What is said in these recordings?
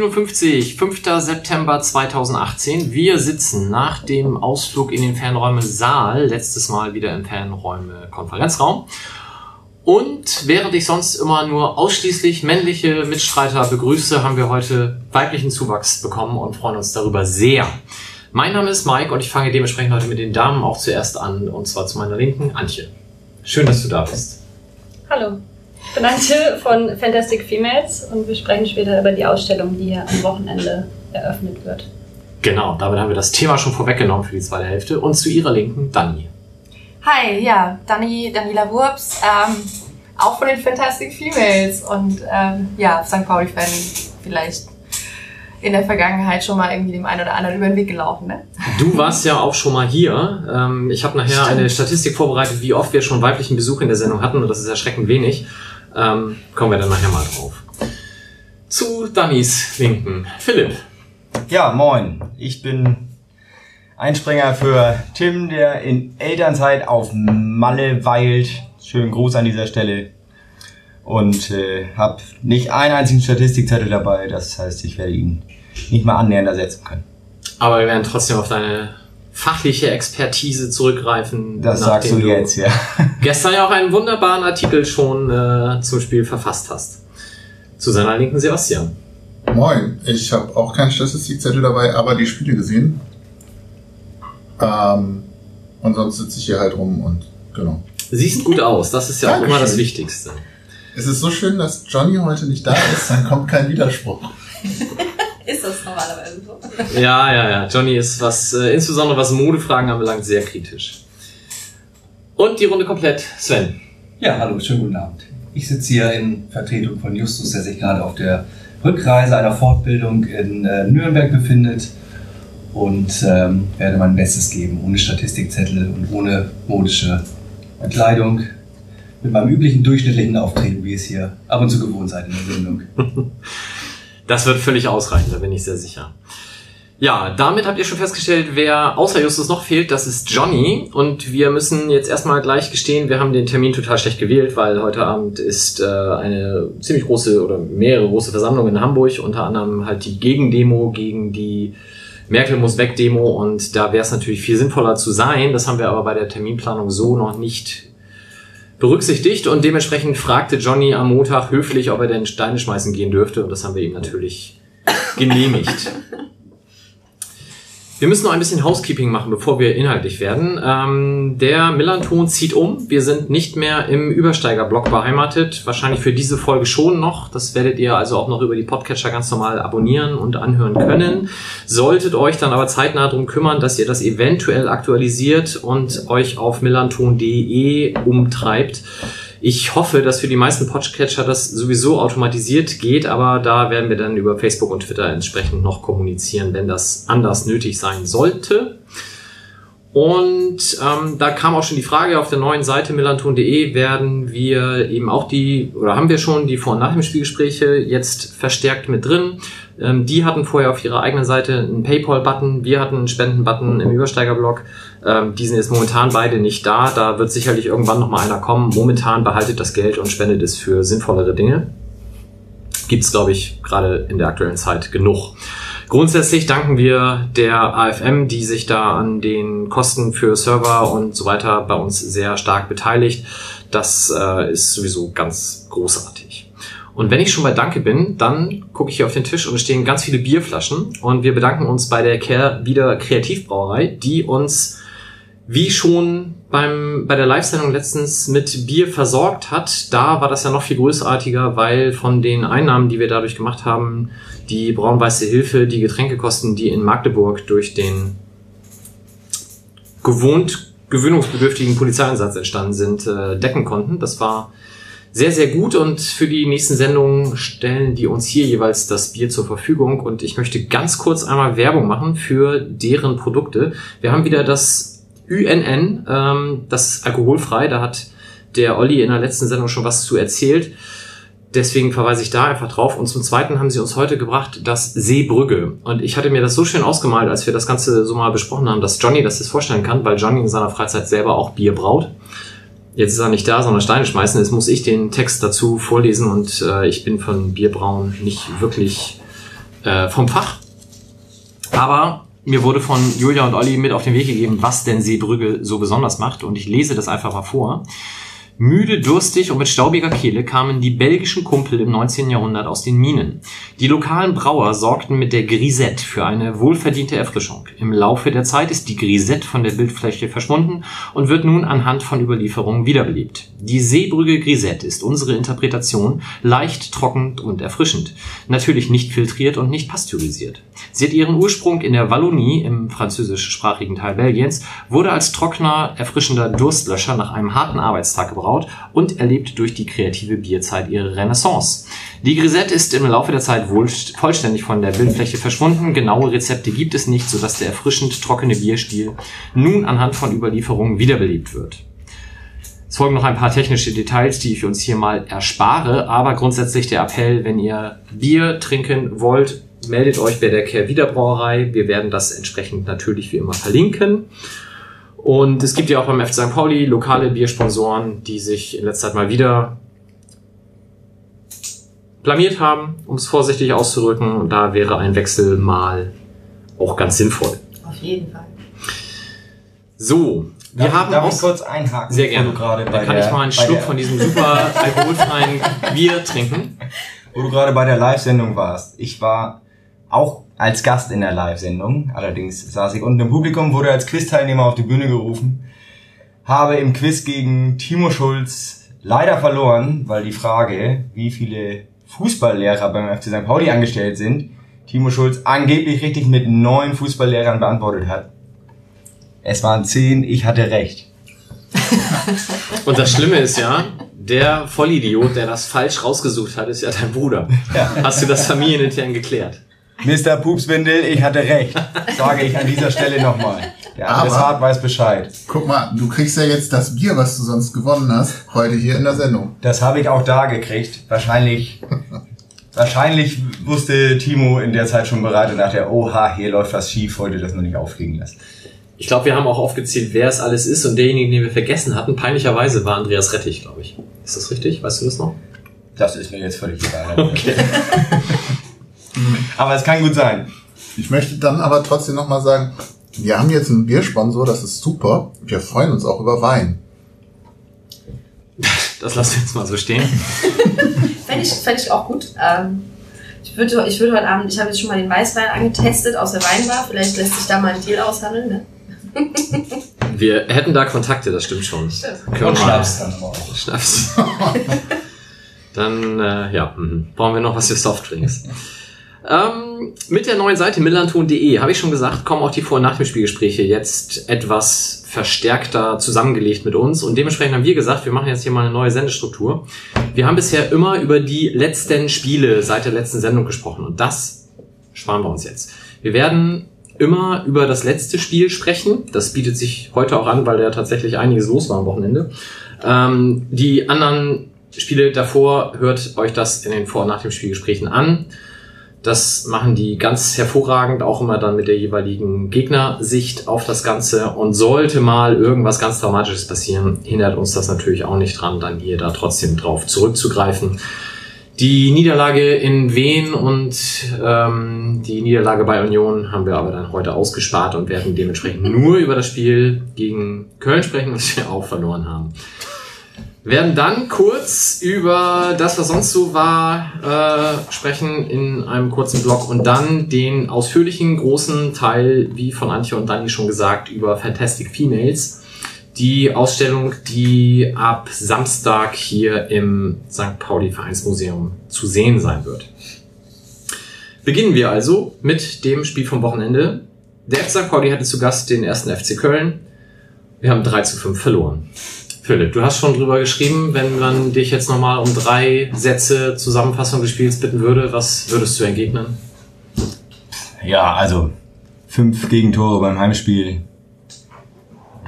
57, 5. September 2018. Wir sitzen nach dem Ausflug in den Fernräume Saal, letztes Mal wieder im Fernräume Konferenzraum. Und während ich sonst immer nur ausschließlich männliche Mitstreiter begrüße, haben wir heute weiblichen Zuwachs bekommen und freuen uns darüber sehr. Mein Name ist Mike und ich fange dementsprechend heute mit den Damen auch zuerst an, und zwar zu meiner Linken, Antje. Schön, dass du da bist. Hallo bin Antje von Fantastic Females und wir sprechen später über die Ausstellung, die hier am Wochenende eröffnet wird. Genau, damit haben wir das Thema schon vorweggenommen für die zweite Hälfte. Und zu ihrer Linken, Dani. Hi, ja, Dani, Daniela Wurps, ähm, auch von den Fantastic Females und ähm, ja, St. Pauli-Fan vielleicht in der Vergangenheit schon mal irgendwie dem einen oder anderen über den Weg gelaufen. Ne? Du warst ja auch schon mal hier. Ähm, ich habe nachher Stimmt. eine Statistik vorbereitet, wie oft wir schon weiblichen Besuch in der Sendung hatten und das ist erschreckend wenig. Ähm, kommen wir dann nachher mal drauf. Zu Dannys Linken. Philipp. Ja, moin. Ich bin Einspringer für Tim, der in Elternzeit auf Malle weilt. Schönen Gruß an dieser Stelle. Und äh, habe nicht einen einzigen Statistikzettel dabei. Das heißt, ich werde ihn nicht mal annähernd ersetzen können. Aber wir werden trotzdem auf deine fachliche Expertise zurückgreifen. Das sagst du jetzt, ja. gestern ja auch einen wunderbaren Artikel schon äh, zum Spiel verfasst hast. Zu seiner linken Sebastian. Moin, ich habe auch keinen Statistikzettel dabei, aber die Spiele gesehen. Ähm, und sonst sitze ich hier halt rum und genau. Siehst gut aus, das ist ja Dankeschön. auch immer das Wichtigste. Es ist so schön, dass Johnny heute nicht da ist, dann kommt kein Widerspruch. ist das normalerweise so? Ja, ja, ja. Johnny ist was, äh, insbesondere was Modefragen anbelangt, sehr kritisch. Und die Runde komplett. Sven. Ja, hallo, schönen guten Abend. Ich sitze hier in Vertretung von Justus, der sich gerade auf der Rückreise einer Fortbildung in äh, Nürnberg befindet und ähm, werde mein Bestes geben, ohne Statistikzettel und ohne modische Kleidung, mit meinem üblichen durchschnittlichen Auftreten, wie es hier ab und zu gewohnt seid in der Sendung. Das wird völlig ausreichen, da bin ich sehr sicher. Ja, damit habt ihr schon festgestellt, wer außer Justus noch fehlt, das ist Johnny. Und wir müssen jetzt erstmal gleich gestehen, wir haben den Termin total schlecht gewählt, weil heute Abend ist äh, eine ziemlich große oder mehrere große Versammlungen in Hamburg, unter anderem halt die Gegendemo gegen die Merkel muss weg Demo und da wäre es natürlich viel sinnvoller zu sein. Das haben wir aber bei der Terminplanung so noch nicht berücksichtigt und dementsprechend fragte Johnny am Montag höflich, ob er denn Steine schmeißen gehen dürfte und das haben wir ihm natürlich genehmigt. Wir müssen noch ein bisschen Housekeeping machen, bevor wir inhaltlich werden. Ähm, der Millanton zieht um. Wir sind nicht mehr im Übersteigerblock beheimatet. Wahrscheinlich für diese Folge schon noch. Das werdet ihr also auch noch über die Podcatcher ganz normal abonnieren und anhören können. Solltet euch dann aber zeitnah darum kümmern, dass ihr das eventuell aktualisiert und euch auf millanton.de umtreibt. Ich hoffe, dass für die meisten Podcatcher das sowieso automatisiert geht, aber da werden wir dann über Facebook und Twitter entsprechend noch kommunizieren, wenn das anders nötig sein sollte. Und ähm, da kam auch schon die Frage auf der neuen Seite millanton.de werden wir eben auch die, oder haben wir schon die Vor- und Nach dem Spielgespräche jetzt verstärkt mit drin. Ähm, die hatten vorher auf ihrer eigenen Seite einen Paypal-Button, wir hatten einen Spenden-Button im Übersteiger-Blog. Ähm, die sind jetzt momentan beide nicht da. Da wird sicherlich irgendwann noch mal einer kommen. Momentan behaltet das Geld und spendet es für sinnvollere Dinge. Gibt's, glaube ich, gerade in der aktuellen Zeit genug. Grundsätzlich danken wir der AFM, die sich da an den Kosten für Server und so weiter bei uns sehr stark beteiligt. Das äh, ist sowieso ganz großartig. Und wenn ich schon bei Danke bin, dann gucke ich hier auf den Tisch und es stehen ganz viele Bierflaschen und wir bedanken uns bei der Care wieder Kreativbrauerei, die uns wie schon beim, bei der Live-Sendung letztens mit Bier versorgt hat, da war das ja noch viel größartiger, weil von den Einnahmen, die wir dadurch gemacht haben, die braun-weiße Hilfe, die Getränkekosten, die in Magdeburg durch den gewohnt gewöhnungsbedürftigen Polizeieinsatz entstanden sind, äh, decken konnten. Das war sehr, sehr gut und für die nächsten Sendungen stellen die uns hier jeweils das Bier zur Verfügung und ich möchte ganz kurz einmal Werbung machen für deren Produkte. Wir haben wieder das UNN, ähm, das ist alkoholfrei, da hat der Olli in der letzten Sendung schon was zu erzählt. Deswegen verweise ich da einfach drauf. Und zum Zweiten haben sie uns heute gebracht das Seebrügge. Und ich hatte mir das so schön ausgemalt, als wir das Ganze so mal besprochen haben, dass Johnny das jetzt vorstellen kann, weil Johnny in seiner Freizeit selber auch Bier braut. Jetzt ist er nicht da, sondern Steine schmeißen. Jetzt muss ich den Text dazu vorlesen und äh, ich bin von Bierbrauen nicht wirklich äh, vom Fach. Aber mir wurde von Julia und Olli mit auf den Weg gegeben, was denn Seebrügge so besonders macht. Und ich lese das einfach mal vor. Müde, durstig und mit staubiger Kehle kamen die belgischen Kumpel im 19. Jahrhundert aus den Minen. Die lokalen Brauer sorgten mit der Grisette für eine wohlverdiente Erfrischung. Im Laufe der Zeit ist die Grisette von der Bildfläche verschwunden und wird nun anhand von Überlieferungen wiederbelebt. Die Seebrügge Grisette ist unsere Interpretation, leicht, trocken und erfrischend. Natürlich nicht filtriert und nicht pasteurisiert. Sie hat ihren Ursprung in der Wallonie im französischsprachigen Teil Belgiens, wurde als trockener, erfrischender Durstlöscher nach einem harten Arbeitstag gebraucht und erlebt durch die kreative Bierzeit ihre Renaissance. Die Grisette ist im Laufe der Zeit wohl vollständig von der Bildfläche verschwunden. Genaue Rezepte gibt es nicht, sodass der erfrischend trockene Bierstil nun anhand von Überlieferungen wiederbelebt wird. Es folgen noch ein paar technische Details, die ich uns hier mal erspare, aber grundsätzlich der Appell, wenn ihr Bier trinken wollt, meldet euch bei der Care Wiederbrauerei. Wir werden das entsprechend natürlich wie immer verlinken. Und es gibt ja auch beim FC St. Pauli lokale Biersponsoren, die sich in letzter Zeit mal wieder blamiert haben, um es vorsichtig auszudrücken. Und da wäre ein Wechsel mal auch ganz sinnvoll. Auf jeden Fall. So, wir darf, haben darf auch ich kurz einhaken? sehr gerne. Gerade Da bei kann der, ich mal einen Schluck der, von diesem super alkoholfreien Bier trinken. Wo du gerade bei der Live-Sendung warst. Ich war auch als Gast in der Live-Sendung. Allerdings saß ich unten im Publikum, wurde als Quiz-Teilnehmer auf die Bühne gerufen. Habe im Quiz gegen Timo Schulz leider verloren, weil die Frage, wie viele Fußballlehrer beim FC St. Pauli angestellt sind, Timo Schulz angeblich richtig mit neun Fußballlehrern beantwortet hat. Es waren zehn, ich hatte recht. Und das Schlimme ist ja, der Vollidiot, der das falsch rausgesucht hat, ist ja dein Bruder. Hast du das familienintern geklärt? Mr. Pupswindel, ich hatte recht. Sage ich an dieser Stelle nochmal. Der Adressat weiß Bescheid. Guck mal, du kriegst ja jetzt das Bier, was du sonst gewonnen hast, heute hier in der Sendung. Das habe ich auch da gekriegt. Wahrscheinlich, wahrscheinlich wusste Timo in der Zeit schon bereit und dachte, oha, hier läuft was schief, heute das noch nicht aufkriegen lassen. Ich glaube, wir haben auch aufgezählt, wer es alles ist und derjenige, den wir vergessen hatten, peinlicherweise war Andreas Rettich, glaube ich. Ist das richtig? Weißt du das noch? Das ist mir jetzt völlig egal. Aber es kann gut sein. Ich möchte dann aber trotzdem nochmal sagen, wir haben jetzt einen Biersponsor, das ist super. Wir freuen uns auch über Wein. Das lassen wir jetzt mal so stehen. Fände ich, fänd ich auch gut. Ähm, ich würde ich würde heute Abend, ich habe jetzt schon mal den Weißwein angetestet aus der Weinbar. Vielleicht lässt sich da mal ein Deal aushandeln. Ne? Wir hätten da Kontakte, das stimmt schon. Stimmt. Und Schnaps dann auch. Schnaps. Dann, äh, ja, mhm. brauchen wir noch was für Softdrinks. Ähm, mit der neuen Seite millanton.de, habe ich schon gesagt, kommen auch die Vor- und Nach jetzt etwas verstärkter zusammengelegt mit uns. Und dementsprechend haben wir gesagt, wir machen jetzt hier mal eine neue Sendestruktur. Wir haben bisher immer über die letzten Spiele seit der letzten Sendung gesprochen. Und das sparen wir uns jetzt. Wir werden immer über das letzte Spiel sprechen. Das bietet sich heute auch an, weil da tatsächlich einiges los war am Wochenende. Ähm, die anderen Spiele davor hört euch das in den Vor- und Nach dem Spielgesprächen an. Das machen die ganz hervorragend, auch immer dann mit der jeweiligen Gegnersicht auf das Ganze. Und sollte mal irgendwas ganz Dramatisches passieren, hindert uns das natürlich auch nicht dran, dann hier da trotzdem drauf zurückzugreifen. Die Niederlage in Wien und ähm, die Niederlage bei Union haben wir aber dann heute ausgespart und werden dementsprechend nur über das Spiel gegen Köln sprechen, was wir auch verloren haben. Werden dann kurz über das, was sonst so war, äh, sprechen in einem kurzen Blog und dann den ausführlichen großen Teil, wie von Antje und Dani schon gesagt, über Fantastic Females. Die Ausstellung, die ab Samstag hier im St. Pauli Vereinsmuseum zu sehen sein wird. Beginnen wir also mit dem Spiel vom Wochenende. Der FC St. Pauli hatte zu Gast den ersten FC Köln. Wir haben 3 zu 5 verloren. Philipp, du hast schon drüber geschrieben, wenn man dich jetzt nochmal um drei Sätze Zusammenfassung des Spiels bitten würde, was würdest du entgegnen? Ja, also fünf Gegentore beim Heimspiel.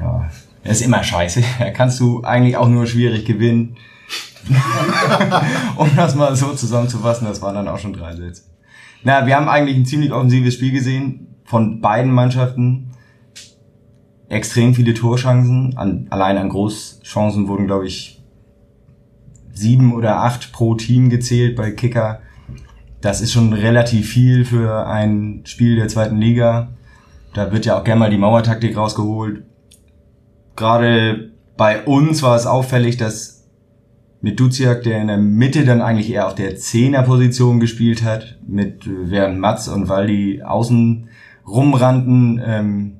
Ja, das ist immer scheiße. Da kannst du eigentlich auch nur schwierig gewinnen. um das mal so zusammenzufassen, das waren dann auch schon drei Sätze. Na, wir haben eigentlich ein ziemlich offensives Spiel gesehen von beiden Mannschaften. Extrem viele Torchancen. An, allein an Großchancen wurden, glaube ich, sieben oder acht pro Team gezählt bei Kicker. Das ist schon relativ viel für ein Spiel der zweiten Liga. Da wird ja auch gerne mal die Mauertaktik rausgeholt. Gerade bei uns war es auffällig, dass mit Duziak, der in der Mitte dann eigentlich eher auf der Zehnerposition gespielt hat, mit während Mats und Waldi außen rumrannten, ähm,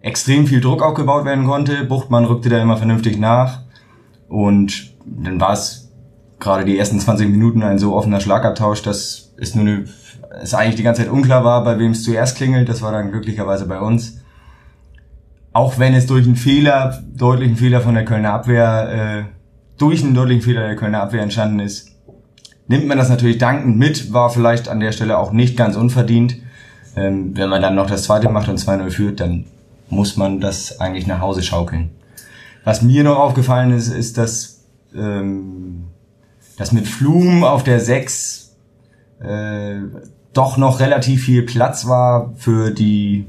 extrem viel Druck aufgebaut werden konnte. Buchtmann rückte da immer vernünftig nach und dann war es gerade die ersten 20 Minuten ein so offener Schlagabtausch, dass es nur eine, es eigentlich die ganze Zeit unklar war, bei wem es zuerst klingelt. Das war dann glücklicherweise bei uns. Auch wenn es durch einen Fehler, deutlichen Fehler von der Kölner Abwehr, äh, durch einen deutlichen Fehler der Kölner Abwehr entstanden ist, nimmt man das natürlich dankend mit, war vielleicht an der Stelle auch nicht ganz unverdient. Ähm, wenn man dann noch das zweite macht und 2-0 führt, dann muss man das eigentlich nach Hause schaukeln. Was mir noch aufgefallen ist, ist, dass, ähm, dass mit Flum auf der 6 äh, doch noch relativ viel Platz war für die,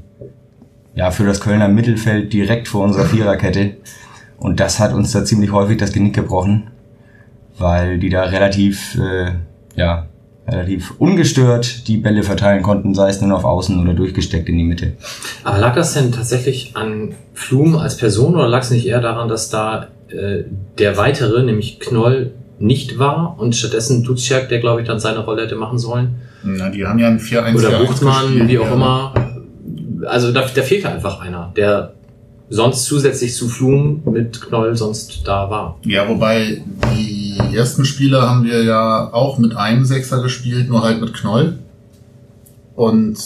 ja, für das Kölner Mittelfeld direkt vor unserer Viererkette. Und das hat uns da ziemlich häufig das Genick gebrochen, weil die da relativ, äh, ja, relativ ungestört die Bälle verteilen konnten, sei es nun auf Außen oder durchgesteckt in die Mitte. Aber lag das denn tatsächlich an Flum als Person oder lag es nicht eher daran, dass da äh, der weitere, nämlich Knoll, nicht war und stattdessen Duziak, der glaube ich dann seine Rolle hätte machen sollen? Na, die haben ja ein 4-1 Oder Buchtmann, gespielt, wie auch ja. immer. Also da, da fehlte einfach einer, der sonst zusätzlich zu Flum mit Knoll sonst da war. Ja, wobei die ersten Spiele haben wir ja auch mit einem Sechser gespielt, nur halt mit Knoll. Und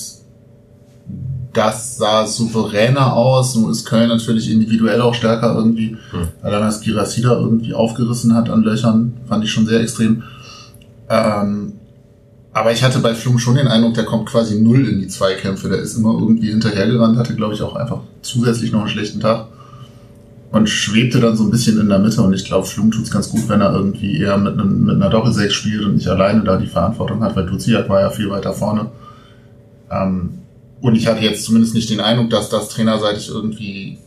das sah souveräner aus. Nun ist Köln natürlich individuell auch stärker irgendwie. Hm. Allein als Girassi da irgendwie aufgerissen hat an Löchern, fand ich schon sehr extrem. Ähm, aber ich hatte bei Flum schon den Eindruck, der kommt quasi null in die Zweikämpfe. Der ist immer irgendwie hinterhergerannt, hatte, glaube ich, auch einfach zusätzlich noch einen schlechten Tag. Und schwebte dann so ein bisschen in der Mitte. Und ich glaube, Flum tut's ganz gut, wenn er irgendwie eher mit, einem, mit einer Doppelsechs spielt und nicht alleine da die Verantwortung hat, weil Duziak war ja viel weiter vorne. Ähm, und ich hatte jetzt zumindest nicht den Eindruck, dass das trainerseitig irgendwie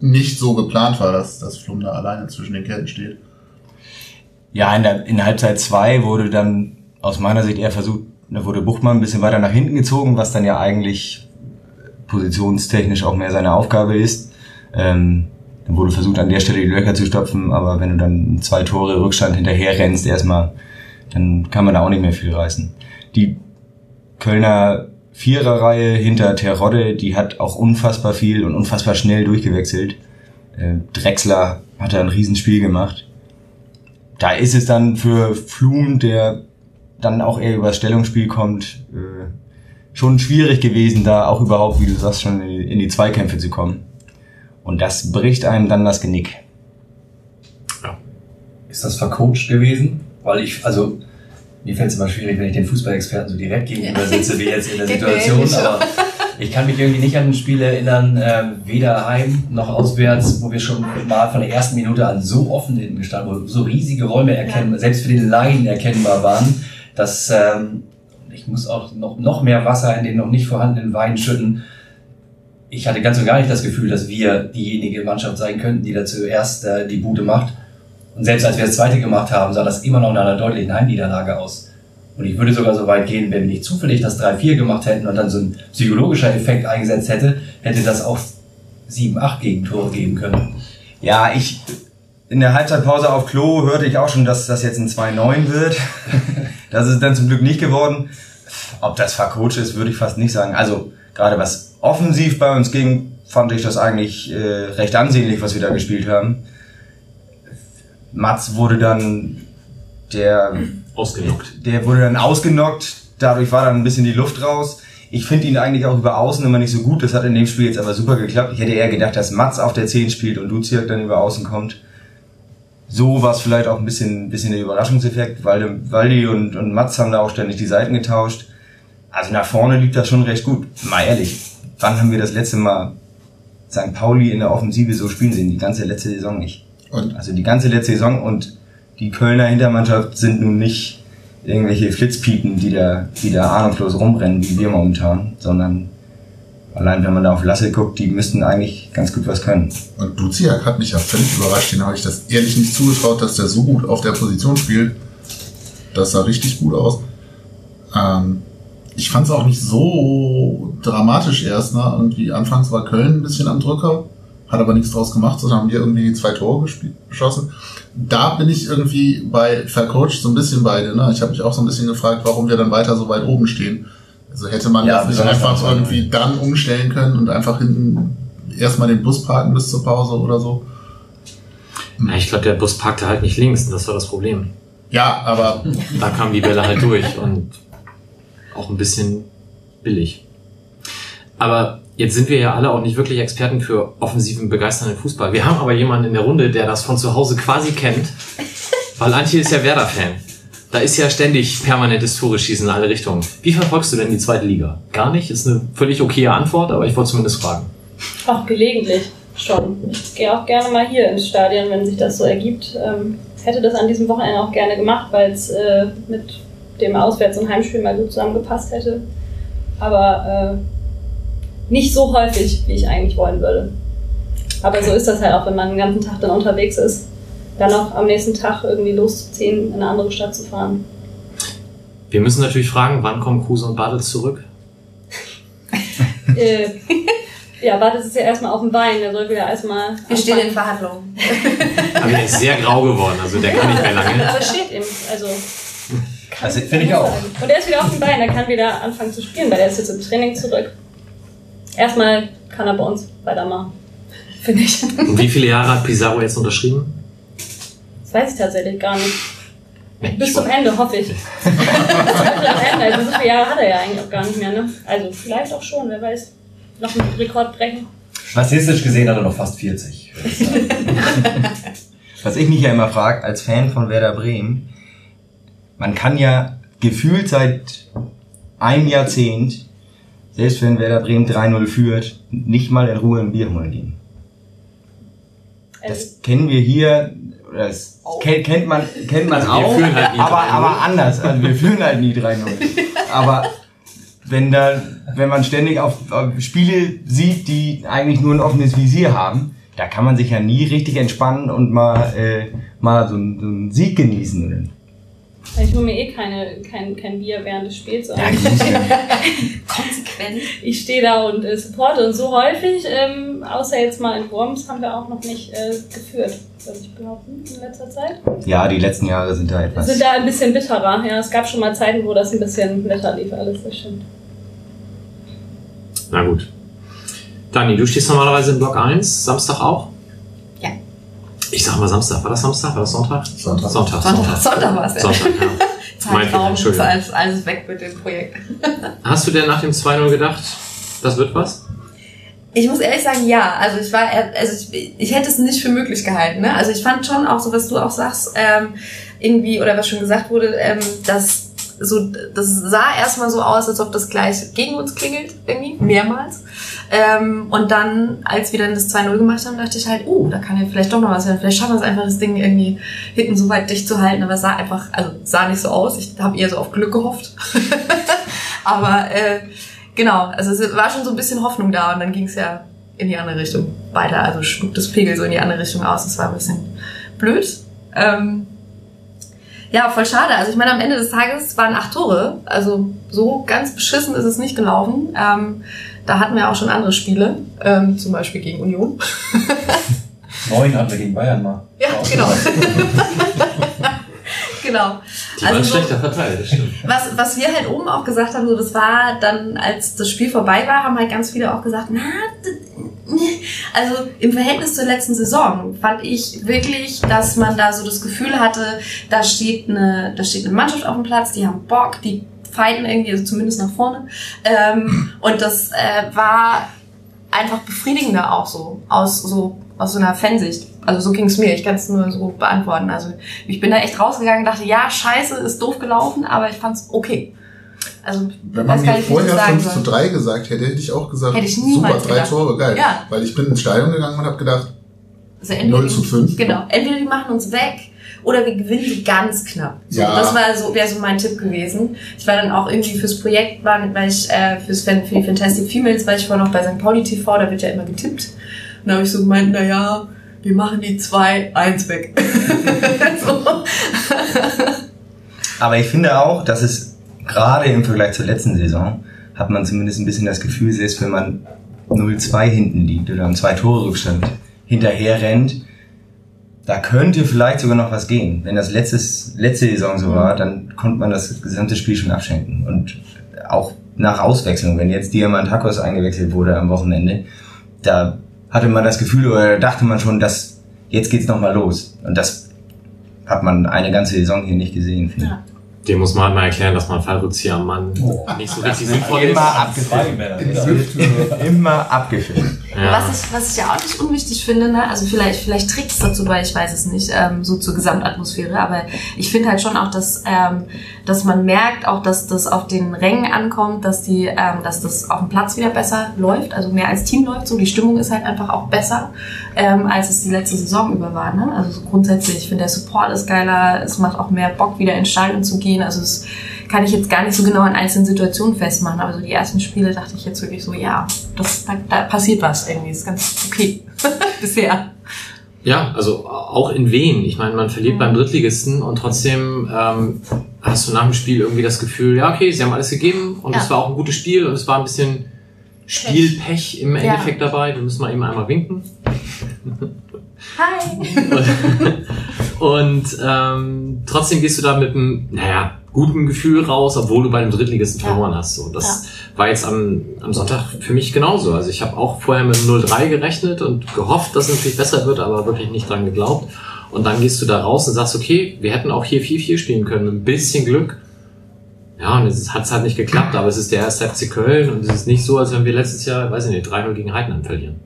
nicht so geplant war, dass, dass Flum da alleine zwischen den Ketten steht. Ja, in, der, in Halbzeit zwei wurde dann aus meiner Sicht eher versucht, da wurde Buchmann ein bisschen weiter nach hinten gezogen, was dann ja eigentlich positionstechnisch auch mehr seine Aufgabe ist. Ähm, wurde versucht, an der Stelle die Löcher zu stopfen, aber wenn du dann zwei Tore Rückstand hinterher rennst erstmal, dann kann man da auch nicht mehr viel reißen. Die Kölner Viererreihe hinter Terodde, die hat auch unfassbar viel und unfassbar schnell durchgewechselt. Äh, Drexler hat da ein Riesenspiel gemacht. Da ist es dann für Flum, der dann auch eher über das Stellungsspiel kommt, äh, schon schwierig gewesen, da auch überhaupt, wie du sagst, schon in die Zweikämpfe zu kommen. Und das bricht einem dann das Genick. Ist das vercoacht gewesen? Weil ich, also, mir fällt es immer schwierig, wenn ich den Fußballexperten so direkt gegenüber sitze, wie jetzt in der Situation, aber ich kann mich irgendwie nicht an ein Spiel erinnern, äh, weder heim noch auswärts, wo wir schon mal von der ersten Minute an so offen hinten gestanden, wo so riesige Räume erkennbar, selbst für den Laien erkennbar waren, dass ähm, ich muss auch noch, noch mehr Wasser in den noch nicht vorhandenen Wein schütten. Ich hatte ganz und gar nicht das Gefühl, dass wir diejenige Mannschaft sein könnten, die da zuerst äh, die Bude macht. Und selbst als wir das zweite gemacht haben, sah das immer noch nach einer deutlichen Heimniederlage aus. Und ich würde sogar so weit gehen, wenn wir nicht zufällig das 3-4 gemacht hätten und dann so ein psychologischer Effekt eingesetzt hätte, hätte das auch 7-8 Gegentore geben können. Ja, ich in der Halbzeitpause auf Klo hörte ich auch schon, dass das jetzt ein 2-9 wird. das ist dann zum Glück nicht geworden. Ob das vercoacht ist, würde ich fast nicht sagen. Also gerade was offensiv bei uns ging, fand ich das eigentlich äh, recht ansehnlich, was wir da gespielt haben. Mats wurde dann der Ausgenockt. der wurde dann ausgenockt, dadurch war dann ein bisschen die Luft raus. Ich finde ihn eigentlich auch über Außen immer nicht so gut, das hat in dem Spiel jetzt aber super geklappt. Ich hätte eher gedacht, dass Mats auf der 10 spielt und Duziak dann über Außen kommt. So war es vielleicht auch ein bisschen, bisschen der Überraschungseffekt, weil Waldi und, und Mats haben da auch ständig die Seiten getauscht. Also nach vorne liegt das schon recht gut. Mal ehrlich, wann haben wir das letzte Mal St. Pauli in der Offensive so spielen sehen? Die ganze letzte Saison nicht. Und Also die ganze letzte Saison und die Kölner Hintermannschaft sind nun nicht irgendwelche Flitzpiepen, die da, die da ahnungslos rumrennen, wie wir momentan, sondern allein wenn man da auf Lasse guckt, die müssten eigentlich ganz gut was können. Und Duziak hat mich ja völlig überrascht. Den habe ich das ehrlich nicht zugetraut, dass der so gut auf der Position spielt. Das sah richtig gut aus. Ähm, ich fand es auch nicht so dramatisch erst. Ne? Irgendwie anfangs war Köln ein bisschen am Drücker, hat aber nichts draus gemacht, sondern haben wir irgendwie zwei Tore geschossen. Da bin ich irgendwie bei vercoacht so ein bisschen beide. Ne? Ich habe mich auch so ein bisschen gefragt, warum wir dann weiter so weit oben stehen. Also hätte man Ja, das nicht einfach irgendwie dann umstellen können und einfach hinten erstmal den Bus parken bis zur Pause oder so. Ja, ich glaube, der Bus parkte halt nicht links, das war das Problem. Ja, aber Da kamen die Bälle halt durch und auch ein bisschen billig. Aber jetzt sind wir ja alle auch nicht wirklich Experten für offensiven, begeisternden Fußball. Wir haben aber jemanden in der Runde, der das von zu Hause quasi kennt, weil Antje ist ja Werder-Fan. Da ist ja ständig permanentes Tore schießen in alle Richtungen. Wie verfolgst du denn die zweite Liga? Gar nicht? Ist eine völlig okaye Antwort, aber ich wollte zumindest fragen. Auch gelegentlich schon. Ich gehe auch gerne mal hier ins Stadion, wenn sich das so ergibt. Ähm, hätte das an diesem Wochenende auch gerne gemacht, weil es äh, mit dem Auswärts- und Heimspiel mal gut zusammengepasst hätte. Aber äh, nicht so häufig, wie ich eigentlich wollen würde. Aber so ist das halt auch, wenn man den ganzen Tag dann unterwegs ist. Dann auch am nächsten Tag irgendwie loszuziehen, in eine andere Stadt zu fahren. Wir müssen natürlich fragen, wann kommen Kruse und Bartels zurück? äh, ja, Bartels ist ja erstmal auf dem Bein, der soll wieder erstmal. Wir stehen in Verhandlungen. Aber der ist sehr grau geworden, also der kann nicht mehr lange. Das steht ihm. Also, Das finde ich auch. Und er ist wieder auf dem Bein, er kann wieder anfangen zu spielen, weil er ist jetzt im Training zurück. Erstmal kann er bei uns weitermachen. Finde ich. Und wie viele Jahre hat Pizarro jetzt unterschrieben? Das weiß ich tatsächlich gar nicht. Bis zum Ende, hoffe ich. Bis zum Ende. Also so viele Jahre hat er ja eigentlich auch gar nicht mehr, ne? Also vielleicht auch schon, wer weiß. Noch einen Rekord brechen. Statistisch gesehen hat er noch fast 40. würde ich sagen. Was ich mich ja immer frage, als Fan von Werder Bremen, man kann ja gefühlt seit einem Jahrzehnt, selbst wenn Werder Bremen 3-0 führt, nicht mal in Ruhe ein Bier holen gehen. Also, Das kennen wir hier, oder das kennt, kennt man, kennt man auch, führen halt aber, 3-0. aber anders. Also wir führen halt nie 3-0. Aber wenn da, wenn man ständig auf, auf Spiele sieht, die eigentlich nur ein offenes Visier haben, da kann man sich ja nie richtig entspannen und mal, äh, mal so, einen- so einen Sieg genießen. Oder? ich hole mir eh keine, kein, kein Bier während des Spiels. Ja. Konsequent. ich stehe da und äh, supporte und so häufig, ähm, außer jetzt mal in Worms, haben wir auch noch nicht äh, geführt, würde ich behaupten, in letzter Zeit. ja, die letzten Jahre sind da etwas. Sind da ein bisschen bitterer. Ja, es gab schon mal Zeiten, wo das ein bisschen netter lief, alles, das stimmt. Na gut. Dani, du stehst normalerweise in Block 1, Samstag auch? Ich sag mal Samstag. War das Samstag? War das Sonntag? Sonntag. Sonntag. Sonntag, Sonntag war es ja. Sonntag, ja. Zeitraum, ist alles, alles weg mit dem Projekt. Hast du denn nach dem 2-0 gedacht, das wird was? Ich muss ehrlich sagen, ja. Also ich war, also ich, ich hätte es nicht für möglich gehalten. Ne? Also ich fand schon auch so, was du auch sagst, ähm, irgendwie oder was schon gesagt wurde, ähm, dass so, das sah erstmal so aus, als ob das gleich gegen uns klingelt, irgendwie, mehrmals. Ähm, und dann, als wir dann das 2-0 gemacht haben, dachte ich halt, uh, da kann ja vielleicht doch noch was werden. Vielleicht schaffen wir es einfach, das Ding irgendwie hinten so weit dicht zu halten. Aber es sah einfach, also sah nicht so aus. Ich habe eher so auf Glück gehofft. Aber äh, genau, also es war schon so ein bisschen Hoffnung da und dann ging es ja in die andere Richtung weiter. Also schlug das Pegel so in die andere Richtung aus. Das war ein bisschen blöd. Ähm, ja, voll schade. Also ich meine, am Ende des Tages waren acht Tore. Also so ganz beschissen ist es nicht gelaufen. Ähm, da hatten wir auch schon andere Spiele, ähm, zum Beispiel gegen Union. Neun hatten wir gegen Bayern mal. Ja, genau. genau. Die waren Also so- schlechter verteilt, das stimmt. was, was wir halt oben auch gesagt haben, so das war dann, als das Spiel vorbei war, haben halt ganz viele auch gesagt, na, also im Verhältnis zur letzten Saison fand ich wirklich, dass man da so das Gefühl hatte, da steht eine, da steht eine Mannschaft auf dem Platz, die haben Bock, die fighten irgendwie, also zumindest nach vorne. Ähm, und das äh, war einfach befriedigender auch so, aus so aus so einer Fansicht. Also so ging es mir, ich kann es nur so beantworten. Also ich bin da echt rausgegangen und dachte, ja, scheiße, ist doof gelaufen, aber ich fand's okay. Also Wenn man mir vorher das sagen 5 zu soll. 3 gesagt hätte, hätte ich auch gesagt, Hätte ich super, drei gedacht. Tore, geil. Ja. Weil ich bin ins Stadion gegangen und habe gedacht, Also entweder 0 zu die- 5. Genau, entweder die machen uns weg oder wir gewinnen die ganz knapp. So, Ja. Das war so, wäre so mein Tipp gewesen. Ich war dann auch irgendwie fürs Projekt, war, weil ich, äh, fürs, Fan- für die Fantastic Females war ich vorher noch bei St. Pauli TV, da wird ja immer getippt. Und da habe ich so gemeint, na ja, wir machen die 2-1 weg. so. Aber ich finde auch, dass es gerade im Vergleich zur letzten Saison hat man zumindest ein bisschen das Gefühl, selbst wenn man 0-2 hinten liegt oder am zwei Tore Rückstand hinterher rennt, da könnte vielleicht sogar noch was gehen. Wenn das letztes, letzte Saison so war, dann konnte man das gesamte Spiel schon abschenken. Und auch nach Auswechslung, wenn jetzt Diamantakos eingewechselt wurde am Wochenende, da hatte man das Gefühl oder dachte man schon, dass jetzt geht's noch mal los. Und das hat man eine ganze Saison hier nicht gesehen. Ja. Dem muss man halt mal erklären, dass man Fallrückzieher am Mann nicht so richtig sinnvoll ist. Immer abgefilmt. Immer abgefilmt. Ja. Was, ich, was ich ja auch nicht unwichtig finde, ne? also vielleicht, vielleicht trägt es dazu bei, ich weiß es nicht, ähm, so zur Gesamtatmosphäre, aber ich finde halt schon auch, dass, ähm, dass man merkt, auch dass das auf den Rängen ankommt, dass die, ähm, dass das auf dem Platz wieder besser läuft, also mehr als Team läuft, so die Stimmung ist halt einfach auch besser, ähm, als es die letzte Saison über war. Ne? Also so grundsätzlich, ich finde der Support ist geiler, es macht auch mehr Bock, wieder ins Stadion zu gehen, also es kann ich jetzt gar nicht so genau an einzelnen Situationen festmachen, aber so die ersten Spiele dachte ich jetzt wirklich so, ja, das, da, da passiert was irgendwie, ist ganz okay bisher. Ja, also auch in Wien. Ich meine, man verliert beim Drittligisten und trotzdem ähm, hast du nach dem Spiel irgendwie das Gefühl, ja, okay, sie haben alles gegeben und Ja. es war auch ein gutes Spiel und es war ein bisschen Spielpech im Ja. Endeffekt dabei. Wir müssen mal eben einmal winken. Hi! Und ähm, trotzdem gehst du da mit einem, naja, guten Gefühl raus, obwohl du bei dem Drittligisten Ja. verloren hast. So, das war jetzt am, am Sonntag für mich genauso. Also ich habe auch vorher mit 0-3 gerechnet und gehofft, dass es natürlich besser wird, aber wirklich nicht dran geglaubt. Und dann gehst du da raus und sagst, okay, wir hätten auch hier 4-4 spielen können, mit ein bisschen Glück. Ja, und es hat halt nicht geklappt, aber es ist der erste FC Köln und es ist nicht so, als wenn wir letztes Jahr, weiß ich nicht, 3-0 gegen Heidenheim verlieren.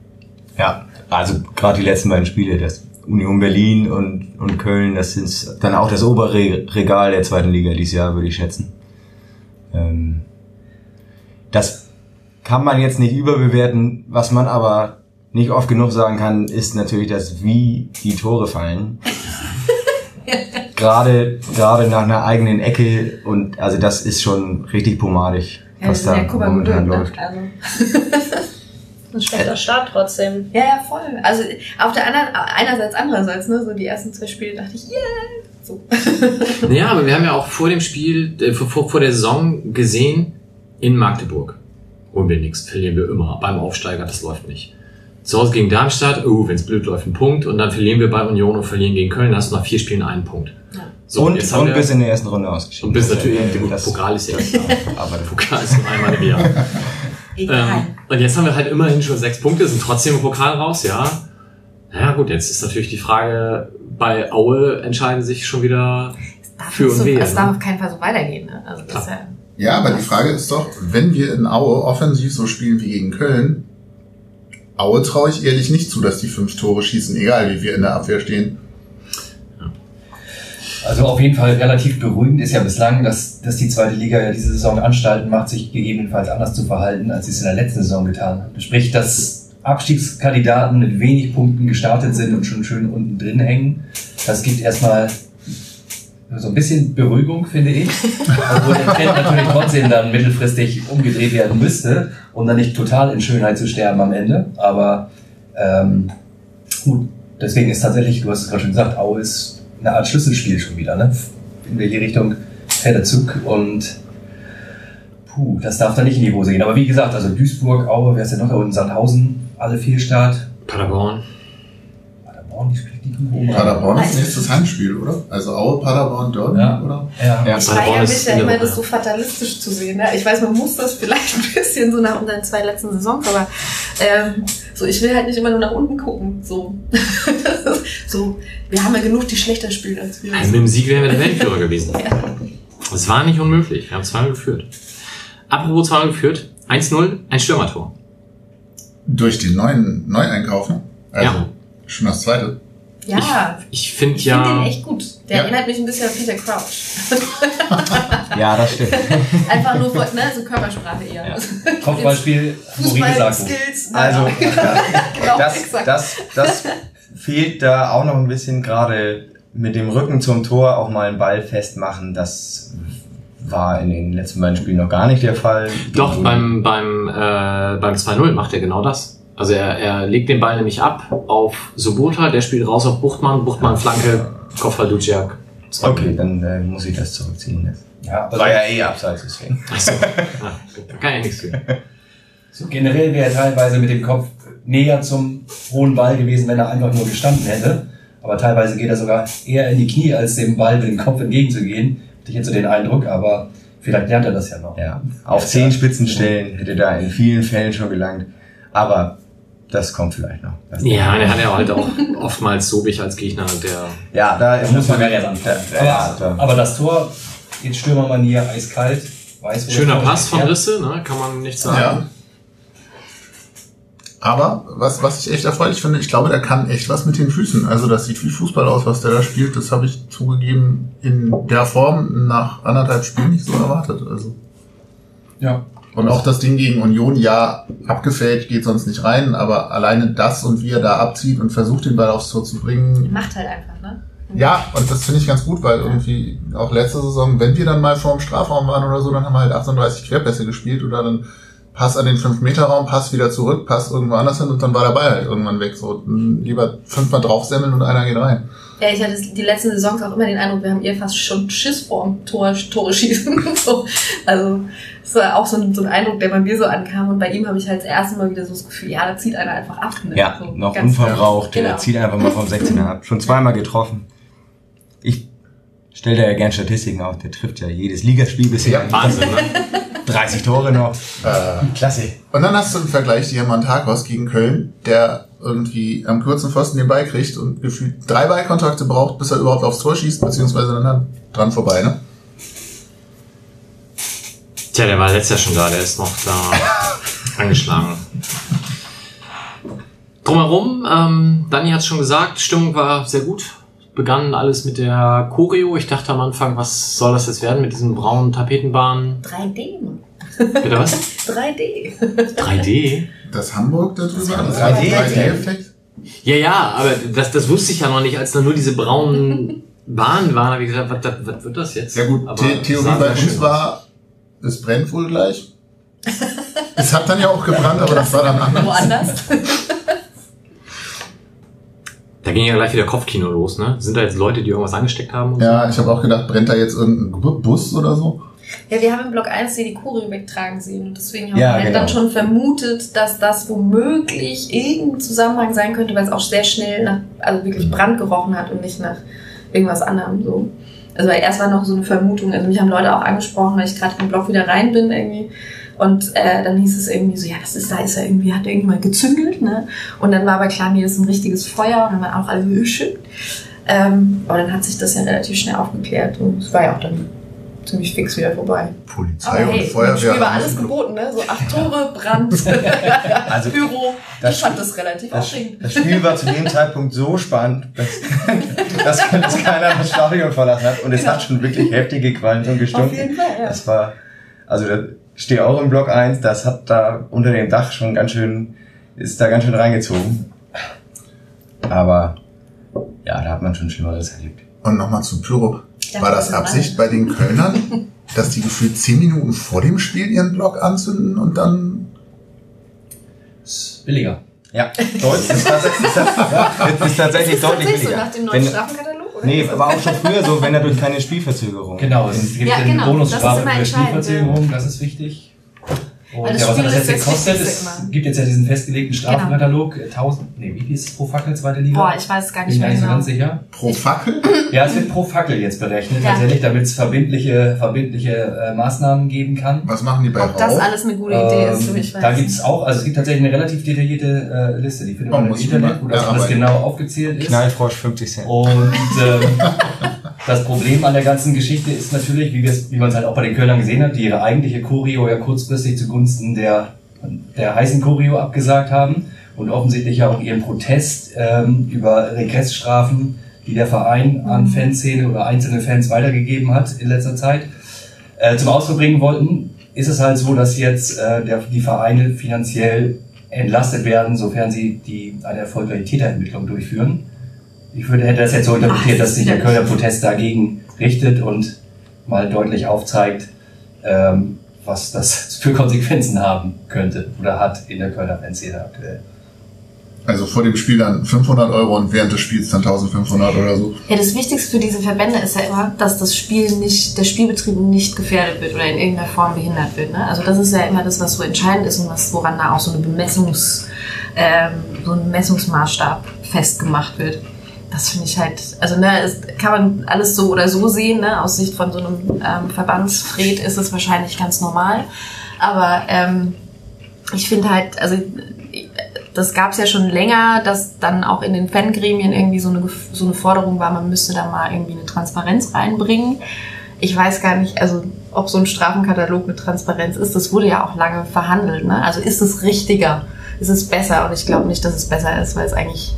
Ja, also gerade die letzten beiden Spiele, das Union Berlin und, und Köln, das sind dann auch das obere Regal der zweiten Liga dieses Jahr, würde ich schätzen. Ähm, das kann man jetzt nicht überbewerten. Was man aber nicht oft genug sagen kann, ist natürlich, dass wie die Tore fallen. gerade, gerade nach einer eigenen Ecke und also das ist schon richtig pomadig, Ja, was das da ja, momentan ne? läuft. Also, Ein schlechter Start trotzdem. ja, ja, voll. Also auf der anderen, einerseits, andererseits, ne, so die ersten zwei Spiele dachte ich, yeah! So. Naja, aber wir haben ja auch vor dem Spiel, äh, vor, vor der Saison gesehen, in Magdeburg holen wir nichts, verlieren wir immer. Beim Aufsteiger, das läuft nicht. Zu Hause gegen Darmstadt, oh, wenn es blöd läuft, ein Punkt. Und dann verlieren wir bei Union und verlieren gegen Köln, dann hast du nach vier Spielen einen Punkt. Ja. So, und jetzt haben und wir, bis in der ersten Runde ausgeschieden. und bis natürlich, Äh, der das- Pokal ist ja klar. aber Der Pokal ist nur einmal im Jahr. Egal. Ähm, und jetzt haben wir halt immerhin schon sechs Punkte, sind trotzdem im Pokal raus, ja. Ja gut, jetzt ist natürlich die Frage, bei Aue entscheiden sich schon wieder Es darf für und so, Es ne? darf auf keinen Fall so weitergehen. Ne? Also das ja, Ja, aber die Frage ist doch, wenn wir in Aue offensiv so spielen wie gegen Köln, Aue traue ich ehrlich nicht zu, dass die fünf Tore schießen, egal wie wir in der Abwehr stehen. Also auf jeden Fall relativ beruhigend ist ja bislang, dass, dass die zweite Liga ja diese Saison Anstalten macht, sich gegebenenfalls anders zu verhalten, als sie es in der letzten Saison getan hat. Sprich, dass Abstiegskandidaten mit wenig Punkten gestartet sind und schon schön unten drin hängen. Das gibt erstmal so ein bisschen Beruhigung, finde ich. Obwohl der Trend natürlich trotzdem dann mittelfristig umgedreht werden müsste, um dann nicht total in Schönheit zu sterben am Ende. Aber ähm, gut, deswegen ist tatsächlich, du hast es gerade schon gesagt, Aue ist eine Art Schlüsselspiel schon wieder, ne? In welche Richtung fährt der Zug und puh, das darf da nicht in die Hose gehen. Aber wie gesagt, also Duisburg, Aue, wer ist denn noch da unten? Sandhausen, alle Fehlstart. Paderborn. Paderborn, die spielt die gut oben. Paderborn ist nächstes Heimspiel, oder? Also Aue, Paderborn, Dortmund, Ja. oder? Ja. Ja. Ja Paderborn ist der immer das Woche. so fatalistisch zu sehen. Ne? Ich weiß, man muss das vielleicht ein bisschen so nach unseren zwei letzten Saisons, aber ähm, so ich will halt nicht immer nur nach unten gucken. So, Das so wir haben ja genug, die schlechter spielen als wir. Also mit dem Sieg wären wir der Weltführer gewesen. Ja. Es war nicht unmöglich. Wir haben 2 geführt. Apropos 2 geführt. 1-0, ein Stürmertor. Durch den neuen Neueinkauf, ne? Also Ja. Schon das zweite. Ja, Ich finde ich ja. finde den echt gut. Der Ja. erinnert mich ein bisschen an Peter Crouch. Ja, das stimmt. Einfach nur von, ne, so Körpersprache eher. Ja. Kopfballspiel. Fußball-Skills. Also, genau, das, das, das fehlt da auch noch ein bisschen gerade mit dem Rücken zum Tor auch mal einen Ball festmachen, das war in den letzten beiden Spielen noch gar nicht der Fall. Doch, beim, beim, äh, beim 2-0 macht er genau das. Also er, er legt den Ball nämlich ab auf Subota, der spielt raus auf Buchtmann, Buchtmann Flanke, Koffer Duciak. Okay, dann äh, muss ich das zurückziehen. Ja, aber War ja eh abseits deswegen. Achso, ja, da kann ja nichts für. So generell wäre er teilweise mit dem Kopf näher zum hohen Ball gewesen, wenn er einfach nur gestanden hätte. Aber teilweise geht er sogar eher in die Knie, als dem Ball mit dem Kopf entgegenzugehen. Hatte ich jetzt so den Eindruck, aber vielleicht lernt er das ja noch. Ja, auf Zehenspitzenstellen hätte da in vielen Fällen schon gelangt. Aber das kommt vielleicht noch. Das Ja, und er hat ja halt auch oftmals Sobich als Gegner, der ja da muss man gar nicht anfangen. Aber, da- aber das Tor, in Stürmermanier, eiskalt, weiß wo schöner Pass von. Risse, ne, kann man nicht sagen. Ja. Aber was, was ich echt erfreulich finde, ich glaube, der kann echt was mit den Füßen. Also das sieht wie Fußball aus, was der da spielt. Das habe ich zugegeben in der Form nach anderthalb Spielen nicht so erwartet. Also Ja. Und auch das Ding gegen Union, ja, abgefällt, geht sonst nicht rein, aber alleine das und wie er da abzieht und versucht, den Ball aufs Tor zu bringen. Macht halt einfach, ne? Ja, und das finde ich ganz gut, weil irgendwie auch letzte Saison, wenn wir dann mal vor dem Strafraum waren oder so, dann haben wir halt 38 Querpässe gespielt oder dann Pass an den 5-Meter-Raum, Pass wieder zurück, Pass irgendwo anders hin und dann war der Ball halt irgendwann weg. So lieber fünfmal draufsemmeln und einer geht rein. Ja, ich hatte die letzten Saisons auch immer den Eindruck, wir haben ihr fast schon Schiss vorm Tor, Tore schießen. so. Also, das war auch so ein, so ein Eindruck, der bei mir so ankam. Und bei ihm habe ich halt das erste Mal wieder so das Gefühl, ja, da zieht einer einfach ab. Ne? Ja, so, noch unverbraucht. Genau. Der zieht einfach mal vom 16er ab. Schon zweimal getroffen. Ich stelle da ja gern Statistiken auf. Der trifft ja jedes Ligaspiel bisher. Ja. Wahnsinn, ne? 30 Tore noch. Äh, Klasse. und dann hast du im Vergleich Diamantakos gegen Köln, der irgendwie am kurzen Pfosten den Ball kriegt und gefühlt drei Ballkontakte braucht, bis er überhaupt aufs Tor schießt, beziehungsweise dann dran vorbei, ne? Tja, der war letztes Jahr schon da, der ist noch da angeschlagen. Drumherum, ähm, Dani hat es schon gesagt, Stimmung war sehr gut. Begann alles mit der Choreo. Ich dachte am Anfang, was soll das jetzt werden mit diesen braunen Tapetenbahnen? 3D, Mann. Bitte was? 3D. 3D? Das Hamburg darüber, das 3D 3D-Effekt. Ja, ja, aber das, das wusste ich ja noch nicht, als da nur diese braunen Bahnen waren, habe ich gesagt, was, was, was wird das jetzt? Sehr gut. Aber The Theorie bei uns war, es brennt wohl gleich. es hat dann ja auch gebrannt, aber das war dann anders. Woanders. Da ging ja gleich wieder Kopfkino los, ne? Sind da jetzt Leute, die irgendwas angesteckt haben? Und Ja, ich habe auch gedacht, brennt da jetzt irgendein Bu- Bus oder so? Ja, wir haben im Block 1 hier die Choreo wegtragen sehen und deswegen haben Ja, wir halt genau. dann schon vermutet, dass das womöglich irgendein Zusammenhang sein könnte, weil es auch sehr schnell nach, also wirklich Brand gerochen hat und nicht nach irgendwas anderem so. Also erst war noch so eine Vermutung, also mich haben Leute auch angesprochen, weil ich gerade im Block wieder rein bin irgendwie und äh, dann hieß es irgendwie so, ja, das ist da ist ja irgendwie, hat er irgendwann gezündelt, ne? Und dann war aber klar, nee, das ist ein richtiges Feuer und dann waren auch alle so, "Äh, schön. Ähm, aber dann hat sich das ja relativ schnell aufgeklärt und es war ja auch dann ziemlich fix wieder vorbei. Polizei Aber und hey, Feuerwehr. Spiel war alles geboten, ne? So acht Tore, Brand, Also das ich fand das relativ Das, aufregend. das Spiel war zu dem Zeitpunkt so spannend, dass, dass, dass keiner das Stadion verlassen hat. Und es hat schon wirklich heftige Quallen und gestunken. Auf jeden Fall, ja. Das war, also stehe auch im Block 1, das hat da unter dem Dach schon ganz schön, ist da ganz schön reingezogen. Aber ja, da hat man schon Schlimmeres erlebt. Und nochmal zu Pyro. War das Absicht bei den Kölnern, dass die gefühlt zehn Minuten vor dem Spiel ihren Block anzünden und dann Ist billiger. Ja, deutlich, ist, tatsächlich- ist, ist, ist tatsächlich deutlich tatsächlich so billiger. nach dem neuen Wenn-? Oder? Nee, aber auch schon früher so, wenn er durch keine Spielverzögerung. Genau, es gibt Ja, eine genau, Bonusstrafe ist immer für Spielverzögerung, das ist wichtig. Und das ja, was hat das ist jetzt das gekostet? Es gibt jetzt ja diesen festgelegten Strafenkatalog. 1000, nee, wie viel ist es pro Fackel, zweite Liga? Boah, ich weiß es gar Bin nicht ich mehr gar nicht so genau. ganz sicher. pro Fackel? Ja, es wird pro Fackel jetzt berechnet, Ja. tatsächlich, damit es verbindliche, verbindliche äh, Maßnahmen geben kann. Was machen die bei Ob das Rauch? alles eine gute Idee ist, Ähm, du, ich weiß da gibt es auch, also es gibt tatsächlich eine relativ detaillierte äh, Liste, die findet Oh, man im Internet, wo das alles genau aufgezählt ist. Knallfrosch 50 Cent. Und ähm, das Problem an der ganzen Geschichte ist natürlich, wie, wie man es halt auch bei den Kölnern gesehen hat, die ihre eigentliche Choreo ja kurzfristig zugunsten der, der heißen Choreo abgesagt haben und offensichtlich ja auch ihren Protest ähm, über Regressstrafen, die der Verein an Fanszene oder einzelne Fans weitergegeben hat in letzter Zeit, äh, zum Ausdruck bringen wollten, ist es halt so, dass jetzt äh, der, die Vereine finanziell entlastet werden, sofern sie die, eine erfolgreiche Täterermittlung durchführen. Ich würde, hätte das jetzt so interpretiert, Ach, dass sich der. Kölner Protest dagegen richtet und mal deutlich aufzeigt, ähm, was das für Konsequenzen haben könnte oder hat in der Kölner Fanszene aktuell. Also vor dem Spiel dann 500 Euro und während des Spiels dann 1500 oder so. Ja, das Wichtigste für diese Verbände ist ja immer, dass das Spiel nicht, der Spielbetrieb nicht gefährdet wird oder in irgendeiner Form behindert wird. Ne? Also das ist ja immer das, was so entscheidend ist und was, woran da auch so eine Bemessungs, ähm, so ein Messungsmaßstab festgemacht wird. Das finde ich halt, also ne, es kann man alles so oder so sehen, ne? Aus Sicht von so einem ähm, Verbandsfred ist es wahrscheinlich ganz normal. Aber ähm, ich finde halt, also das gab es ja schon länger, dass dann auch in den Fangremien irgendwie so eine, so eine Forderung war, man müsste da mal irgendwie eine Transparenz reinbringen. Ich weiß gar nicht, also ob so ein Strafenkatalog mit Transparenz ist, das wurde ja auch lange verhandelt. Ne? Also ist es richtiger, ist es besser? Und ich glaube nicht, dass es besser ist, weil es eigentlich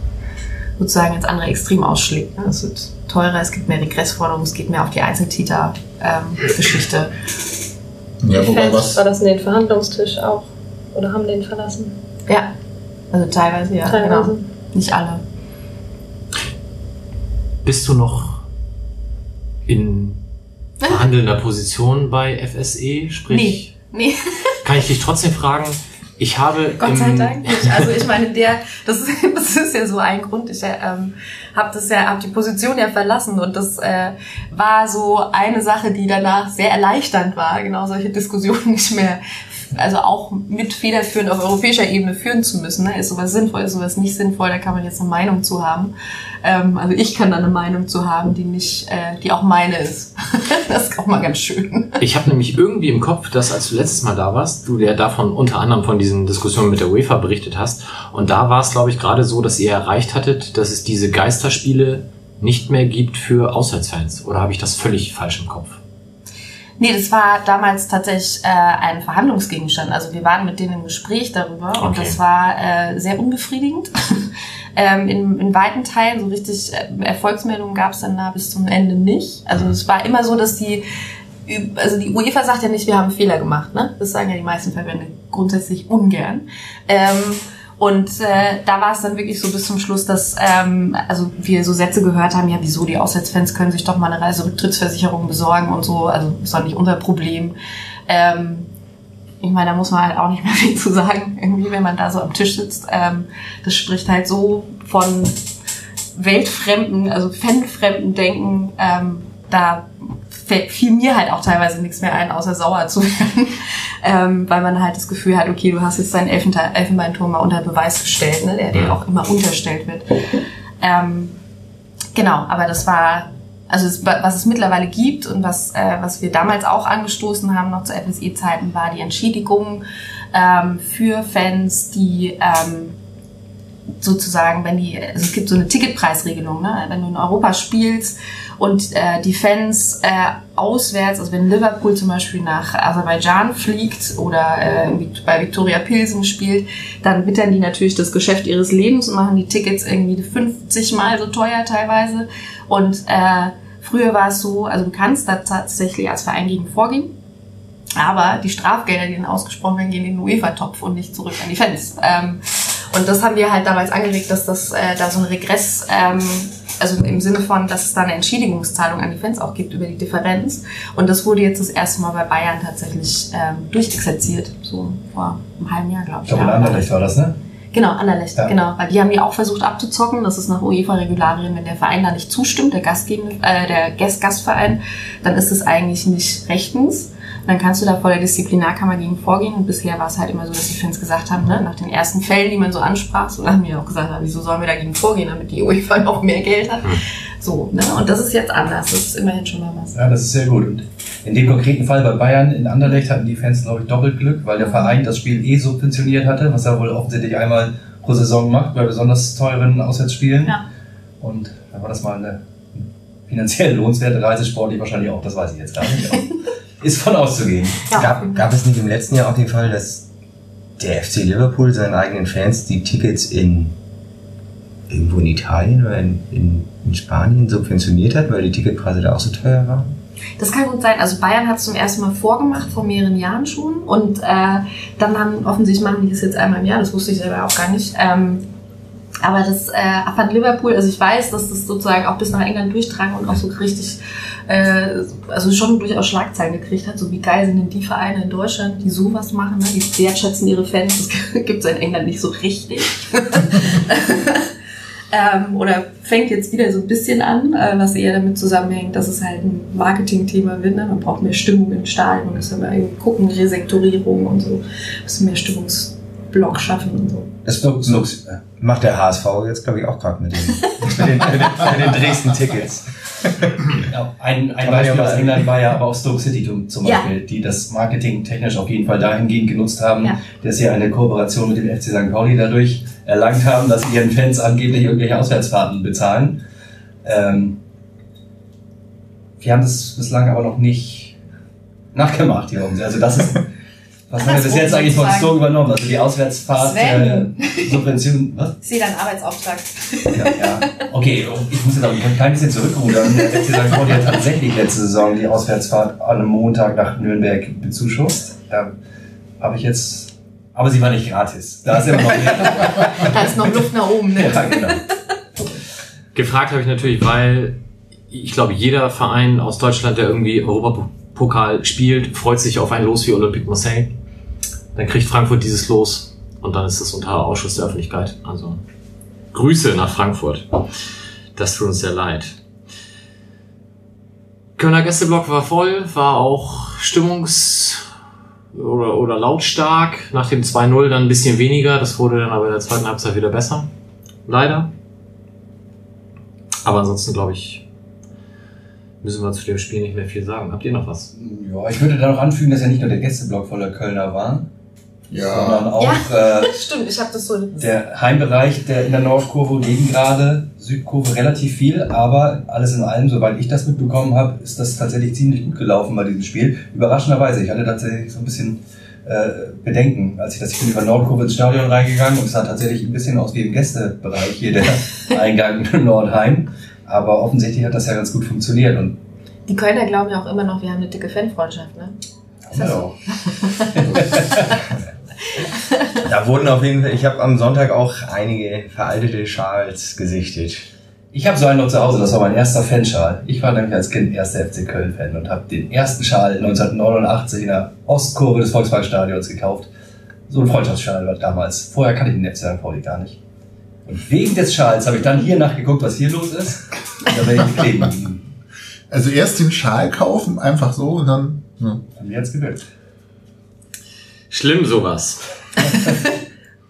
sozusagen ins andere Extrem ausschlägt. Ne? Es wird teurer, es gibt mehr Regressforderungen, es geht mehr auf die Einzeltäter-Geschichte. Ja, Die wobei was, verlassen den Verhandlungstisch auch. Oder haben den verlassen. ja, also teilweise ja, Teilweise. genau. Nicht alle. Bist du noch in verhandelnder Position bei FSE? Sprich, Nee, nee. kann ich dich trotzdem fragen, ich habe Gott sei Dank nicht. Also ich meine, der, das, ist- das ist ja so ein Grund. Ich ähm, habe das ja, habe die Position ja verlassen und das äh, war so eine Sache, die danach sehr erleichternd war, genau solche Diskussionen nicht mehr, also auch mit federführend auf europäischer Ebene führen zu müssen. Ne? Ist sowas sinnvoll, ist sowas nicht sinnvoll? Da kann man jetzt eine Meinung zu haben. Ähm, also ich kann da eine Meinung zu haben, die nicht, äh, die auch meine ist. das ist auch mal ganz schön. Ich habe nämlich irgendwie im Kopf, dass als du letztes Mal da warst, du ja davon unter anderem von diesen Diskussionen mit der UEFA berichtet hast. Und da war es, glaube ich, gerade so, dass ihr erreicht hattet, dass es diese Geisterspiele nicht mehr gibt für Auswärtsfans. Oder habe ich das völlig falsch im Kopf? Nee, das war damals tatsächlich äh, ein Verhandlungsgegenstand. Also wir waren mit denen im Gespräch darüber und Okay. das war äh, sehr unbefriedigend. ähm, in, in weiten Teilen so richtig äh, Erfolgsmeldungen gab es dann da bis zum Ende nicht. Also es war immer so, dass die also die UEFA sagt ja nicht, wir haben Fehler gemacht, ne? Das sagen ja die meisten Verbände grundsätzlich ungern. Ähm, und äh, da war es dann wirklich so bis zum Schluss, dass ähm, also wir so Sätze gehört haben, ja wieso die Auswärtsfans können sich doch mal eine Reiserücktrittsversicherung besorgen und so, also ist doch nicht unser Problem. Ähm, ich meine, da muss man halt auch nicht mehr viel zu sagen, irgendwie, wenn man da so am Tisch sitzt. Ähm, das spricht halt so von weltfremden, also fanfremden Denken. Ähm, da fiel mir halt auch teilweise nichts mehr ein, außer sauer zu werden, ähm, weil man halt das Gefühl hat, okay, du hast jetzt deinen Elfente- Elfenbeinturm mal unter Beweis gestellt, ne, der dir auch immer unterstellt wird. Ähm, genau, aber das war, also es, was es mittlerweile gibt und was, äh, was wir damals auch angestoßen haben, noch zu FSE-Zeiten, war die Entschädigung ähm, für Fans, die ähm, sozusagen, wenn die, also es gibt so eine Ticketpreisregelung, ne? wenn du in Europa spielst und äh, die Fans äh, auswärts, also wenn Liverpool zum Beispiel nach Aserbaidschan fliegt oder äh, bei Viktoria Pilsen spielt, dann wittern die natürlich das Geschäft ihres Lebens und machen die Tickets irgendwie 50 Mal so teuer teilweise. Und äh, früher war es so, also du kannst da tatsächlich als Verein gegen vorgehen. Aber die Strafgelder, die dann ausgesprochen werden, gehen in den UEFA-Topf und nicht zurück an die Fans. Ähm, und das haben wir halt damals angeregt, dass das äh, da so ein Regress, ähm, also im Sinne von, dass es da eine Entschädigungszahlung an die Fans auch gibt über die Differenz. Und das wurde jetzt das erste Mal bei Bayern tatsächlich ähm, durchexerziert, so vor einem halben Jahr, glaube Ich ich. glaube, Ja. Anderlecht war das, ne? Genau, Anderlecht, Ja. genau. Weil die haben die auch versucht abzuzocken. Das ist nach UEFA-Regularien, wenn der Verein da nicht zustimmt, der Gastgeber, äh, der Gast Gastverein, dann ist es eigentlich nicht rechtens. Dann kannst du da vor der Disziplinarkammer gegen vorgehen. Und bisher war es halt immer so, dass die Fans gesagt haben, ne, nach den ersten Fällen, die man so ansprach, so haben wir auch gesagt, na, wieso sollen wir dagegen vorgehen, damit die UEFA noch mehr Geld hat. So, ne? Und das ist jetzt anders. Das ist immerhin schon mal was. Ja, das ist sehr gut. Und in dem konkreten Fall bei Bayern in Anderlecht hatten die Fans, glaube ich, doppelt Glück, weil der Verein das Spiel eh subventioniert hatte, was er wohl offensichtlich einmal pro Saison macht, bei besonders teuren Auswärtsspielen. Ja. Und da war das mal eine finanziell lohnenswerte Reise, sportlich wahrscheinlich auch, das weiß ich jetzt gar nicht. ist von auszugehen. Ja. Gab, gab es nicht im letzten Jahr auch den Fall, dass der FC Liverpool seinen eigenen Fans die Tickets in irgendwo in Italien oder in, in, in Spanien subventioniert hat, weil die Ticketpreise da auch so teuer waren? Das kann gut sein. Also Bayern hat es zum ersten Mal vorgemacht, vor mehreren Jahren schon. Und äh, dann haben offensichtlich machen die das jetzt einmal im Jahr, das wusste ich selber auch gar nicht. Ähm, Aber das äh, fand Liverpool, also ich weiß, dass das sozusagen auch bis nach England durchdrang und auch so richtig, äh, also schon durchaus Schlagzeilen gekriegt hat. So wie geil sind denn die Vereine in Deutschland, die sowas machen, ne? die wertschätzen ihre Fans. Das gibt's in England nicht so richtig. ähm, oder fängt jetzt wieder so ein bisschen an, äh, was eher damit zusammenhängt, dass es halt ein Marketingthema wird. Ne? Man braucht mehr Stimmung im Stadion, das haben wir irgendwie gucken, Resektorierung und so, ein bisschen mehr Stimmungsblock schaffen und so. Das looks, looks, Macht der HSV jetzt, glaube ich, auch gerade mit, den- mit, den, mit, den, mit den Dresden-Tickets. Ja, ein, ein Beispiel aus England war ja aber auch Stoke City zum zum Ja. Beispiel, die das Marketing technisch auf jeden Fall dahingehend genutzt haben, Ja. dass sie eine Kooperation mit dem FC St. Pauli dadurch erlangt haben, dass sie ihren Fans angeblich irgendwelche Auswärtsfahrten bezahlen. Ähm, wir haben das bislang aber noch nicht nachgemacht hier oben. Also das ist, was haben wir bis jetzt eigentlich von. Stoke übernommen? Also die Auswärtsfahrt, äh. Subvention, was? Ich sehe deinen Arbeitsauftrag. Ja, ja. Okay, ich muss jetzt aber ein klein bisschen zurückrudern. Der FC St. Pauli hat tatsächlich letzte Saison die Auswärtsfahrt an einem Montag nach Nürnberg bezuschusst. Da habe ich jetzt, aber sie war nicht gratis. Da ist immer noch mehr. Da ist noch Luft nach oben, ne? ja, genau. Gefragt habe ich natürlich, weil ich glaube, jeder Verein aus Deutschland, der irgendwie Europapokal spielt, freut sich auf ein Los wie Olympique Marseille. Dann kriegt Frankfurt dieses Los und dann ist es unter Ausschuss der Öffentlichkeit. Also Grüße nach Frankfurt. Das tut uns sehr leid. Kölner Gästeblock war voll, war auch stimmungs- oder, oder lautstark. Nach dem 2-0 dann ein bisschen weniger. Das wurde dann aber in der zweiten Halbzeit wieder besser. Leider. Aber ansonsten glaube ich, müssen wir zu dem Spiel nicht mehr viel sagen. Habt ihr noch was? Ja, ich würde da noch anfügen, dass ja nicht nur der Gästeblock voller Kölner war, sondern Ja, auch äh, Stimmt, ich habe das so. der Heimbereich der in der Nordkurve gegen gerade Südkurve relativ viel, aber alles in allem, soweit ich das mitbekommen habe, ist das tatsächlich ziemlich gut gelaufen bei diesem Spiel. Überraschenderweise, ich hatte tatsächlich so ein bisschen äh, Bedenken, als ich das, ich bin über Nordkurve ins Stadion reingegangen und es sah tatsächlich ein bisschen aus wie im Gästebereich hier der Eingang Nordheim. Aber offensichtlich hat das ja ganz gut funktioniert und Die Kölner glauben ja auch immer noch, wir haben eine dicke Fanfreundschaft, ne? Ist das so? Da wurden auf jeden Fall, ich habe am Sonntag auch einige veraltete Schals gesichtet. Ich habe so einen noch zu Hause, das war mein erster Fanschal. Ich war nämlich als Kind erster FC Köln-Fan und habe den ersten Schal 1989 in der Ostkurve des Volkswagenstadions gekauft. So ein Freundschaftsschal war damals. Vorher kannte ich den FC St. Pauli gar nicht. Und wegen des Schals habe ich dann hier nachgeguckt, was hier los ist. Und da werde ich kleben also erst den Schal kaufen, einfach so und dann. Ja. Und mir hat's gewirkt. Schlimm sowas.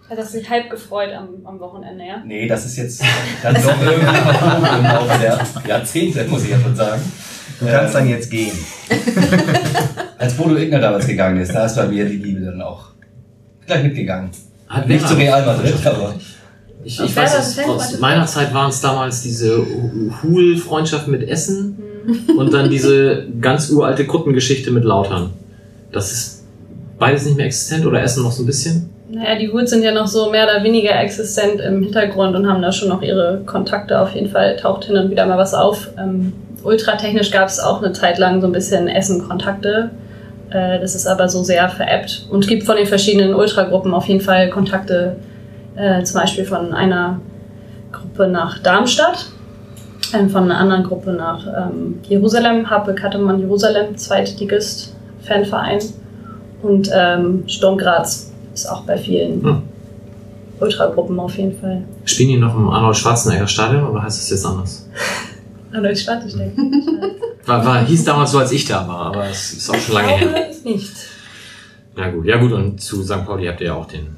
Hat das sich halb gefreut am, am Wochenende, ja? Nee, das ist jetzt dann doch irgendwie im Laufe der Jahrzehnte, muss ich ja schon sagen. Du kannst dann jetzt gehen. Als Bodo Igner damals gegangen ist, da ist bei mir die Liebe dann auch gleich mitgegangen. Hat Nicht zu Real Madrid, aber Ich, Aus ich weiß, aus, aus meiner Zeit waren es damals diese Hul-Freundschaft mit Essen und dann diese ganz uralte Kuttengeschichte mit Lautern. Das ist beides nicht mehr existent oder Essen noch so ein bisschen? Naja, die Hoods sind ja noch so mehr oder weniger existent im Hintergrund und haben da schon noch ihre Kontakte. Auf jeden Fall taucht hin und wieder mal was auf. Ähm, ultratechnisch gab es auch eine Zeit lang so ein bisschen Essen-Kontakte. Äh, das ist aber so sehr veräppt. Und gibt von den verschiedenen Ultragruppen auf jeden Fall Kontakte, äh, zum Beispiel von einer Gruppe nach Darmstadt, ähm, von einer anderen Gruppe nach ähm, Jerusalem, Happe Kattemann Jerusalem, Zweitligist, Fanverein. Und ähm, Sturm Graz ist auch bei vielen Hm. Ultragruppen auf jeden Fall. Spielen die noch im Arnold Schwarzenegger Stadion oder heißt das jetzt anders? Starte stecken. War, war, hieß damals so, als ich da war, aber es ist auch schon lange her. nicht. Ja gut, ja gut, und zu St. Pauli habt ihr ja auch den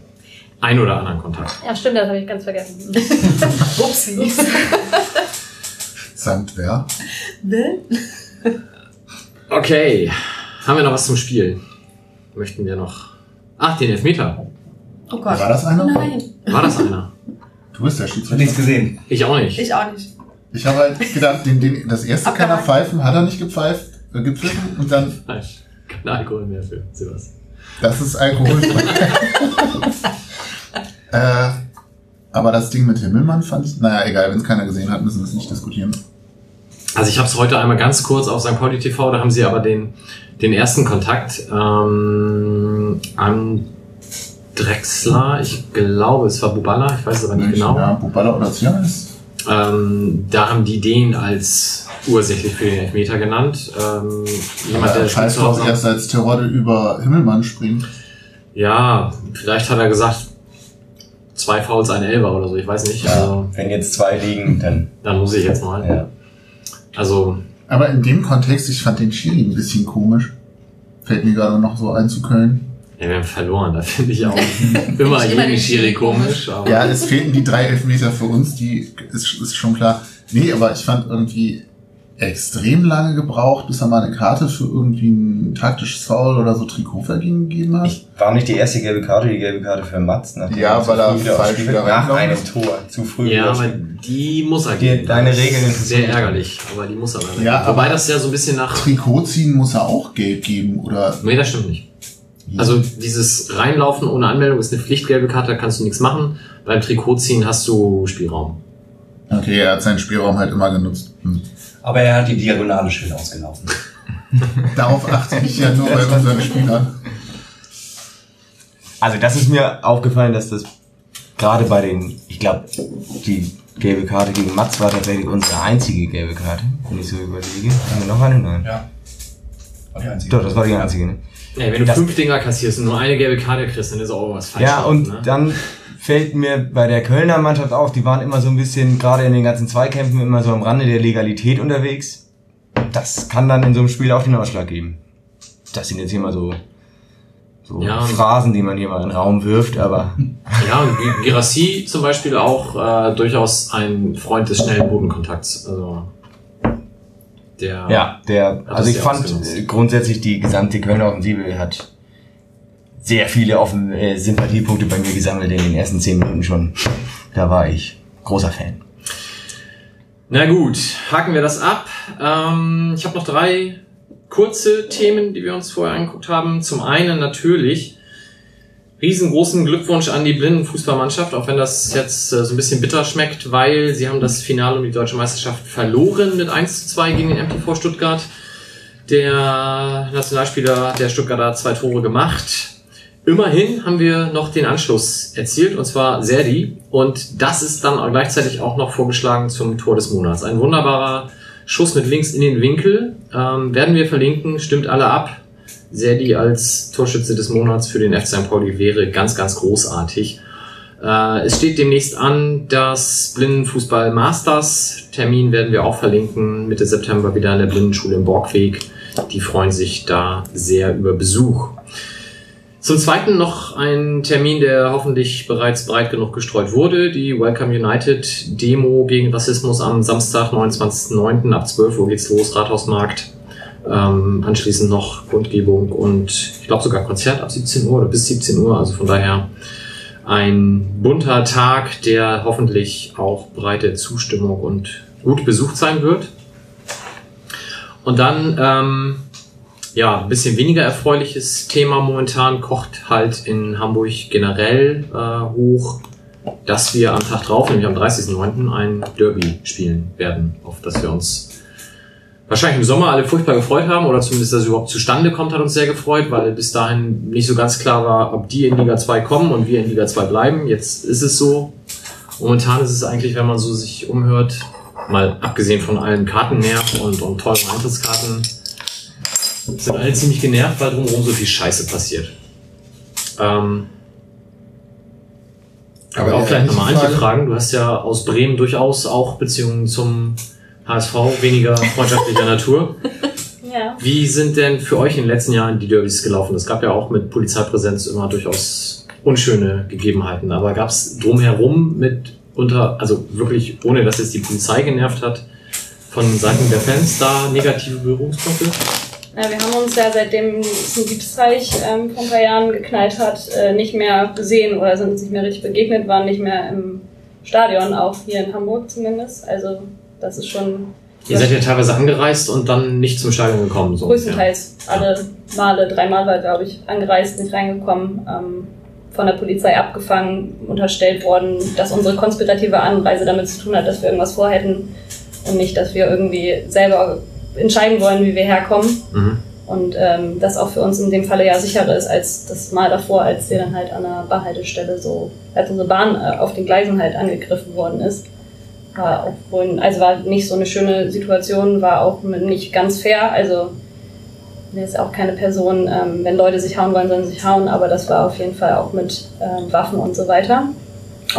ein oder anderen Kontakt. Ja, stimmt, das habe ich ganz vergessen. Upsi. Sankt wer? Ne? Okay, haben wir noch was zum Spiel? Möchten wir noch... Ach, den Elfmeter. Oh Gott. War das einer? Nein, War das einer? Du bist der ich habe Schiedsrichter. nichts gesehen. Ich auch nicht. ich auch nicht. Ich habe halt gedacht, den, den, das erste kann er pfeifen, hat er nicht gepfeift, äh, gepfiffen und dann, Nein, kein Alkohol mehr für sowas. das ist alkoholfrei. äh, aber das Ding mit Himmelmann fand ich, naja, egal, wenn es keiner gesehen hat, müssen wir es nicht diskutieren. Also ich habe es heute einmal ganz kurz auf St. Pauli TV, da haben sie aber den, den ersten Kontakt ähm, am Drexler, ich glaube, es war Bubala, ich weiß es aber nicht genau. Ja, Bubala oder Zianis. Ähm, da haben die den als ursächlich für den Elfmeter genannt. Ähm, jemand, der Ja, Scheiß drauf, erst als Terodde über Himmelmann springt. Ja, vielleicht hat er gesagt, zwei Fouls, ein Elber oder so, ich weiß nicht. Also, Wenn jetzt zwei liegen, dann. dann muss ich jetzt mal. Ja. Also, Aber in dem Kontext, ich fand den Schiri ein bisschen komisch. Fällt mir gerade noch so ein zu Köln. ja, wir haben verloren, da finde ich auch immer jeden den Schiri komisch. Aber Ja, es fehlten die drei Elfmeter für uns, die ist, ist schon klar. Nee, aber ich fand irgendwie extrem lange gebraucht, bis er mal eine Karte für irgendwie ein taktisches Foul oder so Trikotvergehen gegeben hat. Ich war nicht die erste gelbe Karte, die gelbe Karte für Mats. nachdem Ja, weil er wieder falsch wieder Nach einem ist. Tor. Zu früh. Ja, aber die muss er geben. deine Regeln interessieren Sehr ärgerlich, aber die muss er leider Ja. Wobei das ja so ein bisschen nach... Trikot ziehen muss er auch Geld geben, oder? Nee, das stimmt nicht. Also dieses Reinlaufen ohne Anmeldung ist eine Pflichtgelbe Karte, da kannst du nichts machen. Beim Trikotziehen hast du Spielraum. Okay, er hat seinen Spielraum halt immer genutzt. Hm. Aber er hat die Diagonale schön ausgelaufen. Darauf achte ich ja nur bei unseren Spielern. Also das ist mir aufgefallen, dass das gerade bei den, ich glaube, die gelbe Karte gegen Mats war tatsächlich unsere einzige gelbe Karte, wenn ich so überlege. Haben wir noch eine? Nein. Ja. War die einzige. Doch, das war die einzige. Ne? Ja, wenn du Das- fünf Dinger kassierst und nur eine gelbe Karte kriegst, dann ist auch was falsch. Ja, und ne? dann fällt mir bei der Kölner Mannschaft auf, die waren immer so ein bisschen, gerade in den ganzen Zweikämpfen, immer so am Rande der Legalität unterwegs. Das kann dann in so einem Spiel auch den Ausschlag geben. Das sind jetzt hier mal so, so Ja, Phrasen, die man hier mal in den Raum wirft, aber Ja, Girassi zum Beispiel auch äh, durchaus ein Freund des schnellen Bodenkontakts. Also der ja, der, also ich fand grundsätzlich die gesamte Kölner Offensive hat sehr viele offen, äh, Sympathiepunkte bei mir gesammelt in den ersten zehn Minuten schon. Da war ich großer Fan. Na gut, haken wir das ab. Ähm, ich habe noch drei kurze Themen, die wir uns vorher angeguckt haben. Zum einen natürlich riesengroßen Glückwunsch an die Blindenfußballmannschaft, auch wenn das jetzt äh, so ein bisschen bitter schmeckt, weil sie haben das Finale um die deutsche Meisterschaft verloren mit 1 zu 2 gegen den MTV Stuttgart. Der Nationalspieler der Stuttgarter hat zwei Tore gemacht. Immerhin haben wir noch den Anschluss erzielt, und zwar Serdi. Und das ist dann gleichzeitig auch noch vorgeschlagen zum Tor des Monats. Ein wunderbarer Schuss mit links in den Winkel. Ähm, werden wir verlinken, stimmt alle ab. Serdi als Torschütze des Monats für den FC St. Pauli wäre ganz, ganz großartig. Äh, es steht demnächst an, das Blindenfußball Masters. Termin werden wir auch verlinken. Mitte September wieder in der Blindenschule im Borgweg. Die freuen sich da sehr über Besuch. Zum Zweiten noch ein Termin, der hoffentlich bereits breit genug gestreut wurde. Die Welcome United Demo gegen Rassismus am Samstag, 29.09. ab 12 Uhr geht's los, Rathausmarkt. Ähm, anschließend noch Kundgebung und ich glaube sogar Konzert ab 17 Uhr oder bis 17 Uhr. Also von daher ein bunter Tag, der hoffentlich auch breite Zustimmung und gut besucht sein wird. Und dann, ähm, ja, ein bisschen weniger erfreuliches Thema momentan kocht halt in Hamburg generell äh, hoch, dass wir am Tag drauf, nämlich am 30.09. ein Derby spielen werden, auf das wir uns wahrscheinlich im Sommer alle furchtbar gefreut haben oder zumindest, dass es überhaupt zustande kommt, hat uns sehr gefreut, weil bis dahin nicht so ganz klar war, ob die in Liga 2 kommen und wir in Liga 2 bleiben. Jetzt ist es so. Momentan ist es eigentlich, wenn man so sich umhört, mal abgesehen von allen Kartennerv und, und tollen Eintrittskarten, sind alle ziemlich genervt, weil drumherum so viel Scheiße passiert. Ähm, aber auch vielleicht nochmal Frage- anzufragen, du hast ja aus Bremen durchaus auch Beziehungen zum HSV, weniger freundschaftlicher Natur. Ja. Wie sind denn für euch in den letzten Jahren die Derbys gelaufen? Es gab ja auch mit Polizeipräsenz immer durchaus unschöne Gegebenheiten, aber gab es drumherum mit unter, also wirklich ohne dass es die Polizei genervt hat, von Seiten der Fans da negative Berührungspunkte? Ja, wir haben uns ja seitdem es ein Diebsteich ähm, vor ein paar Jahren geknallt hat, äh, nicht mehr gesehen oder sind uns nicht mehr richtig begegnet, waren nicht mehr im Stadion, auch hier in Hamburg zumindest. Also das ist schon Ihr seid ja teilweise angereist und dann nicht zum Stadion gekommen. So größtenteils alle Male, dreimal war glaube ich angereist, nicht reingekommen, ähm, von der Polizei abgefangen, unterstellt worden, dass unsere konspirative Anreise damit zu tun hat, dass wir irgendwas vorhätten und nicht, dass wir irgendwie selber entscheiden wollen, wie wir herkommen. Mhm. Und ähm, das auch für uns in dem Falle ja sicherer ist als das Mal davor, als wir dann halt an der Bahnhaltestelle so, als unsere Bahn äh, auf den Gleisen halt angegriffen worden ist. War auch wohl, also war nicht so eine schöne Situation, war auch nicht ganz fair. Also mir ist auch keine Person, ähm, wenn Leute sich hauen wollen, sollen sie sich hauen, aber das war auf jeden Fall auch mit ähm, Waffen und so weiter.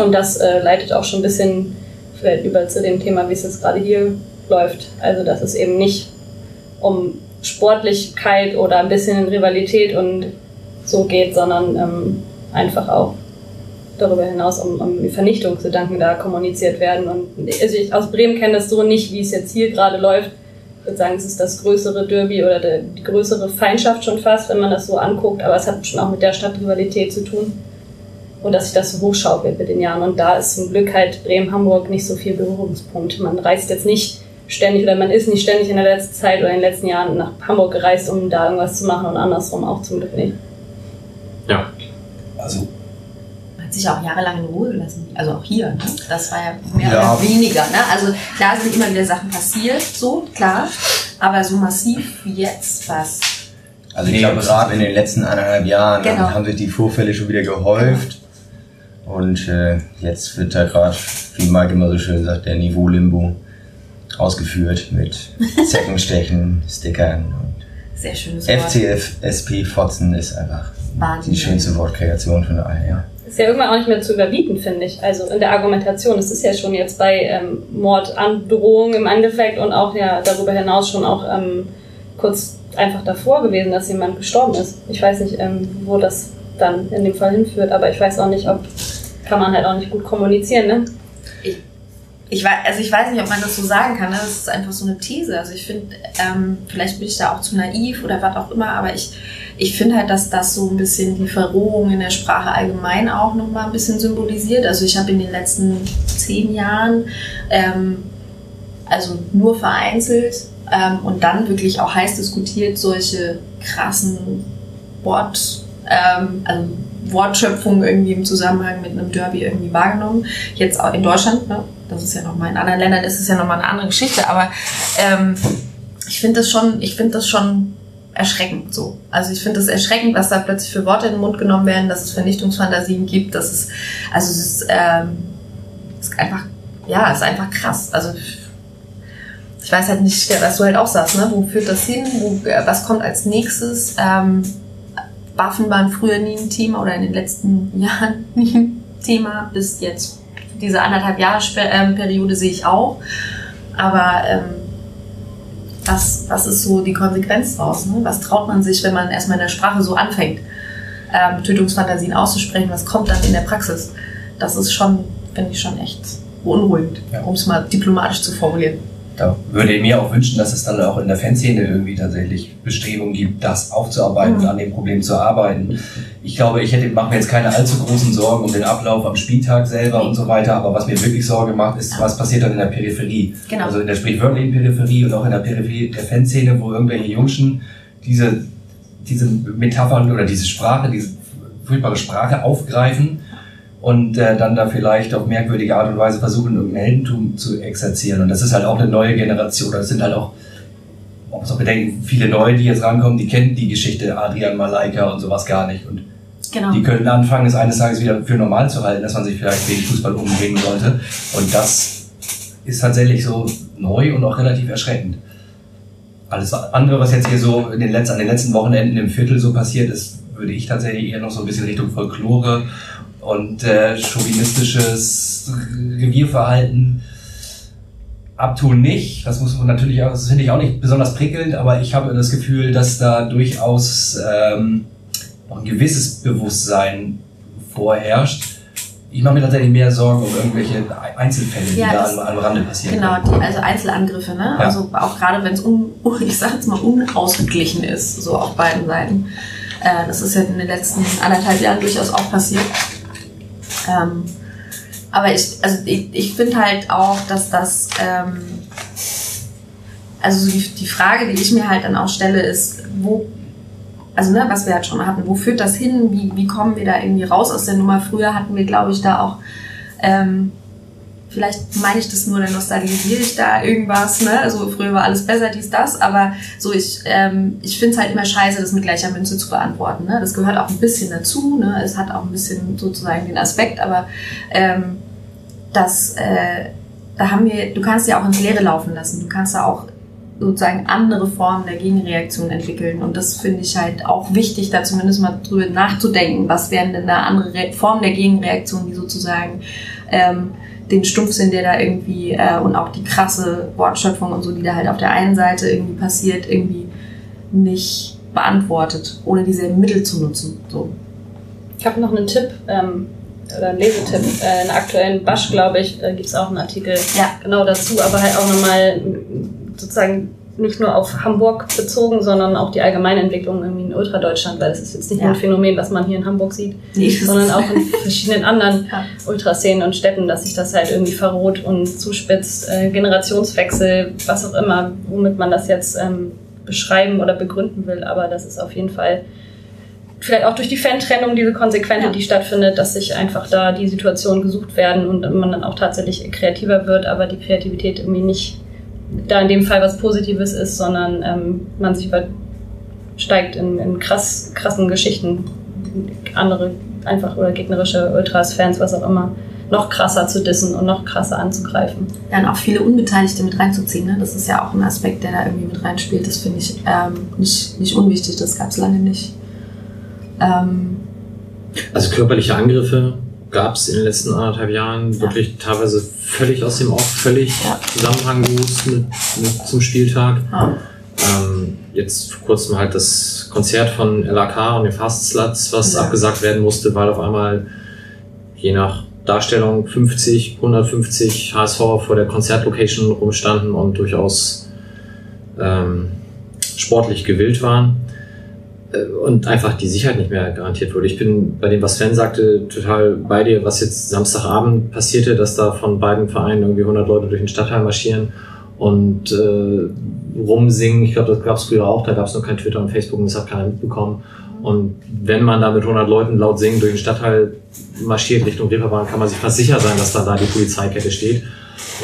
Und das äh, leitet auch schon ein bisschen vielleicht über zu dem Thema, wie es jetzt gerade hier läuft. Also dass es eben nicht um Sportlichkeit oder ein bisschen Rivalität und so geht, sondern ähm, einfach auch darüber hinaus um, um Vernichtungsgedanken da kommuniziert werden. Und also ich aus Bremen kenne das so nicht, wie es jetzt hier gerade läuft. Ich würde sagen, es ist das größere Derby oder die, die größere Feindschaft schon fast, wenn man das so anguckt, aber es hat schon auch mit der Stadtrivalität zu tun. Und dass sich das so hochschaukelt mit den Jahren. Und da ist zum Glück halt Bremen-Hamburg nicht so viel Berührungspunkt. Man reist jetzt nicht ständig oder man ist nicht ständig in der letzten Zeit oder in den letzten Jahren nach Hamburg gereist, um da irgendwas zu machen und andersrum auch zum Glück nicht. Ja. Also Man hat sich auch jahrelang in Ruhe gelassen. Also auch hier, ne? Das war ja mehr Ja. oder weniger, ne? Also klar sind immer wieder Sachen passiert, so, klar. Aber so massiv wie jetzt was. Also ich glaube, gerade in den letzten eineinhalb Jahren Genau. haben sich die Vorfälle schon wieder gehäuft. Und äh, jetzt wird da gerade, wie Mike immer so schön sagt, der Niveau-Limbo ausgeführt mit Zeckenstechen, Stickern und Sehr schönes Wort. FCF SP Fotzen ist einfach Wahnsinn. die schönste Wortkreation von allen, ja. Ist ja irgendwann auch nicht mehr zu überbieten, finde ich. Also in der Argumentation. Es ist ja schon jetzt bei ähm, Mordandrohung im Endeffekt und auch ja darüber hinaus schon auch ähm, kurz einfach davor gewesen, dass jemand gestorben ist. Ich weiß nicht, ähm, wo das dann in dem Fall hinführt, aber ich weiß auch nicht, ob kann man halt auch nicht gut kommunizieren, ne? Ich weiß, also ich weiß nicht, ob man das so sagen kann. Ne? Das ist einfach so eine These. Also ich finde, ähm, vielleicht bin ich da auch zu naiv oder was auch immer, aber ich, ich finde halt, dass das so ein bisschen die Verrohung in der Sprache allgemein auch nochmal ein bisschen symbolisiert. Also ich habe in den letzten zehn Jahren ähm, also nur vereinzelt ähm, und dann wirklich auch heiß diskutiert solche krassen Wort, ähm, also Wortschöpfungen irgendwie im Zusammenhang mit einem Derby irgendwie wahrgenommen. Jetzt auch in Deutschland, ne? Das ist ja nochmal, in anderen Ländern ist es ja nochmal eine andere Geschichte, aber ähm, ich finde das schon, ich finde das schon erschreckend so. Also ich finde es erschreckend, was da plötzlich für Worte in den Mund genommen werden, dass es Vernichtungsfantasien gibt, dass es, also es ist, ähm, ist einfach, ja, es ist einfach krass. Also ich weiß halt nicht, was du halt auch sagst, ne? Wo führt das hin? Wo, was kommt als nächstes? Ähm, Waffen waren früher nie ein Thema oder in den letzten Jahren nie ein Thema. Bis jetzt diese anderthalb Jahre Spe- ähm, Periode sehe ich auch. Aber ähm, was, was ist so die Konsequenz daraus? Ne? Was traut man sich, wenn man erstmal in der Sprache so anfängt, ähm, Tötungsfantasien auszusprechen? Was kommt dann in der Praxis? Das ist schon, finde ich schon echt beunruhigend, Ja. um es mal diplomatisch zu formulieren. Da würde ich mir auch wünschen, dass es dann auch in der Fanszene irgendwie tatsächlich Bestrebungen gibt, das aufzuarbeiten, Mhm. an dem Problem zu arbeiten. Ich glaube, ich hätte, mache mir jetzt keine allzu großen Sorgen um den Ablauf am Spieltag selber und so weiter, aber was mir wirklich Sorge macht, ist, was passiert dann in der Peripherie. Genau. Also in der sprichwörtlichen Peripherie und auch in der Peripherie der Fanszene, wo irgendwelche Jungschen diese, diese Metaphern oder diese Sprache, diese furchtbare Sprache aufgreifen und äh, dann da vielleicht auf merkwürdige Art und Weise versuchen, irgendein Heldentum zu exerzieren. Und das ist halt auch eine neue Generation. Das sind halt auch, man muss auch bedenken, viele Neue, die jetzt rankommen, die kennen die Geschichte Adrian Malaika und sowas gar nicht. Und Genau. die können anfangen, es eines Tages wieder für normal zu halten, dass man sich vielleicht wegen Fußball umbringen sollte. Und das ist tatsächlich so neu und auch relativ erschreckend. Alles andere, was jetzt hier so in den letzten, an den letzten Wochenenden im Viertel so passiert ist, würde ich tatsächlich eher noch so ein bisschen Richtung Folklore und äh, chauvinistisches Revierverhalten abtun nicht. Das muss man natürlich auch, das finde ich auch nicht besonders prickelnd, aber ich habe das Gefühl, dass da durchaus ähm, auch ein gewisses Bewusstsein vorherrscht. Ich mache mir tatsächlich mehr Sorgen um irgendwelche Einzelfälle, die Ja, da das- am, am Rande passieren. Genau, die, also Einzelangriffe, ne? Ja. Also auch gerade wenn es un, ich sag jetzt mal unausgeglichen ist, so auf beiden Seiten. Äh, das ist ja in den letzten anderthalb Jahren durchaus auch passiert. Ähm, aber ich, also ich, ich finde halt auch, dass das, ähm, also so die, die Frage, die ich mir halt dann auch stelle, ist, wo, also ne, was wir halt schon hatten, wo führt das hin? Wie, wie kommen wir da irgendwie raus aus der Nummer? Früher hatten wir, glaube ich, da auch ähm, vielleicht meine ich das nur, dann nostalgisiere ich da irgendwas, ne? Also früher war alles besser, dies, das, aber so ich, ähm, ich finde es halt immer scheiße, das mit gleicher Münze zu beantworten. Ne? Das gehört auch ein bisschen dazu, ne? Es hat auch ein bisschen sozusagen den Aspekt, aber ähm, das, äh, da haben wir, du kannst ja auch ins Leere laufen lassen. Du kannst da auch sozusagen andere Formen der Gegenreaktion entwickeln. Und das finde ich halt auch wichtig, da zumindest mal drüber nachzudenken, was wären denn da andere Re Formen der Gegenreaktion, die sozusagen ähm, den Stumpfsinn, der da irgendwie äh, und auch die krasse Wortschöpfung und so, die da halt auf der einen Seite irgendwie passiert, irgendwie nicht beantwortet, ohne dieselben Mittel zu nutzen. So. Ich habe noch einen Tipp, ähm, oder einen Lesetipp. Äh, in der aktuellen Basch, glaube ich, äh, gibt es auch einen Artikel Ja. genau dazu, aber halt auch nochmal sozusagen nicht nur auf Hamburg bezogen, sondern auch die allgemeine Entwicklung irgendwie in Ultradeutschland, weil das ist jetzt nicht Ja. nur ein Phänomen, was man hier in Hamburg sieht, Nee, sondern auch in verschiedenen anderen Ja. Ultraszenen und Städten, dass sich das halt irgendwie verroht und zuspitzt, äh, Generationswechsel, was auch immer, womit man das jetzt ähm, beschreiben oder begründen will, aber das ist auf jeden Fall vielleicht auch durch die Fan-Trennung, diese konsequente, Ja. die stattfindet, dass sich einfach da die Situationen gesucht werden und man dann auch tatsächlich kreativer wird, aber die Kreativität irgendwie nicht da in dem Fall was Positives ist, sondern ähm, man sich übersteigt in, in krass, krassen Geschichten, andere einfach oder gegnerische Ultras, Fans, was auch immer, noch krasser zu dissen und noch krasser anzugreifen. Ja, und auch viele Unbeteiligte mit reinzuziehen. Ne? Das ist ja auch ein Aspekt, der da irgendwie mit reinspielt. Das finde ich ähm, nicht, nicht unwichtig. Das gab es lange nicht. Ähm, Also körperliche Angriffe gab es in den letzten anderthalb Jahren wirklich teilweise völlig aus dem Off, völlig Ja. Zusammenhanglos mit, mit zum Spieltag. ja. Ähm, jetzt vor kurzem halt das Konzert von LAK und den Fast Sluts, was Ja. abgesagt werden musste, weil auf einmal je nach Darstellung 50, 150 HSV vor der Konzertlocation rumstanden und durchaus ähm, sportlich gewillt waren und einfach die Sicherheit nicht mehr garantiert wurde. Ich bin bei dem, was Sven sagte, total bei dir, was jetzt Samstagabend passierte, dass da von beiden Vereinen irgendwie 100 Leute durch den Stadtteil marschieren und äh, rumsingen. Ich glaube, das gab es früher auch, da gab es noch kein Twitter und Facebook und das hat keiner mitbekommen. Und wenn man da mit 100 Leuten laut singen durch den Stadtteil marschiert Richtung Reeperbahn, kann man sich fast sicher sein, dass dann da die Polizeikette steht.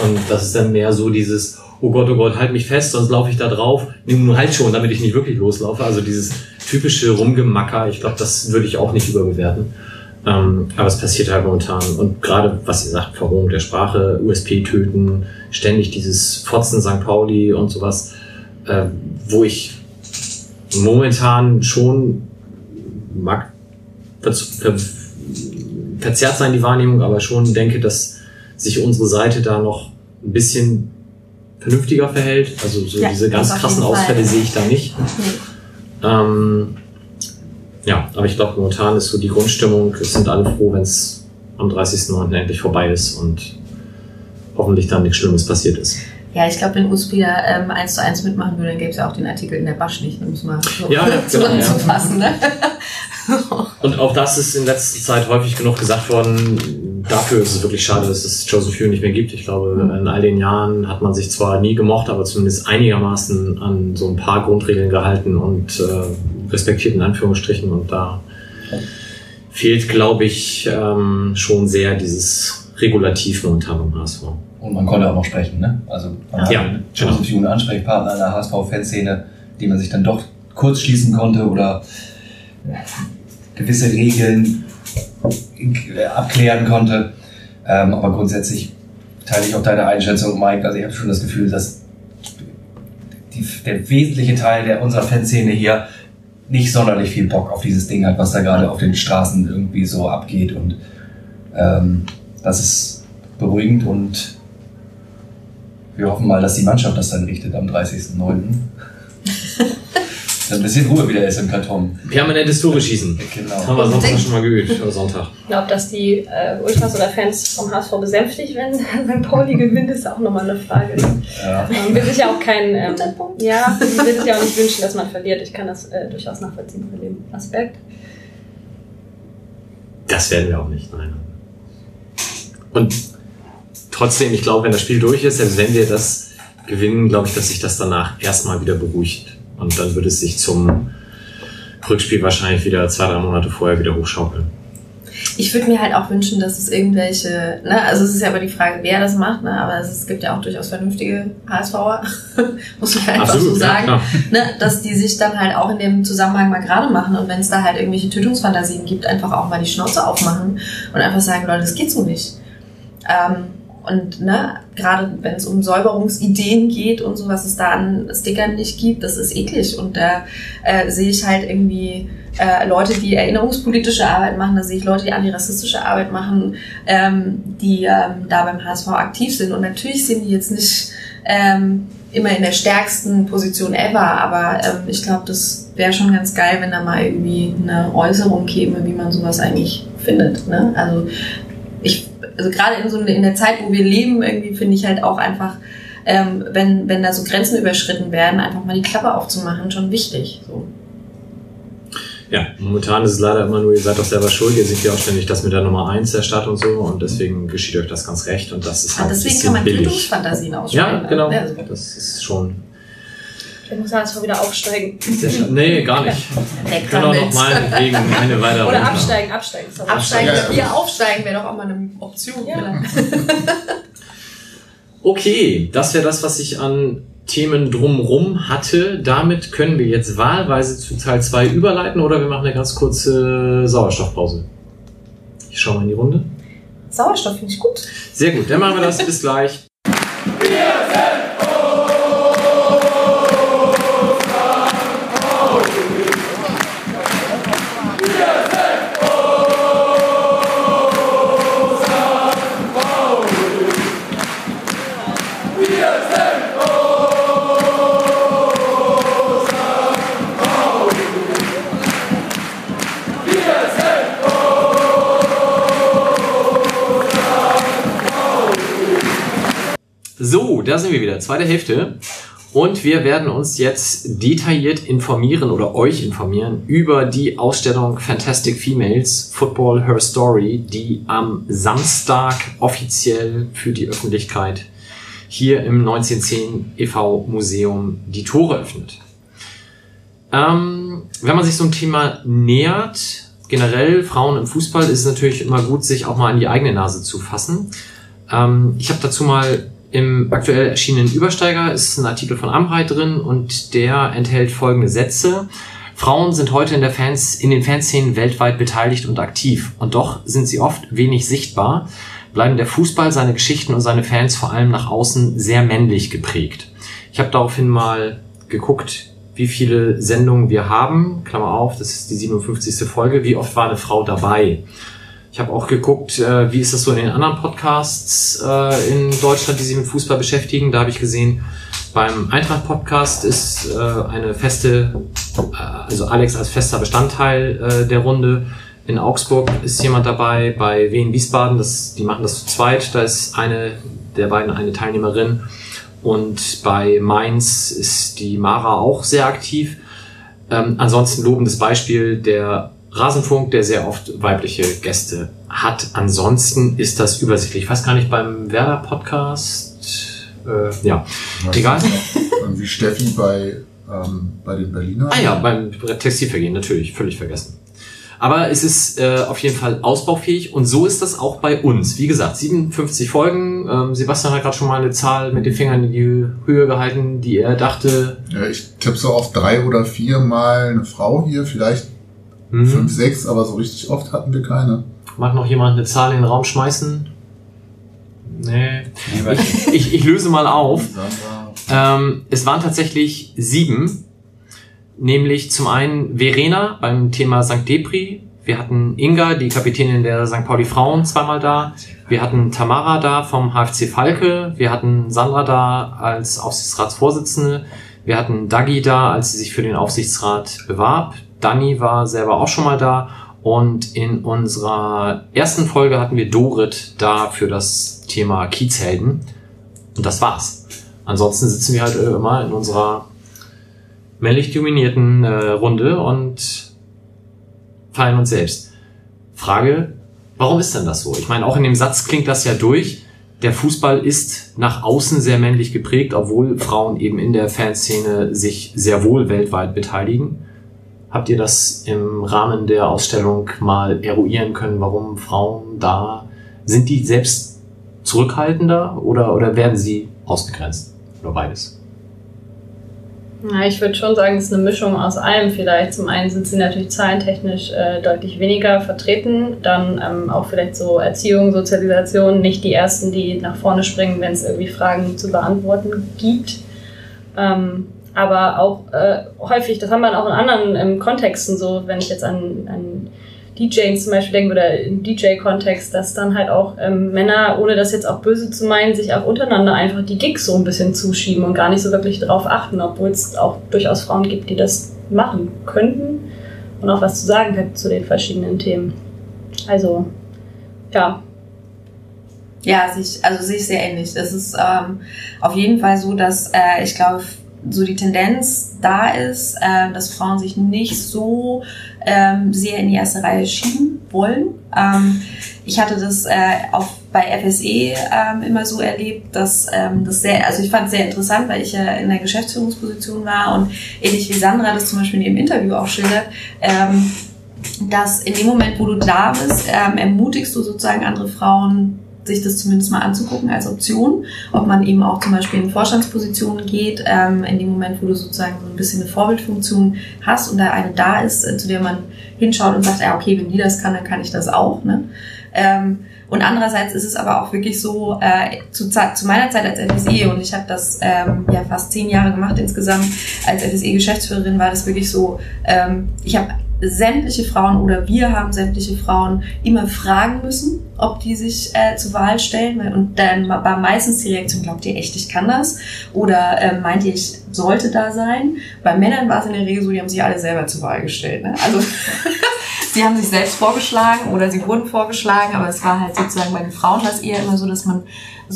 Und das ist dann mehr so dieses, oh Gott, oh Gott, halt mich fest, sonst laufe ich da drauf. Nimm nur halt schon, damit ich nicht wirklich loslaufe. Also dieses typische Rumgemacker, ich glaube, das würde ich auch nicht überbewerten. Ähm, aber es passiert halt momentan. Und gerade, was ihr sagt, Verrohung der Sprache, USP töten, ständig dieses Fotzen St. Pauli und sowas, äh, wo ich momentan schon mag ver ver verzerrt sein die Wahrnehmung, aber schon denke, dass sich unsere Seite da noch ein bisschen vernünftiger verhält. Also so Ja, diese ganz krassen. Ausfälle sehe ich da nicht. Nee. Ähm, ja, aber ich glaube, momentan ist so die Grundstimmung, es sind alle froh, wenn es am 30.09. endlich vorbei ist und hoffentlich dann nichts Schlimmes passiert ist. Ja, ich glaube, wenn USP da ähm, eins zu eins mitmachen würde, dann gäbe es ja auch den Artikel in der Basch nicht, um es mal so Ja, genau, zusammenzufassen. Ne? Und auch das ist in letzter Zeit häufig genug gesagt worden. Dafür ist es wirklich schade, dass es Joseph Hugh nicht mehr gibt. Ich glaube, in all den Jahren hat man sich zwar nie gemocht, aber zumindest einigermaßen an so ein paar Grundregeln gehalten und äh, respektiert in Anführungsstrichen. Und da fehlt, glaube ich, ähm, schon sehr dieses Regulativ momentan beim HSV. Und man konnte auch noch sprechen, ne? Also man Ja, hatte genau. Joseph June Ansprechpartner in der HSV-Fanszene, die man sich dann doch kurz schließen konnte oder gewisse Regeln abklären konnte. Ähm, aber grundsätzlich teile ich auch deine Einschätzung, Mike. Also ich habe schon das Gefühl, dass die, der wesentliche Teil der unserer Fanszene hier nicht sonderlich viel Bock auf dieses Ding hat, was da gerade auf den Straßen irgendwie so abgeht. Und ähm, das ist beruhigend und wir hoffen mal, dass die Mannschaft das dann richtet am 30.09. Ein bisschen Ruhe wieder ist im Karton. Permanentes Tore schießen. Genau. Haben wir Sonntag schon mal geübt, oder Sonntag. Ich glaube, dass die äh, Ultras oder Fans vom HSV besänftigt, wenn St. Pauli gewinnt, ist auch nochmal eine Frage. Ja. Man will sich ja auch kein, ähm, ja, man will sich ja auch nicht wünschen, dass man verliert. Ich kann das äh, durchaus nachvollziehen von dem Aspekt. Das werden wir auch nicht, nein. Und trotzdem, ich glaube, wenn das Spiel durch ist, selbst wenn wir das gewinnen, glaube ich, dass sich das danach erstmal wieder beruhigt. Und dann wird es sich zum Rückspiel wahrscheinlich wieder zwei, drei Monate vorher wieder hochschaukeln. ich würde mir halt auch wünschen, dass es irgendwelche, ne, also es ist ja aber die Frage, wer das macht, ne, aber es, gibt ja auch durchaus vernünftige HSVer, muss man einfach Absolut, so ja, sagen, klar. ne, dass die sich dann halt auch in dem Zusammenhang mal gerade machen und wenn es da halt irgendwelche Tötungsfantasien gibt, einfach auch mal die Schnauze aufmachen und einfach sagen, Leute, das geht so nicht. Ähm, und ne, gerade wenn es um Säuberungsideen geht und so, was es da an Stickern nicht gibt, das ist eklig. Und da äh, sehe ich halt irgendwie äh, Leute, die erinnerungspolitische Arbeit machen, da sehe ich Leute, die antirassistische Arbeit machen, ähm, die ähm, da beim HSV aktiv sind. Und natürlich sind die jetzt nicht ähm, immer in der stärksten Position ever, aber ähm, ich glaube, das wäre schon ganz geil, wenn da mal irgendwie eine Äußerung käme, wie man sowas eigentlich findet. Ne? Also ich, also gerade in so in der Zeit, wo wir leben, irgendwie finde ich halt auch einfach, ähm, wenn, wenn da so Grenzen überschritten werden, einfach mal die Klappe aufzumachen, schon wichtig. So. Ja, momentan ist es leider immer nur, ihr seid doch selber schuld, ihr seht ja auch ständig das mit der Nummer 1 der Stadt und so und deswegen geschieht euch das ganz recht und das ist Ah, halt ein deswegen bisschen kann man billig. Tötungsfantasien aussprechen. Ja, genau. Ja, also, Das ist schon Ich muss HSV wieder aufsteigen. sehr schade. Nee, gar nicht. Wir weg können auch noch mal wegen eine weiter Oder runter. absteigen, absteigen. sorry. Absteigen, Ja, ja. aufsteigen, wäre doch auch mal eine Option. Ja. Okay, das wäre das, was ich an Themen drumrum hatte. Damit können wir jetzt wahlweise zu Teil 2 überleiten oder wir machen eine ganz kurze Sauerstoffpause. Ich schaue mal in die Runde. Sauerstoff finde ich gut. Sehr gut, dann machen wir das. Bis gleich. Da sind wir wieder, zweite Hälfte. Und wir werden uns jetzt detailliert informieren oder euch informieren über die Ausstellung Fantastic Females Football Her Story, die am Samstag offiziell für die Öffentlichkeit hier im 1910 e.V. Museum die Tore öffnet. Ähm, wenn man sich so ein Thema nähert, generell Frauen im Fußball, ist es natürlich immer gut, sich auch mal an die eigene Nase zu fassen. Ähm, ich habe dazu mal im aktuell erschienenen Übersteiger ist ein Artikel von Amrheit drin und der enthält folgende Sätze. Frauen sind heute in, der Fans, in den Fanszenen weltweit beteiligt und aktiv und doch sind sie oft wenig sichtbar, bleiben der Fußball, seine Geschichten und seine Fans vor allem nach außen sehr männlich geprägt. Ich habe daraufhin mal geguckt, wie viele Sendungen wir haben. Klammer auf, das ist die 57. Folge. Wie oft war eine Frau dabei? Ich habe auch geguckt, äh, wie ist das so in den anderen Podcasts äh, in Deutschland, die sich mit Fußball beschäftigen. Da habe ich gesehen, beim Eintracht-Podcast ist äh, eine feste, äh, also Alex als fester Bestandteil äh, der Runde. In Augsburg ist jemand dabei, bei Wien Wiesbaden, das, die machen das zu zweit, da ist eine der beiden eine Teilnehmerin. Und bei Mainz ist die Mara auch sehr aktiv. Ähm, ansonsten lobendes Beispiel der Rasenfunk, der sehr oft weibliche Gäste hat. Ansonsten ist das übersichtlich. Ich weiß gar nicht, beim Werder-Podcast, äh, ja, egal. Wie Steffi bei, ähm, bei den Berliner. Ah ja, beim Textilvergehen natürlich, völlig vergessen. Aber es ist äh, auf jeden Fall ausbaufähig und so ist das auch bei uns. Wie gesagt, 57 Folgen. Ähm, Sebastian hat gerade schon mal eine Zahl mit den Fingern in die Höhe gehalten, die er dachte. Ja, ich tippe so auf drei oder vier Mal eine Frau hier, vielleicht Hm, fünf, sechs, aber so richtig oft hatten wir keine. mag noch jemand eine Zahl in den Raum schmeißen? Nee. Ich, ich, ich löse mal auf. Ähm, es waren tatsächlich sieben. Nämlich zum einen Verena beim Thema St. Depri. Wir hatten Inga, die Kapitänin der St. Pauli Frauen, zweimal da. Wir hatten Tamara da vom HFC Falke. Wir hatten Sandra da als Aufsichtsratsvorsitzende. Wir hatten Dagi da, als sie sich für den Aufsichtsrat bewarb. Dani war selber auch schon mal da. Und in unserer ersten Folge hatten wir Dorit da für das Thema Kiezhelden. Und das war's. Ansonsten sitzen wir halt äh, immer in unserer männlich dominierten äh, Runde und feiern uns selbst. Frage, warum ist denn das so? Ich meine, auch in dem Satz klingt das ja durch. Der Fußball ist nach außen sehr männlich geprägt, obwohl Frauen eben in der Fanszene sich sehr wohl weltweit beteiligen. Habt ihr das im Rahmen der Ausstellung mal eruieren können, warum Frauen da sind die selbst zurückhaltender oder, oder werden sie ausgegrenzt? Oder beides? Ja, ich würde schon sagen, es ist eine Mischung aus allem vielleicht. Zum einen sind sie natürlich zahlentechnisch äh, deutlich weniger vertreten, dann ähm, auch vielleicht so Erziehung, Sozialisation, nicht die ersten, die nach vorne springen, wenn es irgendwie Fragen zu beantworten gibt. Ähm, aber auch äh, häufig, das haben wir auch in anderen ähm, Kontexten so, wenn ich jetzt an, an DJs zum Beispiel denke oder im DJ-Kontext, dass dann halt auch ähm, Männer, ohne das jetzt auch böse zu meinen, sich auch untereinander einfach die Gigs so ein bisschen zuschieben und gar nicht so wirklich darauf achten, obwohl es auch durchaus Frauen gibt, die das machen könnten und auch was zu sagen hätten zu den verschiedenen Themen. Also, ja. Ja, also sehe ich sehr ähnlich. Es ist ähm, auf jeden Fall so, dass äh, ich glaube, so die Tendenz da ist, äh, dass Frauen sich nicht so ähm, sehr in die erste Reihe schieben wollen. Ähm, ich hatte das äh, auch bei FSE ähm, immer so erlebt, dass ähm, das sehr, also ich fand es sehr interessant, weil ich ja in der Geschäftsführungsposition war und ähnlich wie Sandra das zum Beispiel in ihrem Interview auch schildert, ähm, dass in dem Moment, wo du da bist, ähm, ermutigst du sozusagen andere Frauen, sich das zumindest mal anzugucken als Option, ob man eben auch zum Beispiel in Vorstandspositionen geht, ähm, in dem Moment, wo du sozusagen so ein bisschen eine Vorbildfunktion hast und da eine da ist, äh, zu der man hinschaut und sagt, ja, okay, wenn die das kann, dann kann ich das auch. Ne? Ähm, und andererseits ist es aber auch wirklich so, äh, zu, zu meiner Zeit als FSE, und ich habe das ähm, ja fast zehn Jahre gemacht insgesamt, als FSE-Geschäftsführerin war das wirklich so, ähm, ich habe sämtliche Frauen oder wir haben sämtliche Frauen immer fragen müssen, ob die sich äh, zur Wahl stellen. Und dann war meistens die Reaktion, glaubt ihr echt, ich kann das? Oder äh, meint ihr, ich sollte da sein? Bei Männern war es in der Regel so, die haben sich alle selber zur Wahl gestellt. Ne? Also sie haben sich selbst vorgeschlagen oder sie wurden vorgeschlagen, aber es war halt sozusagen bei den Frauen das eher immer so, dass man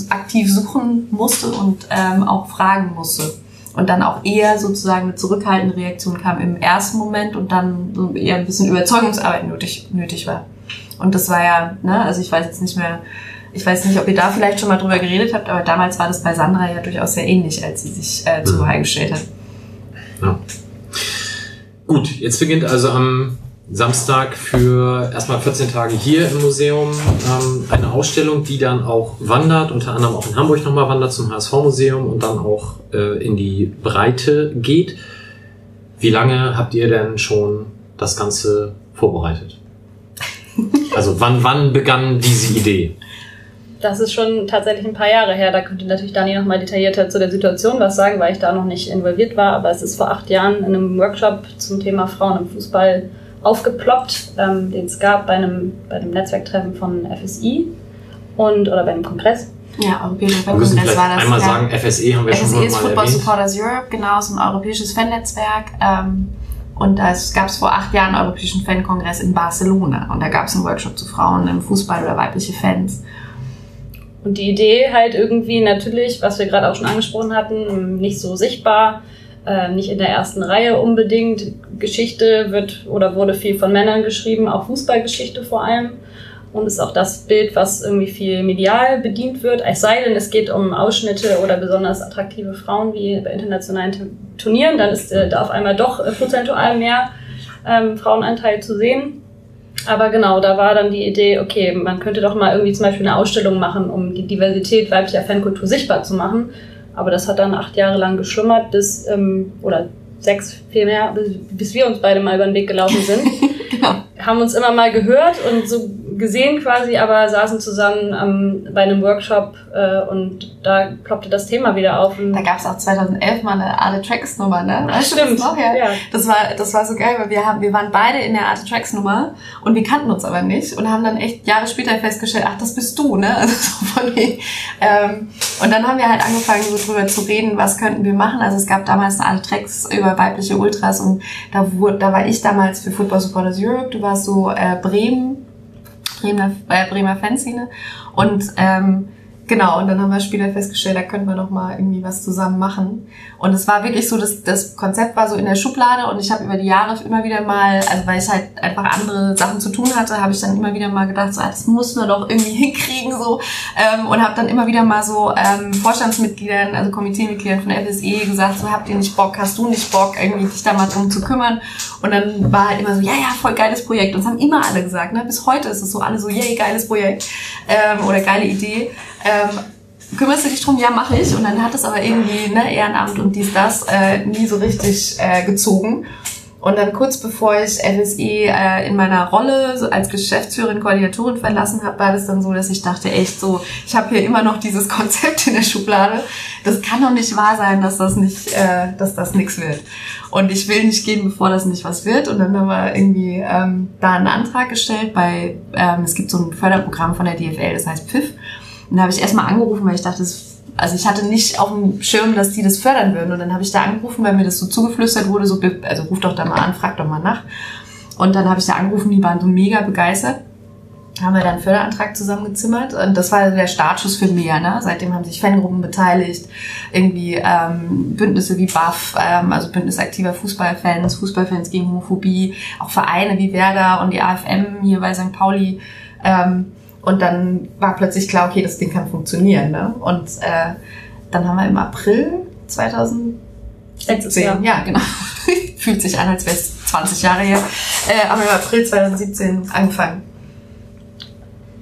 aktiv suchen musste und ähm, auch fragen musste und dann auch eher sozusagen eine zurückhaltende Reaktion kam im ersten Moment und dann so eher ein bisschen Überzeugungsarbeit nötig, nötig war. Und das war ja, ne, also ich weiß jetzt nicht mehr, ich weiß nicht, ob ihr da vielleicht schon mal drüber geredet habt, aber damals war das bei Sandra ja durchaus sehr ähnlich, als sie sich äh, zur Wahl gestellt hat. Ja. Gut, jetzt beginnt also am Samstag für erstmal 14 Tage hier im Museum ähm, eine Ausstellung, die dann auch wandert, unter anderem auch in Hamburg nochmal wandert zum HSV-Museum und dann auch äh, in die Breite geht. Wie lange habt ihr denn schon das Ganze vorbereitet? Also wann, wann begann diese Idee? Das ist schon tatsächlich ein paar Jahre her. Da könnte natürlich Dani noch mal detaillierter zu der Situation was sagen, weil ich da noch nicht involviert war. Aber es ist vor acht Jahren in einem Workshop zum Thema Frauen im Fußball aufgeploppt, ähm, den es gab bei einem, bei einem Netzwerktreffen von FSI und oder bei einem Kongress. Ja, Europäischer Fankongress war das. Einmal ja. sagen, FSE haben wir FSE schon mal ist Football erwähnt. Supporters Europe, genau, ist ein europäisches Fannetzwerk. Ähm, und da gab es vor acht Jahren einen Europäischen Fankongress in Barcelona. Und da gab es einen Workshop zu Frauen im Fußball oder weibliche Fans. Und die Idee halt irgendwie natürlich, was wir gerade auch schon angesprochen hatten, nicht so sichtbar, äh, nicht in der ersten Reihe unbedingt. Geschichte wird oder wurde viel von Männern geschrieben, auch Fußballgeschichte vor allem. Und ist auch das Bild, was irgendwie viel medial bedient wird. Es sei denn, es geht um Ausschnitte oder besonders attraktive Frauen wie bei internationalen Turnieren, dann ist äh, da auf einmal doch äh, prozentual mehr ähm, Frauenanteil zu sehen. Aber genau, da war dann die Idee, okay, man könnte doch mal irgendwie zum Beispiel eine Ausstellung machen, um die Diversität weiblicher Fankultur sichtbar zu machen. Aber das hat dann acht Jahre lang geschlummert, bis, ähm, oder sechs vielmehr, bis, bis wir uns beide mal über den Weg gelaufen sind. genau. Haben uns immer mal gehört und so gesehen quasi, aber saßen zusammen ähm, bei einem Workshop äh, und da ploppte das Thema wieder auf. da gab es auch 2011 mal eine Arte Tracks Nummer, ne? Ach, stimmt. Das, noch? Ja. ja. das war das war so geil, weil wir haben wir waren beide in der Arte Tracks Nummer und wir kannten uns aber nicht und haben dann echt Jahre später festgestellt, ach das bist du, ne? Also so von die, ähm, und dann haben wir halt angefangen so drüber zu reden, was könnten wir machen. Also es gab damals eine Arte Tracks über weibliche Ultras und da wurde da war ich damals für Football Supporters Europe, du warst so äh, Bremen Bremer, äh, Bremer Fanszene. Und ähm, Genau, und dann haben wir später festgestellt, da könnten wir noch mal irgendwie was zusammen machen. Und es war wirklich so, dass das Konzept war so in der Schublade und ich habe über die Jahre immer wieder mal, also weil ich halt einfach andere Sachen zu tun hatte, habe ich dann immer wieder mal gedacht, so, ah, das muss man doch irgendwie hinkriegen so ähm, und habe dann immer wieder mal so ähm, Vorstandsmitgliedern, also Komiteemitgliedern von FSE gesagt, so habt ihr nicht Bock, hast du nicht Bock, irgendwie dich da mal drum zu kümmern. Und dann war halt immer so, ja, ja, voll geiles Projekt. Und das haben immer alle gesagt, ne? Bis heute ist es so, alle so, yay, geiles Projekt ähm, oder geile Idee. Ähm, kümmerst du dich drum? Ja, mache ich. Und dann hat es aber irgendwie ne, Ehrenamt und dies, das äh, nie so richtig äh, gezogen. Und dann kurz bevor ich FSE äh, in meiner Rolle so als Geschäftsführerin, Koordinatorin verlassen habe, war das dann so, dass ich dachte, echt so, ich habe hier immer noch dieses Konzept in der Schublade. Das kann doch nicht wahr sein, dass das nicht, äh, dass das nichts wird. Und ich will nicht gehen, bevor das nicht was wird. Und dann haben wir irgendwie ähm, da einen Antrag gestellt bei, ähm, es gibt so ein Förderprogramm von der DFL, das heißt PFIF. Und da habe ich erstmal angerufen, weil ich dachte, das also ich hatte nicht auf dem Schirm, dass die das fördern würden. Und dann habe ich da angerufen, weil mir das so zugeflüstert wurde, so, also ruf doch da mal an, frag doch mal nach. Und dann habe ich da angerufen, die waren so mega begeistert. Haben wir dann einen Förderantrag zusammengezimmert und das war der Startschuss für mehr. Ne? Seitdem haben sich Fangruppen beteiligt, irgendwie ähm, Bündnisse wie BAF, ähm, also Bündnis aktiver Fußballfans, Fußballfans gegen Homophobie, auch Vereine wie Werder und die AFM hier bei St. Pauli. Ähm, und dann war plötzlich klar, okay, das Ding kann funktionieren. Ne? Und äh, dann haben wir im April 2017, ja, genau, fühlt sich an, als wäre es 20 Jahre her, äh, haben wir im April 2017 angefangen.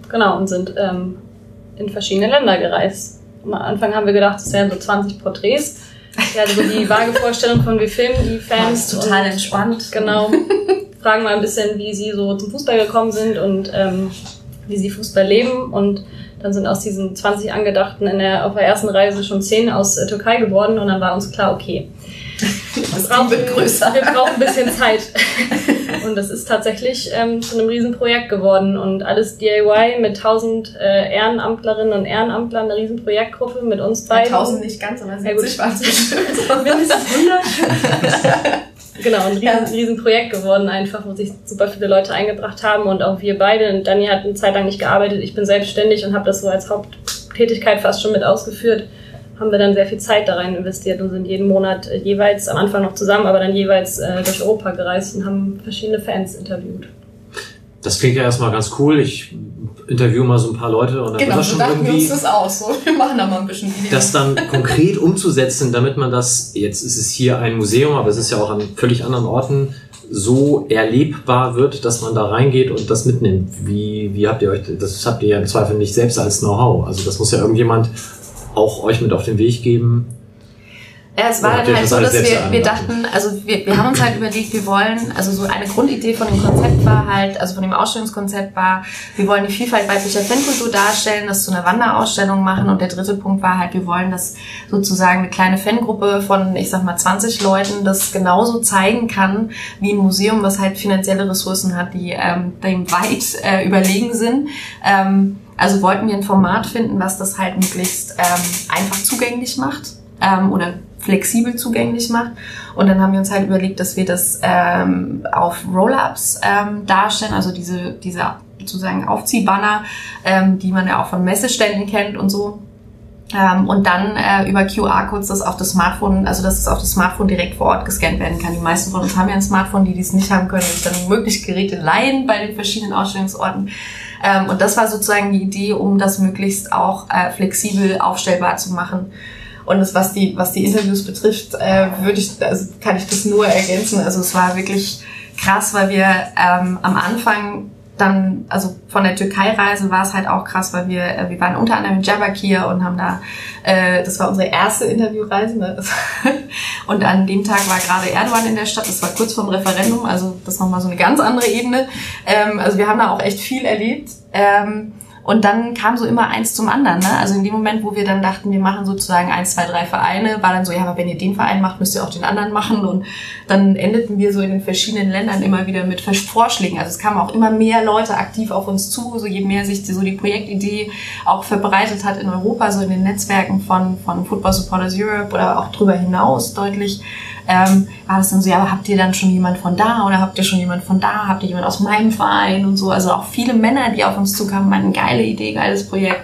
Genau, und sind ähm, in verschiedene Länder gereist. Am Anfang haben wir gedacht, es wären so 20 Porträts. Hatten so die vage Vorstellung von, wir filmen die Fans. total und, entspannt. Genau. Fragen mal ein bisschen, wie sie so zum Fußball gekommen sind und ähm, wie sie Fußball leben. Und dann sind aus diesen 20 Angedachten in der, auf der ersten Reise schon 10 aus äh, Türkei geworden. Und dann war uns klar, okay, wir brauchen, wir brauchen ein bisschen Zeit. Und das ist tatsächlich ähm, zu einem Riesenprojekt geworden. Und alles DIY mit 1000 äh, Ehrenamtlerinnen und Ehrenamtlern, eine Riesenprojektgruppe mit uns beiden. 1000 nicht ganz, aber 70 ja, waren es bestimmt. Mindestens 100. Genau, ein riesen, ja. riesen Projekt geworden einfach, wo sich super viele Leute eingebracht haben und auch wir beide. Und Dani hat eine Zeit lang nicht gearbeitet, ich bin selbstständig und habe das so als Haupttätigkeit fast schon mit ausgeführt. Haben wir dann sehr viel Zeit da rein investiert und sind jeden Monat äh, jeweils, am Anfang noch zusammen, aber dann jeweils äh, durch Europa gereist und haben verschiedene Fans interviewt. Das klingt ja erstmal ganz cool. Ich interview mal so ein paar Leute und dann genau, wird das schon so irgendwie. Wir uns das aus. So. Wir machen da mal ein bisschen Video. Das dann konkret umzusetzen, damit man das, jetzt ist es hier ein Museum, aber es ist ja auch an völlig anderen Orten, so erlebbar wird, dass man da reingeht und das mitnimmt. Wie, wie habt ihr euch, das habt ihr ja im Zweifel nicht selbst als Know-how. Also das muss ja irgendjemand auch euch mit auf den Weg geben. Ja, es war dann halt so, dass wir, wir dachten, also wir, wir haben uns halt überlegt, wir wollen, also so eine Grundidee von dem Konzept war halt, also von dem Ausstellungskonzept war, wir wollen die Vielfalt weiblicher Fankultur darstellen, das zu einer Wanderausstellung machen und der dritte Punkt war halt, wir wollen, dass sozusagen eine kleine Fangruppe von, ich sag mal, 20 Leuten das genauso zeigen kann, wie ein Museum, was halt finanzielle Ressourcen hat, die ähm, dem weit äh, überlegen sind. Ähm, also wollten wir ein Format finden, was das halt möglichst ähm, einfach zugänglich macht ähm, oder flexibel zugänglich macht. Und dann haben wir uns halt überlegt, dass wir das ähm, auf Roll-Ups ähm, darstellen, also diese, diese sozusagen Aufziehbanner, ähm, die man ja auch von Messeständen kennt und so. Ähm, und dann äh, über QR-Codes das auf das Smartphone, also dass es auf das Smartphone direkt vor Ort gescannt werden kann. Die meisten von uns haben ja ein Smartphone, die dies nicht haben können, sich dann möglich Geräte leihen bei den verschiedenen Ausstellungsorten. Ähm, und das war sozusagen die Idee, um das möglichst auch äh, flexibel aufstellbar zu machen. Und das, was die, was die Interviews betrifft, äh, würde ich, also kann ich das nur ergänzen. Also es war wirklich krass, weil wir ähm, am Anfang dann, also von der Türkei-Reise war es halt auch krass, weil wir, äh, wir waren unter anderem in Diyarbakir und haben da, äh, das war unsere erste Interviewreise. Ne? und an dem Tag war gerade Erdogan in der Stadt, das war kurz vorm Referendum, also das nochmal so eine ganz andere Ebene. Ähm, also wir haben da auch echt viel erlebt. Ähm, und dann kam so immer eins zum anderen. Ne? Also in dem Moment, wo wir dann dachten, wir machen sozusagen eins, zwei, drei Vereine, war dann so, ja, aber wenn ihr den Verein macht, müsst ihr auch den anderen machen. Und dann endeten wir so in den verschiedenen Ländern immer wieder mit Vorschlägen. Also es kamen auch immer mehr Leute aktiv auf uns zu, so je mehr sich die, so die Projektidee auch verbreitet hat in Europa, so in den Netzwerken von, von Football Supporters Europe oder auch drüber hinaus deutlich ähm, war das dann so, ja, aber habt ihr dann schon jemand von da oder habt ihr schon jemand von da? Habt ihr jemand aus meinem Verein und so? Also auch viele Männer, die auf uns zukamen, meinten, geile Idee, geiles Projekt.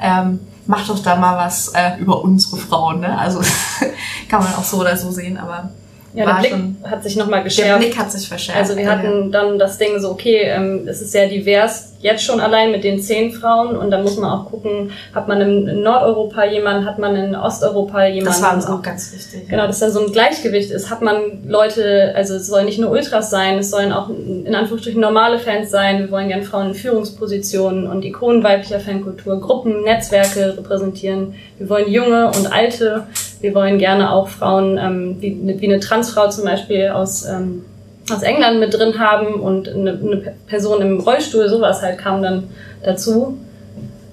Ähm, macht doch da mal was äh, über unsere Frauen. Ne? Also kann man auch so oder so sehen, aber Ja, der Blick schon, hat sich nochmal der geschärft. Blick hat sich verschärft. Also wir hatten dann das Ding so, okay, ähm, es ist sehr divers, jetzt schon allein mit den zehn Frauen und dann muss man auch gucken, hat man in Nordeuropa jemanden, hat man in Osteuropa jemanden. das war uns auch ganz wichtig. Genau, dass da so ein Gleichgewicht ist. Hat man Leute, also es sollen nicht nur Ultras sein, es sollen auch in Anführungsstrichen normale Fans sein. Wir wollen gerne Frauen in Führungspositionen und Ikonen weiblicher Fankultur, Gruppen, Netzwerke repräsentieren. Wir wollen junge und alte. Wir wollen gerne auch Frauen, ähm, wie, wie eine Transfrau zum Beispiel aus, ähm, aus England mit drin haben und eine, eine Person im Rollstuhl, sowas halt kam dann dazu.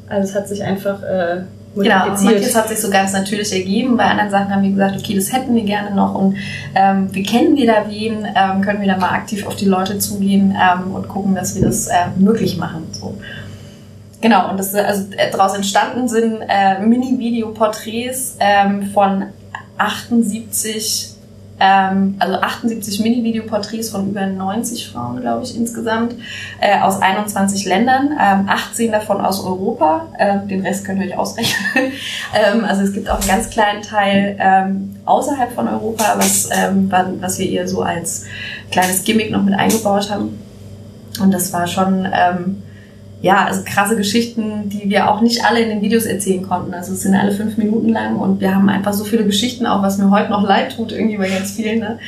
Also es hat sich einfach äh, Genau, manches hat sich so ganz natürlich ergeben. Bei anderen Sachen haben wir gesagt, okay, das hätten wir gerne noch und ähm, wir kennen wir da wen, ähm, können wir da mal aktiv auf die Leute zugehen ähm, und gucken, dass wir das äh, möglich machen. So. Genau, und das, also äh, daraus entstanden sind äh, Mini-Video-Porträts ähm, von 78, ähm, also 78 Mini-Video-Porträts von über 90 Frauen, glaube ich, insgesamt, äh, aus 21 Ländern, ähm, 18 davon aus Europa, ähm, den Rest könnt ihr euch ausrechnen. ähm, also es gibt auch einen ganz kleinen Teil ähm, außerhalb von Europa, was, ähm, was wir eher so als kleines Gimmick noch mit eingebaut haben. Und das war schon, ähm, ja, also krasse Geschichten, die wir auch nicht alle in den Videos erzählen konnten. Also es sind alle fünf Minuten lang und wir haben einfach so viele Geschichten, auch was mir heute noch leid tut, irgendwie bei ganz vielen, ne?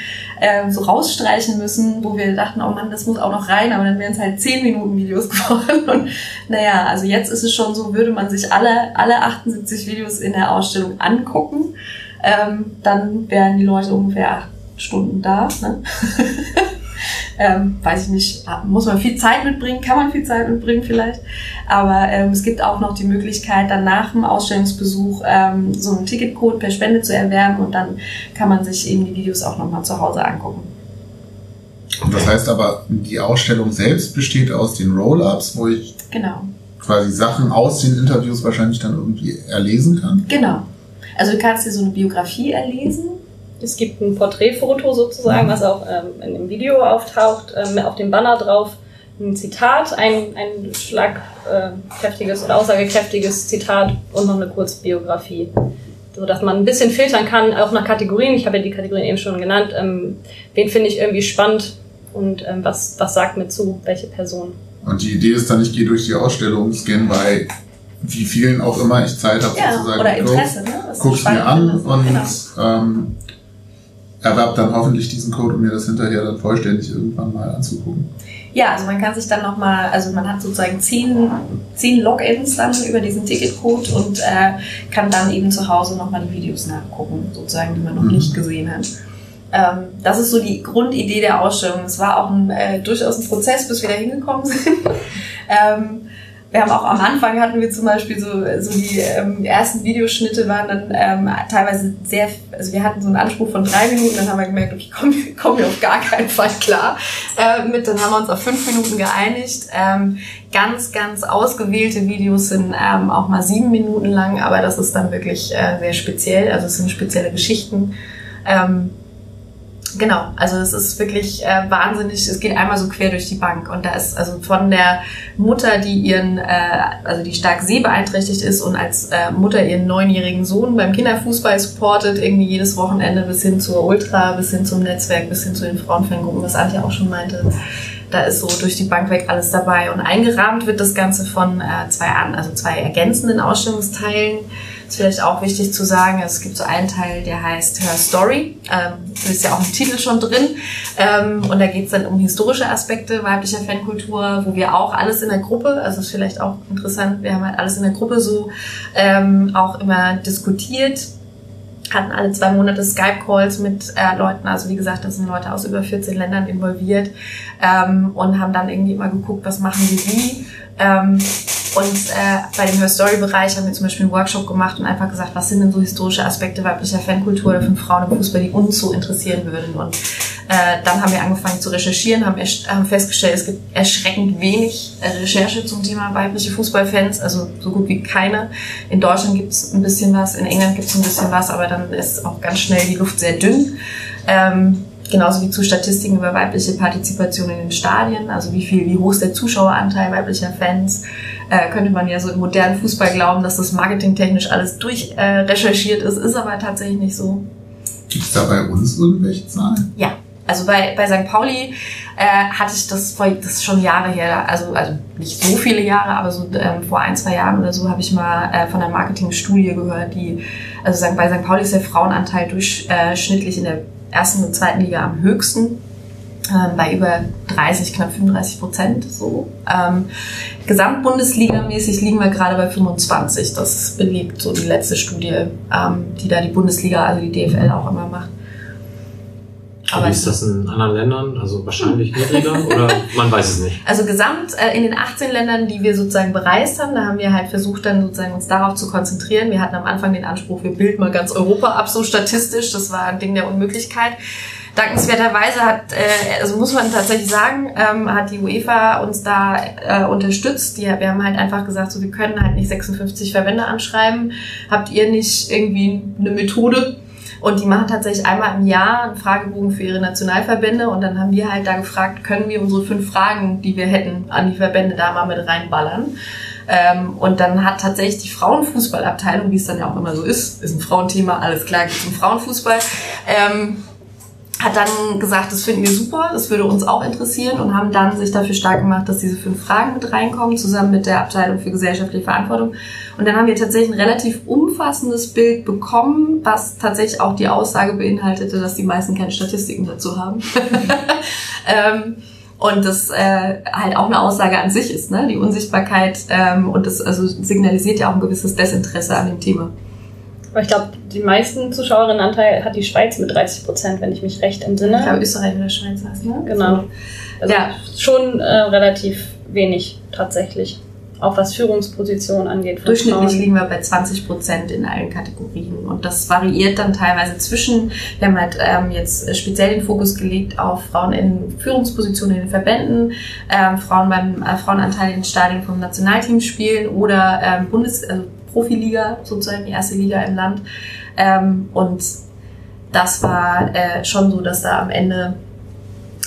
ähm, so rausstreichen müssen, wo wir dachten, oh Mann, das muss auch noch rein, aber dann wären es halt zehn Minuten Videos geworden. Und naja, also jetzt ist es schon so, würde man sich alle, alle 78 Videos in der Ausstellung angucken, ähm, dann wären die Leute ungefähr acht Stunden da. Ne? ähm, weiß ich nicht, muss man viel Zeit mitbringen, kann man viel Zeit mitbringen vielleicht. Aber ähm, es gibt auch noch die Möglichkeit, dann nach dem Ausstellungsbesuch ähm, so einen Ticketcode per Spende zu erwerben und dann kann man sich eben die Videos auch nochmal zu Hause angucken. Und das heißt aber, die Ausstellung selbst besteht aus den Roll-Ups, wo ich Genau, quasi Sachen aus den Interviews wahrscheinlich dann irgendwie erlesen kann. genau. Also du kannst dir so eine Biografie erlesen. Es gibt ein Porträtfoto sozusagen, was auch ähm, in dem Video auftaucht, ähm, auf dem Banner drauf ein Zitat, ein, ein schlagkräftiges oder aussagekräftiges Zitat und noch eine Kurzbiografie. So dass man ein bisschen filtern kann, auch nach Kategorien. Ich habe ja die Kategorien eben schon genannt. Ähm, wen finde ich irgendwie spannend und ähm, was, was sagt mir zu, welche Person. Und die Idee ist dann, ich gehe durch die Ausstellung, scanne bei wie vielen auch immer ich Zeit habe, Ja, sozusagen. oder Interesse, ne? Guck's mir an findest. und Genau. ähm, erwerb dann hoffentlich diesen Code, um mir das hinterher dann vollständig irgendwann mal anzugucken. Ja, also man kann sich dann nochmal, also man hat sozusagen zehn, zehn Logins dann über diesen Ticketcode und äh, kann dann eben zu Hause nochmal die Videos nachgucken, sozusagen, die man noch Mhm. nicht gesehen hat. Ähm, das ist so die Grundidee der Ausstellung. Es war auch ein, äh, durchaus ein Prozess, bis wir da hingekommen sind. ähm, wir haben auch am Anfang hatten wir zum Beispiel so, so die ähm, ersten Videoschnitte waren dann ähm, teilweise sehr, also wir hatten so einen Anspruch von drei Minuten, dann haben wir gemerkt, kommen wir kommen wir auf gar keinen Fall klar äh, mit, dann haben wir uns auf fünf Minuten geeinigt. Ähm, ganz, ganz ausgewählte Videos sind ähm, auch mal sieben Minuten lang, aber das ist dann wirklich äh, sehr speziell, also es sind spezielle Geschichten. Ähm, Genau, also es ist wirklich äh, wahnsinnig, es geht einmal so quer durch die Bank und da ist also von der Mutter, die ihren, äh, also die stark sehbeeinträchtigt ist und als äh, Mutter ihren neunjährigen Sohn beim Kinderfußball supportet, irgendwie jedes Wochenende bis hin zur Ultra, bis hin zum Netzwerk, bis hin zu den Frauenfangruppen, was Antje auch schon meinte. Da ist so durch die Bank weg alles dabei und eingerahmt wird das Ganze von äh, zwei, also zwei ergänzenden Ausstellungsteilen. Ist vielleicht auch wichtig zu sagen, es gibt so einen Teil, der heißt Her Story. Ähm, ist ja auch im Titel schon drin. Ähm, und da geht es dann um historische Aspekte weiblicher Fankultur, wo wir auch alles in der Gruppe, also ist vielleicht auch interessant, wir haben halt alles in der Gruppe so ähm, auch immer diskutiert hatten alle zwei Monate Skype-Calls mit äh, Leuten, also wie gesagt, das sind Leute aus über 14 Ländern involviert ähm, und haben dann irgendwie immer geguckt, was machen wir wie Ähm, und äh, bei dem Her Story Bereich haben wir zum Beispiel einen Workshop gemacht und einfach gesagt, was sind denn so historische Aspekte weiblicher Fankultur oder von Frauen im Fußball, die uns so interessieren würden. Und äh, dann haben wir angefangen zu recherchieren, haben, haben festgestellt, es gibt erschreckend wenig äh, Recherche zum Thema weibliche Fußballfans, also so gut wie keine. In Deutschland gibt es ein bisschen was, in England gibt es ein bisschen was, aber dann ist auch ganz schnell die Luft sehr dünn. Ähm, genauso wie zu Statistiken über weibliche Partizipation in den Stadien, also wie viel, wie hoch ist der Zuschaueranteil weiblicher Fans, äh, könnte man ja so im modernen Fußball glauben, dass das marketingtechnisch alles durch äh, recherchiert ist, ist aber tatsächlich nicht so. Gibt es da bei uns irgendwelche Zahlen? Ja, also bei, bei St. Pauli äh, hatte ich das vor, das ist schon Jahre her, also, also nicht so viele Jahre, aber so ähm, vor ein, zwei Jahren oder so habe ich mal äh, von einer Marketingstudie gehört, die, also sagen, bei St. Pauli ist der Frauenanteil durchschnittlich in der ersten und zweiten Liga am höchsten. Ähm, bei über 30, knapp 35 Prozent so. Ähm, Gesamtbundesligamäßig liegen wir gerade bei 25. Das belegt so die letzte Studie, ähm, die da die Bundesliga, also die DFL auch immer macht. Aber wie ist das in anderen Ländern? Also wahrscheinlich niedriger oder man weiß es nicht. Also gesamt äh, in den 18 Ländern, die wir sozusagen bereist haben, da haben wir halt versucht, dann sozusagen uns darauf zu konzentrieren. Wir hatten am Anfang den Anspruch, wir bilden mal ganz Europa ab, so statistisch. Das war ein Ding der Unmöglichkeit. Dankenswerterweise hat, äh, also muss man tatsächlich sagen, ähm, hat die UEFA uns da äh, unterstützt. Die, wir haben halt einfach gesagt, so wir können halt nicht 56 Verbände anschreiben. Habt ihr nicht irgendwie eine Methode? Und die machen tatsächlich einmal im Jahr einen Fragebogen für ihre Nationalverbände und dann haben wir halt da gefragt, können wir unsere fünf Fragen, die wir hätten, an die Verbände da mal mit reinballern. Ähm, und dann hat tatsächlich die Frauenfußballabteilung, wie es dann ja auch immer so ist, ist ein Frauenthema, alles klar, geht zum Frauenfußball, ähm, hat dann gesagt, das finden wir super, das würde uns auch interessieren und haben dann sich dafür stark gemacht, dass diese fünf Fragen mit reinkommen, zusammen mit der Abteilung für gesellschaftliche Verantwortung. Und dann haben wir tatsächlich ein relativ umfassendes Bild bekommen, was tatsächlich auch die Aussage beinhaltete, dass die meisten keine Statistiken dazu haben. ähm, und das äh, halt auch eine Aussage an sich ist, ne? die Unsichtbarkeit ähm, und das also signalisiert ja auch ein gewisses Desinteresse an dem Thema. Aber ich glaube, die meisten Zuschauerinnenanteil hat die Schweiz mit 30 Prozent, wenn ich mich recht entsinne. Ich glaube, Österreich oder Schweiz war es, ne? Genau. Also Ja. schon äh, relativ wenig tatsächlich. Auch was Führungspositionen angeht. Durchschnittlich Frauen. liegen wir bei 20 Prozent in allen Kategorien. Und das variiert dann teilweise zwischen, wir haben halt ähm, jetzt speziell den Fokus gelegt auf Frauen in Führungspositionen in den Verbänden, ähm, Frauen beim äh, Frauenanteil in den Stadien vom Nationalteam spielen oder ähm, Bundes-, also Profiliga, sozusagen die erste Liga im Land. Ähm, und das war äh, schon so, dass da am Ende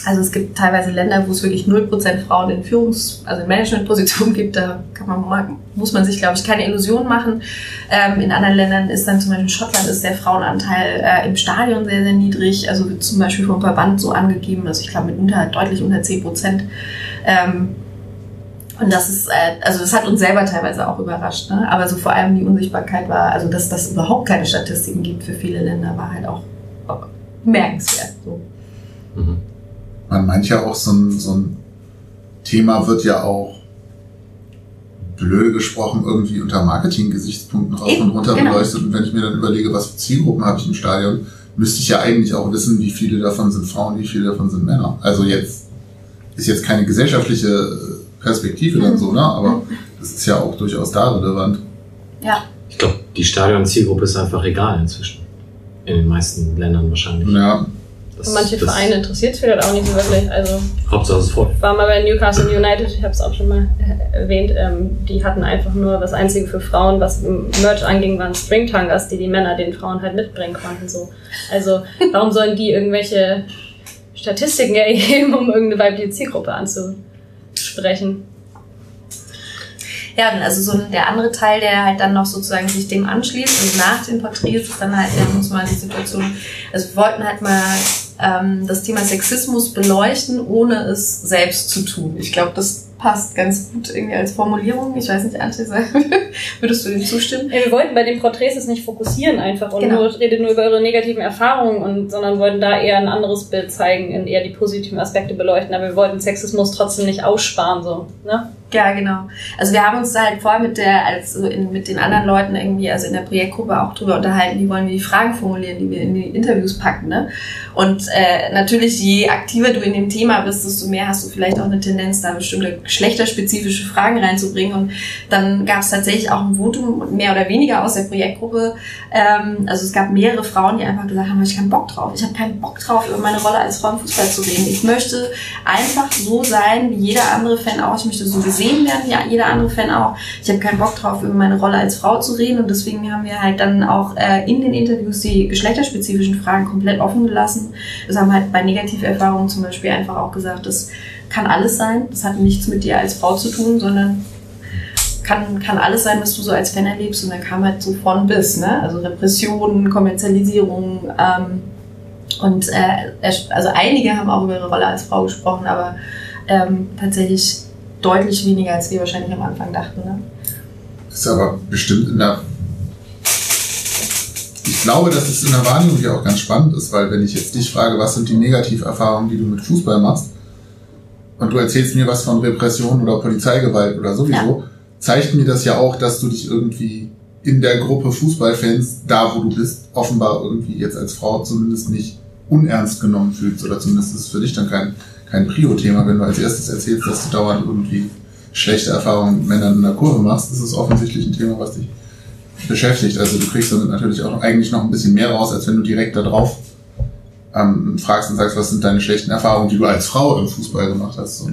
also es gibt teilweise Länder, wo es wirklich 0% Frauen in Führungs-, also in Managementpositionen gibt. Da man, muss man sich, glaube ich, keine Illusionen machen. Ähm, in anderen Ländern ist dann zum Beispiel in Schottland ist der Frauenanteil äh, im Stadion sehr, sehr niedrig. Also wird zum Beispiel vom Verband so angegeben, also ich glaube mit unter, deutlich unter 10%. Ähm, und das ist, äh, also das hat uns selber teilweise auch überrascht. Ne? Aber so vor allem die Unsichtbarkeit war, also dass das überhaupt keine Statistiken gibt für viele Länder, war halt auch, auch merkenswert. So. Mhm. Man meint ja auch, so ein, so ein Thema wird ja auch blöd gesprochen irgendwie unter Marketing-Gesichtspunkten rauf Eben, und runter genau. beleuchtet. Und wenn ich mir dann überlege, was für Zielgruppen habe ich im Stadion, müsste ich ja eigentlich auch wissen, wie viele davon sind Frauen, wie viele davon sind Männer. Also jetzt ist jetzt keine gesellschaftliche Perspektive dann so, ne? Aber das ist ja auch durchaus da relevant. Ja. Ich glaube, die Stadion-Zielgruppe ist einfach egal inzwischen. In den meisten Ländern wahrscheinlich. Ja, Das- Und manche das- Vereine interessiert es vielleicht auch nicht so wirklich. Also Hauptsache es ist voll. ich war mal bei Newcastle United, ich habe es auch schon mal äh, erwähnt, ähm, die hatten einfach nur das Einzige für Frauen, was Merch anging, waren Stringtangers, die die Männer den Frauen halt mitbringen konnten. So. Also warum sollen die irgendwelche Statistiken erheben, um irgendeine weibliche Zielgruppe anzusprechen? Ja, also so der andere Teil, der halt dann noch sozusagen sich dem anschließt und nach den Porträts ist dann halt, ja, muss man die Situation, also wir wollten halt mal ähm, das Thema Sexismus beleuchten, ohne es selbst zu tun. Ich glaube, das passt ganz gut irgendwie als Formulierung. Ich weiß nicht, Antje, würdest du dem zustimmen? Ja, wir wollten bei den Porträts es nicht fokussieren einfach und Genau. nur, redet nur über eure negativen Erfahrungen, und, sondern wollten da eher ein anderes Bild zeigen und eher die positiven Aspekte beleuchten. Aber wir wollten Sexismus trotzdem nicht aussparen, so, ne? Ja, genau. Also wir haben uns da halt vorher mit der, also in, mit den anderen Leuten irgendwie, also in der Projektgruppe auch drüber unterhalten, wie wollen wir die Fragen formulieren, die wir in die Interviews packen, ne? Und äh, natürlich, je aktiver du in dem Thema bist, desto mehr hast du vielleicht auch eine Tendenz, da bestimmte geschlechterspezifische Fragen reinzubringen. Und dann gab es tatsächlich auch ein Votum, mehr oder weniger aus der Projektgruppe. Ähm, also es gab mehrere Frauen, die einfach gesagt haben, ich habe keinen Bock drauf. Ich habe keinen Bock drauf, über meine Rolle als Frau im Fußball zu reden. Ich möchte einfach so sein, wie jeder andere Fan auch. Ich möchte so gesehen werden, wie jeder andere Fan auch. Ich habe keinen Bock drauf, über meine Rolle als Frau zu reden. Und deswegen haben wir halt dann auch äh, in den Interviews die geschlechterspezifischen Fragen komplett offen gelassen das haben halt bei Negativerfahrungen zum Beispiel einfach auch gesagt, das kann alles sein. Das hat nichts mit dir als Frau zu tun, sondern kann, kann alles sein, was du so als Fan erlebst. Und dann kam halt so von bis, ne? Also Repressionen, Kommerzialisierung. Ähm, und äh, also einige haben auch über ihre Rolle als Frau gesprochen, aber ähm, tatsächlich deutlich weniger, als wir wahrscheinlich am Anfang dachten. Ne? Das ist aber bestimmt in der ich glaube, dass es in der Wahrnehmung hier auch ganz spannend ist, weil wenn ich jetzt dich frage, was sind die Negativerfahrungen, die du mit Fußball machst, und du erzählst mir was von Repression oder Polizeigewalt oder sowieso, ja. zeigt mir das ja auch, dass du dich irgendwie in der Gruppe Fußballfans, da wo du bist, offenbar irgendwie jetzt als Frau zumindest nicht unernst genommen fühlst. Oder zumindest ist es für dich dann kein, kein Prio-Thema, wenn du als erstes erzählst, dass du dauernd irgendwie schlechte Erfahrungen mit Männern in der Kurve machst. Ist offensichtlich ein Thema, was dich beschäftigt. Also du kriegst damit natürlich auch eigentlich noch ein bisschen mehr raus, als wenn du direkt da drauf ähm, fragst und sagst, was sind deine schlechten Erfahrungen, die du als Frau im Fußball gemacht hast. So.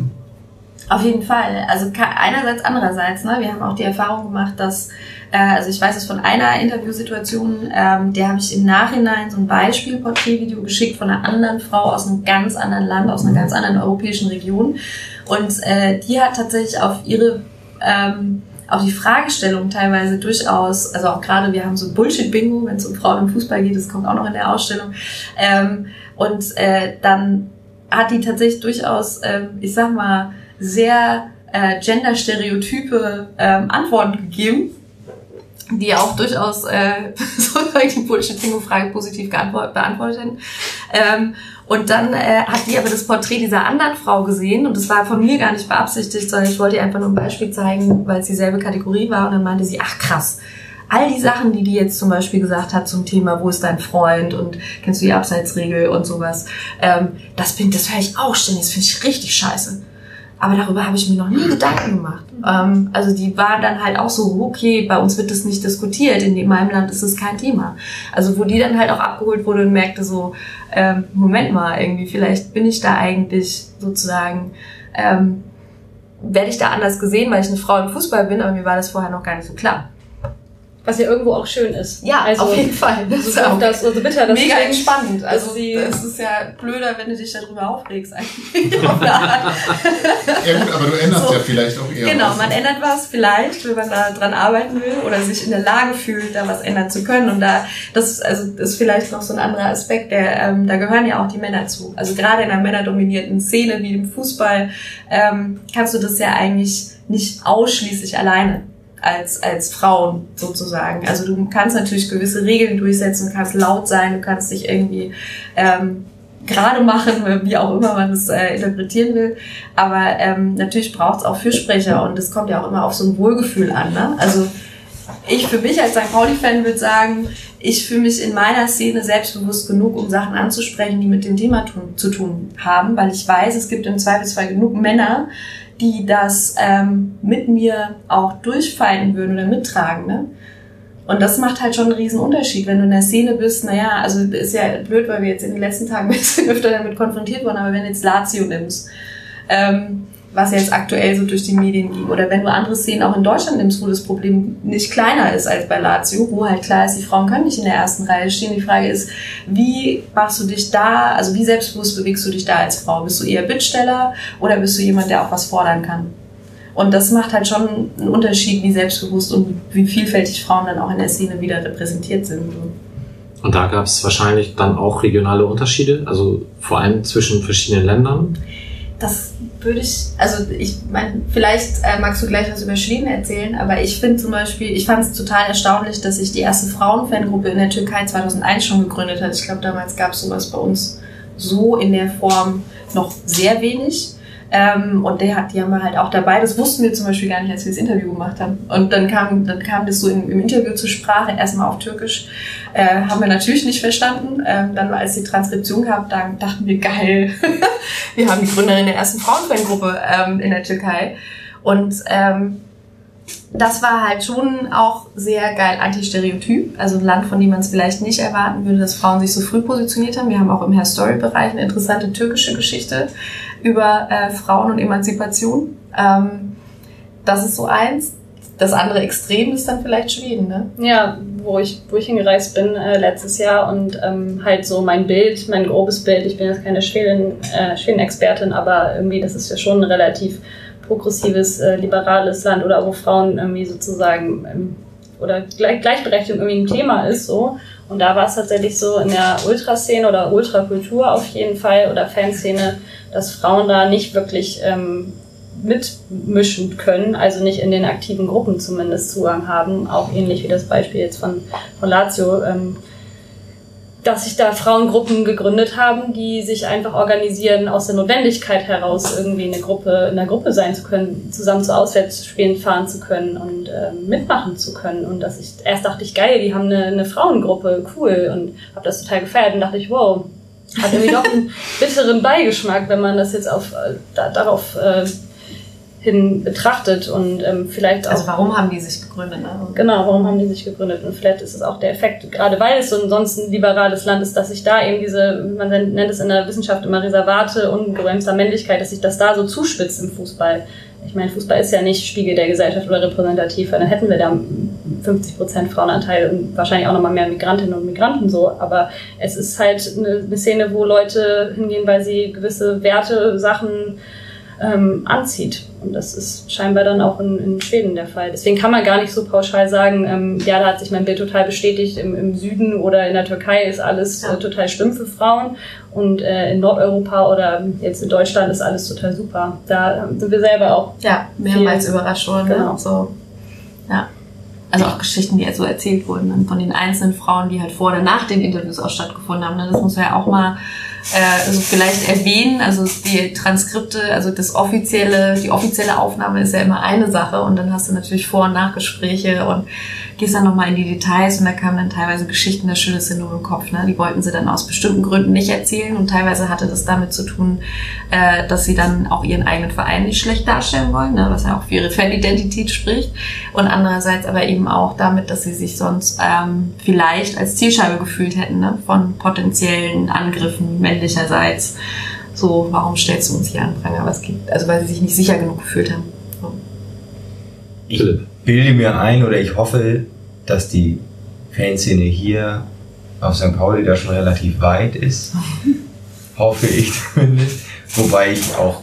Auf jeden Fall. Also einerseits, andererseits. Ne? Wir haben auch die Erfahrung gemacht, dass, äh, also ich weiß es von einer Interviewsituation, ähm, der habe ich im Nachhinein so ein Beispielporträtvideo geschickt von einer anderen Frau aus einem ganz anderen Land, aus einer ganz anderen europäischen Region. Und äh, die hat tatsächlich auf ihre ähm, auch die Fragestellung teilweise durchaus, also auch gerade wir haben so Bullshit-Bingo, wenn es um Frauen im Fußball geht, das kommt auch noch in der Ausstellung. Ähm, und äh, dann hat die tatsächlich durchaus, äh, ich sag mal, sehr äh, genderstereotype ähm, Antworten gegeben, die auch durchaus äh, die Bullshit-Bingo-Frage positiv beantwortet hätten. Ähm, und dann äh, hat die aber das Porträt dieser anderen Frau gesehen und das war von mir gar nicht beabsichtigt, sondern ich wollte ihr einfach nur ein Beispiel zeigen, weil es dieselbe Kategorie war und dann meinte sie, ach krass, all die Sachen, die die jetzt zum Beispiel gesagt hat zum Thema, wo ist dein Freund und kennst du die Abseitsregel und sowas, ähm, das, bin, das höre ich auch ständig, das finde ich richtig scheiße. Aber darüber habe ich mir noch nie Gedanken gemacht. Ähm, also die waren dann halt auch so, okay, bei uns wird das nicht diskutiert, in meinem Land ist es kein Thema. Also wo die dann halt auch abgeholt wurde und merkte so, ähm, Moment mal, irgendwie, vielleicht bin ich da eigentlich sozusagen, ähm, werde ich da anders gesehen, weil ich eine Frau im Fußball bin, aber mir war das vorher noch gar nicht so klar. Was ja irgendwo auch schön ist. Ja, also, auf jeden Fall. Das ist auch das, also bitter, das mega entspannend. Also es ist ja blöder, wenn du dich darüber aufregst eigentlich. ja gut, aber du änderst so. ja vielleicht auch eher Genau, was. man ändert was vielleicht, wenn man da dran arbeiten will oder sich in der Lage fühlt, da was ändern zu können. Und da, das ist, also, das ist vielleicht noch so ein anderer Aspekt, der, ähm, da gehören ja auch die Männer zu. Also gerade in einer männerdominierten Szene wie dem Fußball ähm, kannst du das ja eigentlich nicht ausschließlich alleine als, als Frauen sozusagen. Also du kannst natürlich gewisse Regeln durchsetzen, du kannst laut sein, du kannst dich irgendwie ähm, gerade machen, wie auch immer man das äh, interpretieren will. Aber ähm, natürlich braucht es auch Fürsprecher und es kommt ja auch immer auf so ein Wohlgefühl an. Ne? Also ich für mich als St. Pauli-Fan würde sagen, ich fühle mich in meiner Szene selbstbewusst genug, um Sachen anzusprechen, die mit dem Thema tun, zu tun haben, weil ich weiß, es gibt im Zweifelsfall genug Männer, die das ähm, mit mir auch durchfalten würden oder mittragen. Ne? Und das macht halt schon einen riesen Unterschied, wenn du in der Szene bist. Naja, also ist ja blöd, weil wir jetzt in den letzten Tagen ein bisschen öfter damit konfrontiert wurden, aber wenn du jetzt Lazio nimmst, ähm, was jetzt aktuell so durch die Medien ging. Oder wenn du andere Szenen auch in Deutschland nimmst, wo das Problem nicht kleiner ist als bei Lazio, wo halt klar ist, die Frauen können nicht in der ersten Reihe stehen. Die Frage ist, wie machst du dich da, also wie selbstbewusst bewegst du dich da als Frau? Bist du eher Bittsteller oder bist du jemand, der auch was fordern kann? Und das macht halt schon einen Unterschied, wie selbstbewusst und wie vielfältig Frauen dann auch in der Szene wieder repräsentiert sind. Und da gab es wahrscheinlich dann auch regionale Unterschiede, also vor allem zwischen verschiedenen Ländern. Das würde ich, also ich meine, vielleicht äh, magst du gleich was über Schweden erzählen, aber ich finde zum Beispiel, ich fand es total erstaunlich, dass sich die erste Frauenfangruppe in der Türkei 2001 schon gegründet hat. Ich glaube, damals gab es sowas bei uns so in der Form noch sehr wenig. Ähm, und der die haben wir halt auch dabei. Das wussten wir zum Beispiel gar nicht, als wir das Interview gemacht haben. Und dann kam, dann kam das so im, im Interview zur Sprache, erstmal auf Türkisch. Äh, haben wir natürlich nicht verstanden. Ähm, dann, als die Transkription gab, dann dachten wir, geil. wir haben die Gründerin der ersten Frauenfangruppe ähm, in der Türkei. Und ähm, das war halt schon auch sehr geil antistereotyp. Also ein Land, von dem man es vielleicht nicht erwarten würde, dass Frauen sich so früh positioniert haben. Wir haben auch im Hair Story Bereich eine interessante türkische Geschichte über äh, Frauen und Emanzipation. Ähm, das ist so eins. Das andere Extrem ist dann vielleicht Schweden, ne? Ja, wo ich, wo ich hingereist bin äh, letztes Jahr und ähm, halt so mein Bild, mein grobes Bild, ich bin jetzt keine Schweden, äh, Schweden-Expertin, aber irgendwie das ist ja schon ein relativ progressives, äh, liberales Land oder wo Frauen irgendwie sozusagen ähm, oder Gleich Gleichberechtigung irgendwie ein Thema ist so. Und da war es tatsächlich so in der Ultraszene oder Ultrakultur auf jeden Fall oder Fanszene, dass Frauen da nicht wirklich ähm, mitmischen können, also nicht in den aktiven Gruppen zumindest Zugang haben, auch ähnlich wie das Beispiel jetzt von, von Lazio. Ähm, dass sich da Frauengruppen gegründet haben, die sich einfach organisieren aus der Notwendigkeit heraus, irgendwie eine Gruppe, in einer Gruppe sein zu können, zusammen zu Auswärtsspielen fahren zu können und äh, mitmachen zu können. Und dass ich erst dachte ich, geil, die haben eine, eine Frauengruppe, cool, und habe das total gefeiert und dachte ich, wow, hat irgendwie doch einen bitteren Beigeschmack, wenn man das jetzt auf äh, da, darauf äh, hin betrachtet und ähm, vielleicht auch. Also warum haben die sich gegründet? Ne? Genau, warum haben die sich gegründet? Und vielleicht ist es auch der Effekt, gerade weil es so ein sonst ein liberales Land ist, dass sich da eben diese, man nennt es in der Wissenschaft immer Reservate ungebremster Männlichkeit, dass sich das da so zuspitzt im Fußball. Ich meine, Fußball ist ja nicht Spiegel der Gesellschaft oder repräsentativ, dann hätten wir da 50% Frauenanteil und wahrscheinlich auch nochmal mehr Migrantinnen und Migranten so. Aber es ist halt eine Szene, wo Leute hingehen, weil sie gewisse Werte, Sachen ähm, anzieht. Und das ist scheinbar dann auch in, in Schweden der Fall. Deswegen kann man gar nicht so pauschal sagen, ähm, ja, da hat sich mein Bild total bestätigt. Im, im Süden oder in der Türkei ist alles äh, total schlimm für Frauen. Und äh, in Nordeuropa oder jetzt in Deutschland ist alles total super. Da sind wir selber auch. Ja, mehrmals überrascht worden. Ne? Genau. Ne? So. Ja. Also auch Geschichten, die so erzählt wurden von den einzelnen Frauen, die halt vor oder nach den Interviews auch stattgefunden haben. Ne? Das muss man ja auch mal äh, also vielleicht erwähnen. Also die Transkripte, also das offizielle, die offizielle Aufnahme ist ja immer eine Sache und dann hast du natürlich Vor- und Nachgespräche und gehst dann nochmal in die Details und da kamen dann teilweise Geschichten, da schüttelst du nur im Kopf. Ne? Die wollten sie dann aus bestimmten Gründen nicht erzählen und teilweise hatte das damit zu tun, äh, dass sie dann auch ihren eigenen Verein nicht schlecht darstellen wollen, ne? was ja auch für ihre Fanidentität spricht. Und andererseits aber eben auch damit, dass sie sich sonst ähm, vielleicht als Zielscheibe gefühlt hätten ne? von potenziellen Angriffen männlicherseits. So, warum stellst du uns hier an Pranger? Was gibt? Also weil sie sich nicht sicher genug gefühlt haben. So. Ich bilde mir ein oder ich hoffe, dass die Fanszene hier auf St. Pauli da schon relativ weit ist. hoffe ich zumindest. Wobei ich auch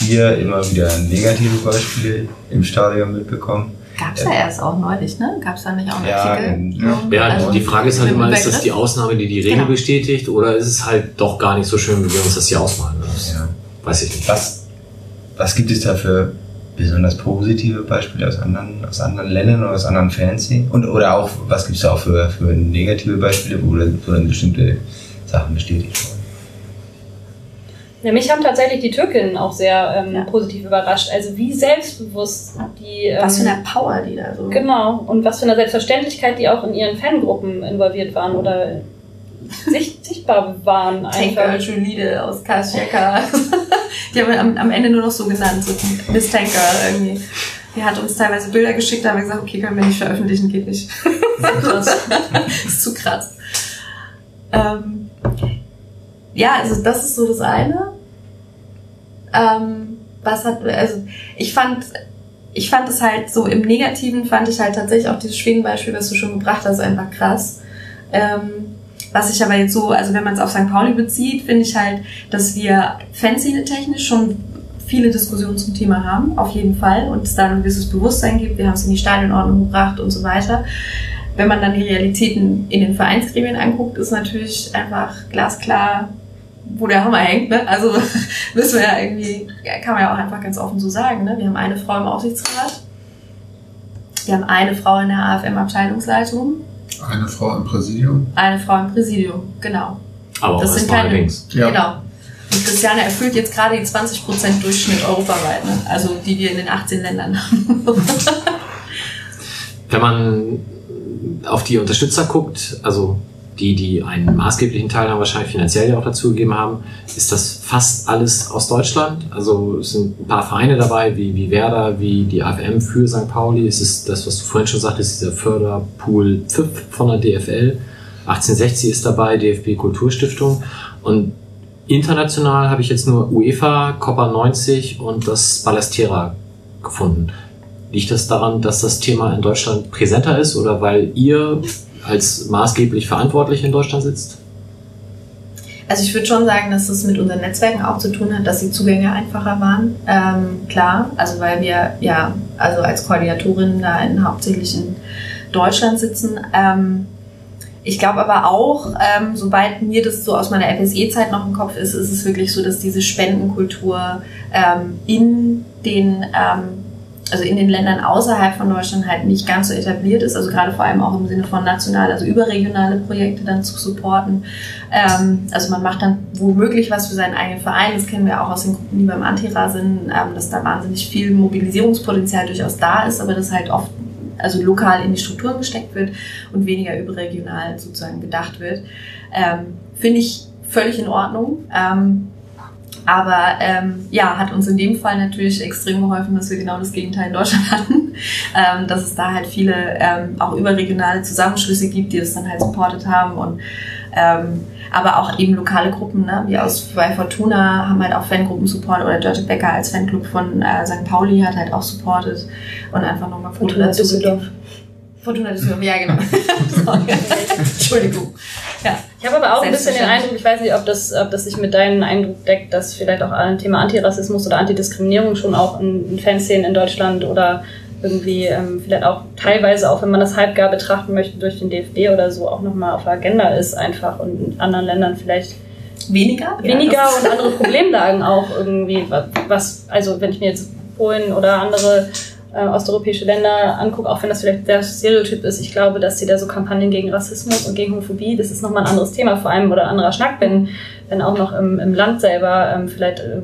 hier immer wieder negative Beispiele im Stadion mitbekomme. Gab es ja erst auch neulich, ne? Gab es da nicht auch einen ja, Artikel? Ja, ja also die Frage ist halt immer, ist das die Ausnahme, die die Regel genau. bestätigt oder ist es halt doch gar nicht so schön, wie wir uns das hier ausmalen? Das ja. Weiß ich nicht. Was, was gibt es da für besonders positive Beispiele aus anderen, aus anderen Ländern oder aus anderen Fernsehen? Und, oder auch, was gibt es da auch für, für negative Beispiele, wo, wo dann bestimmte Sachen bestätigt wurden? Ja, mich haben tatsächlich die Türkinnen auch sehr ähm, ja. positiv überrascht. Also wie selbstbewusst die. Ähm, was für eine Power die da so. Genau. Und was für eine Selbstverständlichkeit die auch in ihren Fangruppen involviert waren oder sicht, sichtbar waren. Tanker Julide aus Kasjeka. die haben wir am, am, Ende nur noch so genannt, so Miss Tanker irgendwie. Die hat uns teilweise Bilder geschickt, da haben wir gesagt, okay, können wir nicht veröffentlichen, geht nicht. das ist zu krass. Ähm, ja, also das ist so das eine. Ähm, was hat, also ich fand, ich fand es halt so im Negativen fand ich halt tatsächlich auch dieses Schwingenbeispiel, was du schon gebracht hast, einfach krass. Ähm, was ich aber jetzt so, also wenn man es auf St. Pauli bezieht, finde ich halt, dass wir Fanszene-technisch schon viele Diskussionen zum Thema haben, auf jeden Fall, und es da ein gewisses Bewusstsein gibt. Wir haben es in die Stadionordnung gebracht und so weiter. Wenn man dann die Realitäten in den Vereinsgremien anguckt, ist natürlich einfach glasklar, wo der Hammer hängt. Ne? Also müssen wir ja irgendwie, kann man ja auch einfach ganz offen so sagen. Ne? Wir haben eine Frau im Aufsichtsrat, wir haben eine Frau in der AFM-Abteilungsleitung. Eine Frau im Präsidium? Eine Frau im Präsidium, genau. Aber das auch sind keine, links. Ja. Genau. Und Christiane erfüllt jetzt gerade die 20% Durchschnitt europaweit, ne? also die wir in den 18 Ländern haben. Wenn man auf die Unterstützer guckt, also die, die einen maßgeblichen Teil dann wahrscheinlich finanziell ja auch dazu gegeben haben, ist das fast alles aus Deutschland. Also es sind ein paar Vereine dabei, wie, wie Werder, wie die AFM für St. Pauli. Es ist das, was du vorhin schon sagtest, dieser Förderpool Pfiff von der DFL. 1860 ist dabei, DFB Kulturstiftung. Und international habe ich jetzt nur UEFA, Copa 90 und das Ballastera gefunden. Liegt das daran, dass das Thema in Deutschland präsenter ist oder weil ihr als maßgeblich verantwortlich in Deutschland sitzt? Also ich würde schon sagen, dass es mit unseren Netzwerken auch zu tun hat, dass die Zugänge einfacher waren. Ähm, klar, also weil wir ja, also als Koordinatorin da in, hauptsächlich in Deutschland sitzen. Ähm, ich glaube aber auch, ähm, sobald mir das so aus meiner FSE-Zeit noch im Kopf ist, ist es wirklich so, dass diese Spendenkultur ähm, in den ähm, also in den Ländern außerhalb von Deutschland halt nicht ganz so etabliert ist, also gerade vor allem auch im Sinne von national, also überregionale Projekte dann zu supporten. Ähm, also man macht dann womöglich was für seinen eigenen Verein, das kennen wir auch aus den Gruppen, die beim Antira sind, ähm, dass da wahnsinnig viel Mobilisierungspotenzial durchaus da ist, aber das halt oft also lokal in die Strukturen gesteckt wird und weniger überregional sozusagen gedacht wird. Ähm, Finde ich völlig in Ordnung. Ähm, aber ähm, ja, hat uns in dem Fall natürlich extrem geholfen, dass wir genau das Gegenteil in Deutschland hatten. Ähm, dass es da halt viele ähm, auch überregionale Zusammenschlüsse gibt, die das dann halt supportet haben. Und ähm, aber auch eben lokale Gruppen, ne? wie aus bei Fortuna haben halt auch Fangruppen-Support oder Dirty Becker als Fanclub von äh, St. Pauli hat halt auch supportet und einfach nochmal Fortuna Düsseldorf. Fortuna Düsseldorf, ja genau. Entschuldigung. Ich habe aber auch ein bisschen den Eindruck, ich weiß nicht, ob das, ob das sich mit deinem Eindruck deckt, dass vielleicht auch ein Thema Antirassismus oder Antidiskriminierung schon auch in, in Fanszenen in Deutschland oder irgendwie ähm, vielleicht auch teilweise, auch wenn man das halbgar betrachten möchte, durch den DFB oder so auch nochmal auf der Agenda ist einfach und in anderen Ländern vielleicht weniger, weniger ja, und andere Problemlagen auch irgendwie, was, also wenn ich mir jetzt Polen oder andere äh, osteuropäische Länder angucke, auch wenn das vielleicht der Stereotyp ist, ich glaube, dass sie da so Kampagnen gegen Rassismus und gegen Homophobie, das ist nochmal ein anderes Thema, vor allem oder ein anderer Schnack, wenn, wenn auch noch im, im Land selber ähm, vielleicht äh,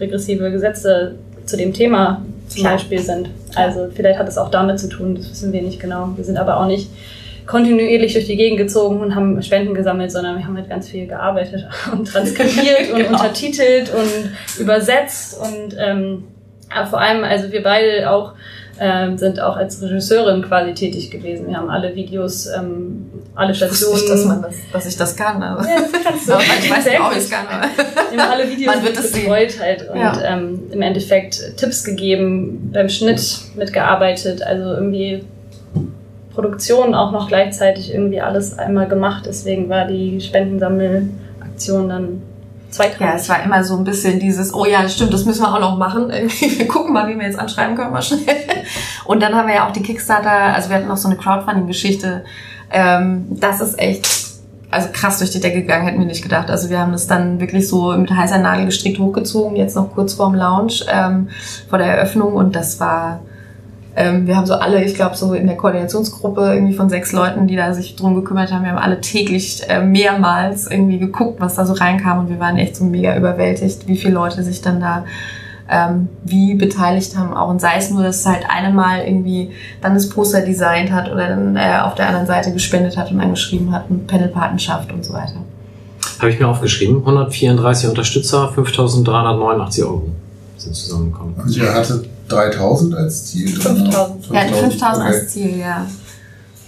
regressive Gesetze zu dem Thema zum Klar. Beispiel sind. Also vielleicht hat es auch damit zu tun, das wissen wir nicht genau. Wir sind aber auch nicht kontinuierlich durch die Gegend gezogen und haben Spenden gesammelt, sondern wir haben halt ganz viel gearbeitet und transkribiert und genau. untertitelt und übersetzt und ähm, aber vor allem, also wir beide auch ähm, sind auch als Regisseurin quasi tätig gewesen. Wir haben alle Videos, ähm, alle Stationen. Ich, dass, man das, dass ich das kann. Aber, ja, das kannst du. aber ich weiß nicht, ob ich kann. Aber. Wir haben alle Videos man wird es betreut halt und ja. ähm, im Endeffekt Tipps gegeben, beim Schnitt mitgearbeitet, also irgendwie Produktion auch noch gleichzeitig irgendwie alles einmal gemacht. Deswegen war die Spendensammelaktion dann Zweitrangig. Ja, es war immer so ein bisschen dieses, oh ja, stimmt, das müssen wir auch noch machen. Wir gucken mal, wie wir jetzt anschreiben können, mal schnell. Und dann haben wir ja auch die Kickstarter, also wir hatten noch so eine Crowdfunding-Geschichte. Ähm, das ist echt, also krass durch die Decke gegangen, hätten wir nicht gedacht. Also wir haben das dann wirklich so mit heißer Nadel gestrickt hochgezogen, jetzt noch kurz vorm Launch, ähm, vor der Eröffnung. Und das war, ähm, wir haben so alle, ich glaube, so in der Koordinationsgruppe irgendwie von sechs Leuten, die da sich drum gekümmert haben, wir haben alle täglich äh, mehrmals irgendwie geguckt, was da so reinkam und wir waren echt so mega überwältigt, wie viele Leute sich dann da ähm, wie beteiligt haben auch und sei es nur, dass halt eine Mal irgendwie dann das Poster designt hat oder dann äh, auf der anderen Seite gespendet hat und angeschrieben hat, eine Panelpatenschaft und so weiter. Habe ich mir aufgeschrieben, 134 Unterstützer, 5.389 Euro sind zusammengekommen. Und ihr hattet 3000 als Ziel? 5000. Ja, 5000 okay. als Ziel, ja.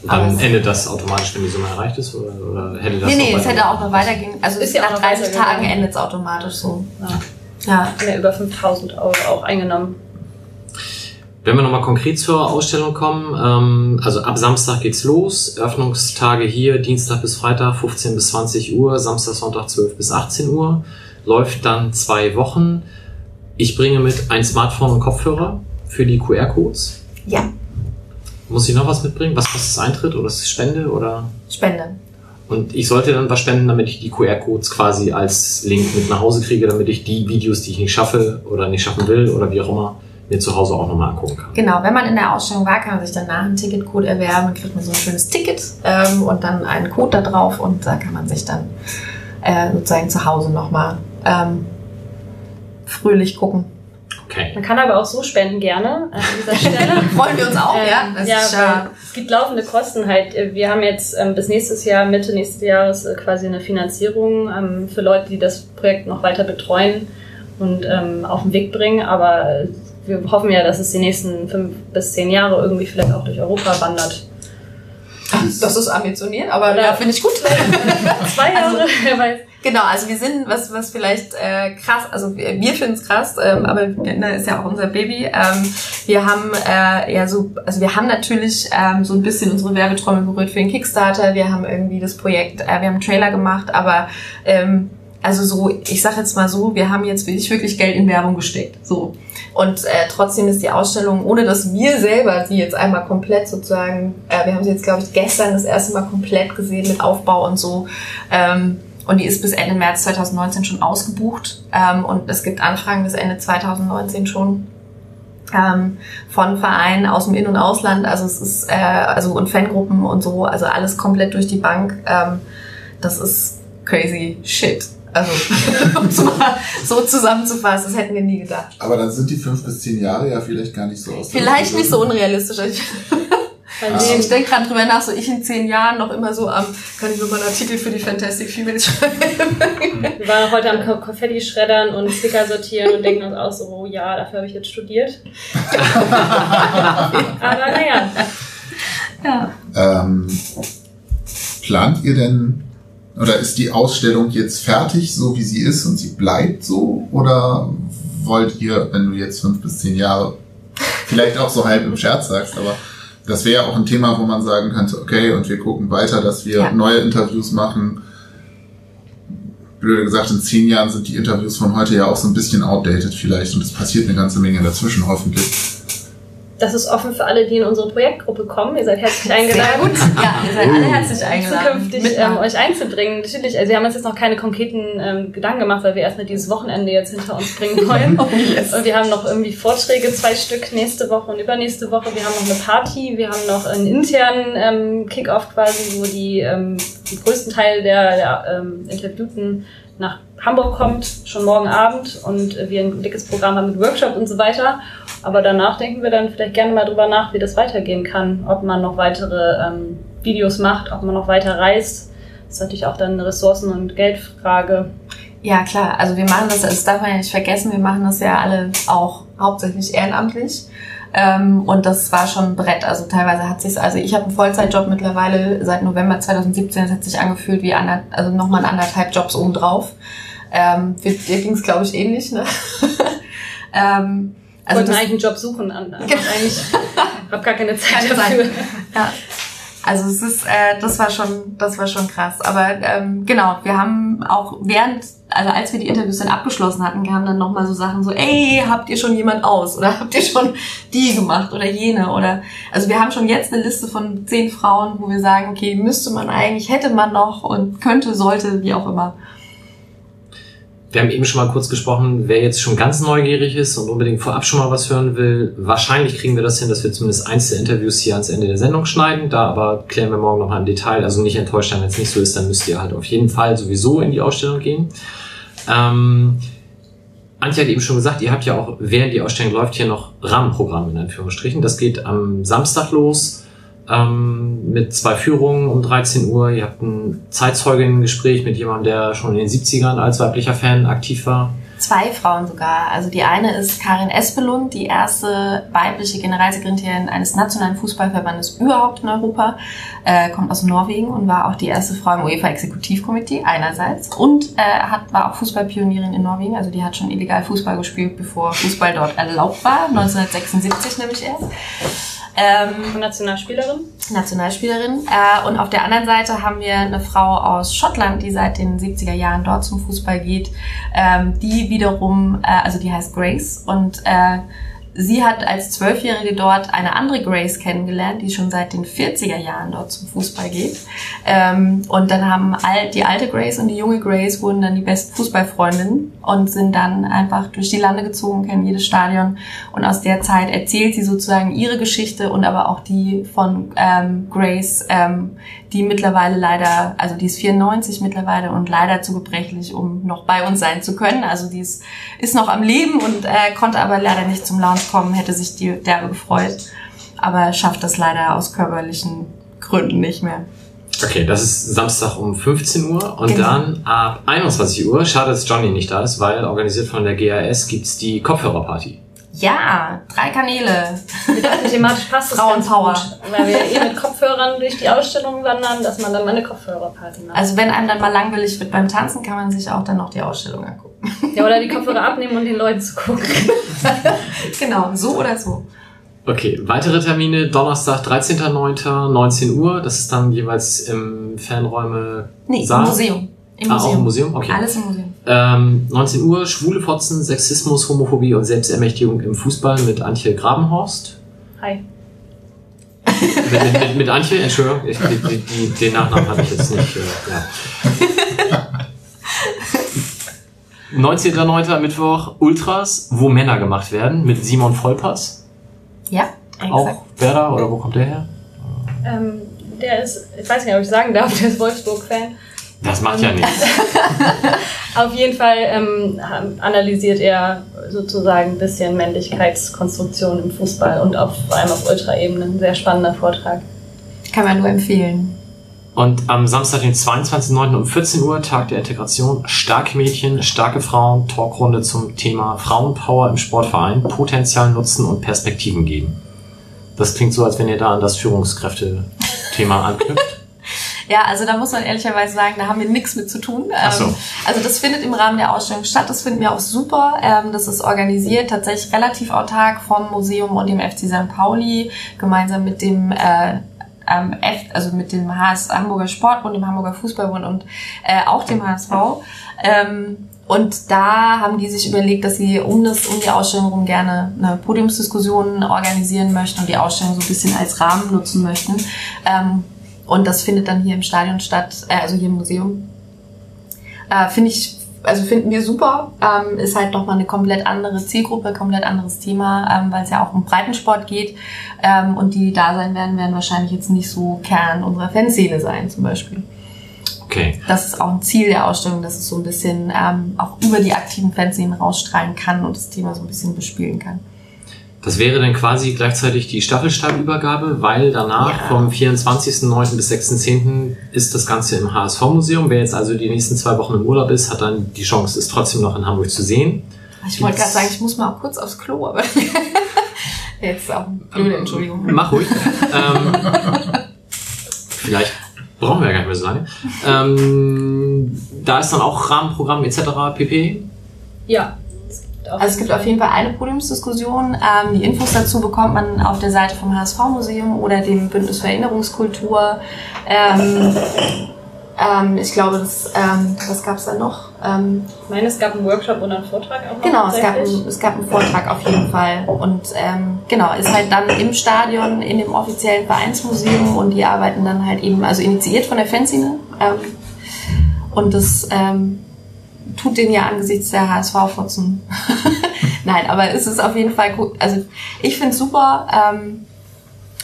Dann endet das automatisch, wenn die Summe erreicht ist? Oder, oder hätte das Nee, nee, es hätte auch noch weitergehen. Also ist ja nach 30 Tagen endet es automatisch so. Ja. Ja. ja über 5000 Euro auch eingenommen. Wenn wir nochmal konkret zur Ausstellung kommen, ähm, also ab Samstag geht's los, Öffnungstage hier, Dienstag bis Freitag 15 bis 20 Uhr, Samstag, Sonntag 12 bis 18 Uhr, läuft dann zwei Wochen. Ich bringe mit ein Smartphone und Kopfhörer für die QR-Codes. Ja. Muss ich noch was mitbringen? Was kostet das Eintritt oder ist es Spende oder? Spende. Und ich sollte dann was spenden, damit ich die QR-Codes quasi als Link mit nach Hause kriege, damit ich die Videos, die ich nicht schaffe oder nicht schaffen will oder wie auch immer, mir zu Hause auch nochmal angucken kann. Genau, wenn man in der Ausstellung war, kann man sich danach einen Ticketcode erwerben, dann kriegt man so ein schönes Ticket ähm, und dann einen Code da drauf und da kann man sich dann äh, sozusagen zu Hause nochmal ähm, fröhlich gucken. Okay. Man kann aber auch so spenden gerne an dieser Stelle. Freuen wir uns auch, ja. Ähm, Das ja, ist, es gibt laufende Kosten halt. Wir haben jetzt ähm, bis nächstes Jahr, Mitte nächstes Jahres äh, quasi eine Finanzierung ähm, für Leute, die das Projekt noch weiter betreuen und ähm, auf den Weg bringen. Aber wir hoffen ja, dass es die nächsten fünf bis zehn Jahre irgendwie vielleicht auch durch Europa wandert. das ist ambitioniert, aber ja, finde ich gut. Zwei Jahre, wer weiß. Genau, also wir sind, was, was vielleicht äh, krass, also wir, wir finden es krass, ähm, aber ne, ist ja auch unser Baby. Ähm, wir haben äh, ja so, also wir haben natürlich ähm, so ein bisschen unsere Werbetrommel gerührt für den Kickstarter. Wir haben irgendwie das Projekt, äh, wir haben einen Trailer gemacht, aber ähm, also so, ich sag jetzt mal so, wir haben jetzt nicht wirklich Geld in Werbung gesteckt. So. Und äh, trotzdem ist die Ausstellung, ohne dass wir selber sie jetzt einmal komplett sozusagen, äh, wir haben sie jetzt, glaube ich, gestern das erste Mal komplett gesehen mit Aufbau und so. Ähm, und die ist bis Ende März 2019 schon ausgebucht. Ähm, und es gibt Anfragen bis Ende 2019 schon ähm, von Vereinen aus dem In- und Ausland. Also es ist, äh, also und Fangruppen und so, also alles komplett durch die Bank. Ähm, das ist crazy shit. Also, um es mal so zusammenzufassen, das hätten wir nie gedacht. Aber dann sind die fünf bis zehn Jahre ja vielleicht gar nicht so aus. Vielleicht nicht so unrealistisch. Ich, Mal ich, denke gerade drüber nach, so ich in zehn Jahren noch immer so am, kann ich nur mal einen Artikel für die Fantastic Females schreiben. Wir waren heute am Ko- Konfetti schreddern und Sticker sortieren und denken uns auch so, oh ja, dafür habe ich jetzt studiert. Aber naja, ja. Ähm, plant ihr denn, oder ist die Ausstellung jetzt fertig, so wie sie ist und sie bleibt so? Oder wollt ihr, wenn du jetzt fünf bis zehn Jahre, vielleicht auch so halb im Scherz sagst, aber das wäre ja auch ein Thema, wo man sagen könnte, okay, und wir gucken weiter, dass wir Ja. neue Interviews machen. Blöde gesagt, in zehn Jahren sind die Interviews von heute ja auch so ein bisschen outdated vielleicht und es passiert eine ganze Menge dazwischen hoffentlich. Das ist offen für alle, die in unsere Projektgruppe kommen. Ihr seid herzlich Sehr eingeladen. gut. Ja, ihr seid alle herzlich eingeladen. zukünftig ähm, euch einzubringen. Natürlich, also wir haben uns jetzt noch keine konkreten ähm, Gedanken gemacht, weil wir erstmal dieses Wochenende jetzt hinter uns bringen wollen. Oh, yes. Und wir haben noch irgendwie Vorträge, zwei Stück nächste Woche und übernächste Woche. Wir haben noch eine Party, wir haben noch einen internen ähm, Kick-Off quasi, wo die, ähm, die größten Teil der, der ähm, Interviewten nach Hamburg kommt, schon morgen Abend und wir ein dickes Programm haben mit Workshop und so weiter. Aber danach denken wir dann vielleicht gerne mal drüber nach, wie das weitergehen kann, ob man noch weitere ähm, Videos macht, ob man noch weiter reist. Das ist natürlich auch dann eine Ressourcen- und Geldfrage. Ja, klar. Also wir machen das, das darf man ja nicht vergessen, wir machen das ja alle auch hauptsächlich ehrenamtlich. Ähm, und das war schon ein Brett. Also teilweise hat sich also ich habe einen Vollzeitjob mittlerweile seit November 2017. Das hat sich angefühlt wie ander, also nochmal anderthalb Jobs obendrauf. Ähm, dir ging es, glaube ich, ähnlich, ne? ähm, Ich also wollte das, eigentlich einen Job suchen. an- Genau. Eigentlich habe gar keine Zeit Keine Zeit. dafür. Ja. Also es ist, äh, das war schon, das war schon krass. Aber ähm, genau, wir haben auch während, also als wir die Interviews dann abgeschlossen hatten, kamen dann nochmal so Sachen so, ey, habt ihr schon jemand aus? Oder habt ihr schon die gemacht oder jene? Oder also wir haben schon jetzt eine Liste von zehn Frauen, wo wir sagen, okay, müsste man eigentlich, hätte man noch und könnte, sollte, wie auch immer. Wir haben eben schon mal kurz gesprochen, wer jetzt schon ganz neugierig ist und unbedingt vorab schon mal was hören will, wahrscheinlich kriegen wir das hin, dass wir zumindest eins der Interviews hier ans Ende der Sendung schneiden. Da aber klären wir morgen nochmal im Detail. Also nicht enttäuscht sein, wenn es nicht so ist, dann müsst ihr halt auf jeden Fall sowieso in die Ausstellung gehen. Ähm, Antje hat eben schon gesagt, ihr habt ja auch, während die Ausstellung läuft, hier noch Rahmenprogramm in Anführungsstrichen. Das geht am Samstag los ähm, mit zwei Führungen um 13 Uhr. Ihr habt ein Zeitzeuginnen-Gespräch mit jemandem, der schon in den 70ern als weiblicher Fan aktiv war. Zwei Frauen sogar. Also die eine ist Karin Espelund, die erste weibliche Generalsekretärin eines nationalen Fußballverbandes überhaupt in Europa, äh, kommt aus Norwegen und war auch die erste Frau im UEFA-Exekutivkomitee einerseits und äh, hat, war auch Fußballpionierin in Norwegen. Also die hat schon illegal Fußball gespielt, bevor Fußball dort erlaubt war, 1976 nämlich erst. Ähm, Nationalspielerin. Nationalspielerin. Äh, und auf der anderen Seite haben wir eine Frau aus Schottland, die seit den 70er Jahren dort zum Fußball geht, ähm, die wiederum, äh, also die heißt Grace und äh, sie hat als Zwölfjährige dort eine andere Grace kennengelernt, die schon seit den 40er Jahren dort zum Fußball geht. Ähm, und dann haben all, die alte Grace und die junge Grace wurden dann die besten Fußballfreundinnen und sind dann einfach durch die Lande gezogen, kennen jedes Stadion. Und aus der Zeit erzählt sie sozusagen ihre Geschichte und aber auch die von ähm, Grace, ähm, die mittlerweile leider, also die ist 94 mittlerweile und leider zu gebrechlich, um noch bei uns sein zu können. Also die ist, ist noch am Leben und äh, konnte aber leider nicht zum Lounge kommen, hätte sich die derbe gefreut. Aber schafft das leider aus körperlichen Gründen nicht mehr. Okay, das ist Samstag um 15 Uhr und Genau. dann ab 21 Uhr, schade, dass Johnny nicht da ist, weil organisiert von der GAS gibt's die Kopfhörerparty. Ja, drei Kanäle. Wir dachten, thematisch passt Frauenpower. gut, weil wir eh mit Kopfhörern durch die Ausstellung wandern, dass man dann mal eine Kopfhörerparty macht. Also wenn einem dann mal langweilig wird beim Tanzen, kann man sich auch dann noch die Ausstellung angucken. ja, oder die Kopfhörer abnehmen und den Leuten zu gucken. genau, so oder so. Okay, weitere Termine, Donnerstag, 13.09., 19 Uhr, das ist dann jeweils im Fernräume Nee, Saal? im Museum. Im Ah, Museum. auch im Museum? Okay. Alles im Museum. Ähm, 19 Uhr, Schwule Fotzen, Sexismus, Homophobie und Selbstermächtigung im Fußball mit Antje Grabenhorst. Hi. Mit, mit, mit, Antje, Entschuldigung, ich, die, die, den Nachnamen habe ich jetzt nicht. Äh, ja. 19.09. Mittwoch, Ultras, wo Männer gemacht werden, mit Simon Vollpass. Ja, Auch exakt. Werder, oder wo kommt der her? Ähm, der ist, ich weiß nicht, ob ich sagen darf, der ist Wolfsburg-Fan. Das macht ja nichts. Auf jeden Fall ähm, analysiert er sozusagen ein bisschen Männlichkeitskonstruktion im Fußball und auf, vor allem auf Ultraebene. Ein sehr spannender Vortrag. Kann man nur empfehlen. Und am Samstag, den 22.09. um 14 Uhr, Tag der Integration, starke Mädchen, starke Frauen, Talkrunde zum Thema Frauenpower im Sportverein, Potenzial nutzen und Perspektiven geben. Das klingt so, als wenn ihr da an das Führungskräfte-Thema anknüpft. Ja, also da muss man ehrlicherweise sagen, da haben wir nichts mit zu tun. Ach so. Ähm, Also das findet im Rahmen der Ausstellung statt. Das finden wir auch super. Ähm, Das ist organisiert tatsächlich relativ autark vom Museum und dem FC St. Pauli gemeinsam mit dem äh, F, also mit dem HS Hamburger Sportbund, dem Hamburger Fußballbund und äh, auch dem HSV. Ähm, und da haben die sich überlegt, dass sie um das, um die Ausstellung herum gerne eine Podiumsdiskussion organisieren möchten und die Ausstellung so ein bisschen als Rahmen nutzen möchten. Ähm, und das findet dann hier im Stadion statt, äh, also hier im Museum. Äh, Finde ich, also finden wir super. Ähm, ist halt nochmal eine komplett andere Zielgruppe, komplett anderes Thema, ähm, weil es ja auch um Breitensport geht. Ähm, und die, die da sein werden, werden wahrscheinlich jetzt nicht so Kern unserer Fanszene sein, zum Beispiel. Okay. Das ist auch ein Ziel der Ausstellung, dass es so ein bisschen ähm, auch über die aktiven Fanszenen rausstrahlen kann und das Thema so ein bisschen bespielen kann. Das wäre dann quasi gleichzeitig die Staffelstabübergabe, weil danach Ja. vom 24.09. bis 6.10. ist das Ganze im HSV-Museum. Wer jetzt also die nächsten zwei Wochen im Urlaub ist, hat dann die Chance, es trotzdem noch in Hamburg zu sehen. Ich wollte gerade sagen, ich muss mal auch kurz aufs Klo, aber jetzt auch eine blöde Entschuldigung. Mach ruhig. ähm, vielleicht brauchen wir ja gar nicht mehr so lange. Ähm, da ist dann auch Rahmenprogramm etc. pp. Ja. Also es gibt auf jeden Fall eine Podiumsdiskussion. Ähm, die Infos dazu bekommt man auf der Seite vom HSV-Museum oder dem Bündnis für Erinnerungskultur. Ähm, ähm, ich glaube, das, ähm, was gab es da noch? Ähm, Ich meine, es gab einen Workshop und einen Vortrag auch noch. genau, es gab, einen, es gab einen Vortrag auf jeden Fall. Und ähm, genau, ist halt dann im Stadion, in dem offiziellen Vereinsmuseum und die arbeiten dann halt eben, also initiiert von der Fanzine. Und das tut den ja angesichts der HSV-Fotzen. Nein, aber es ist auf jeden Fall gut. Also ich finde es super. Ähm,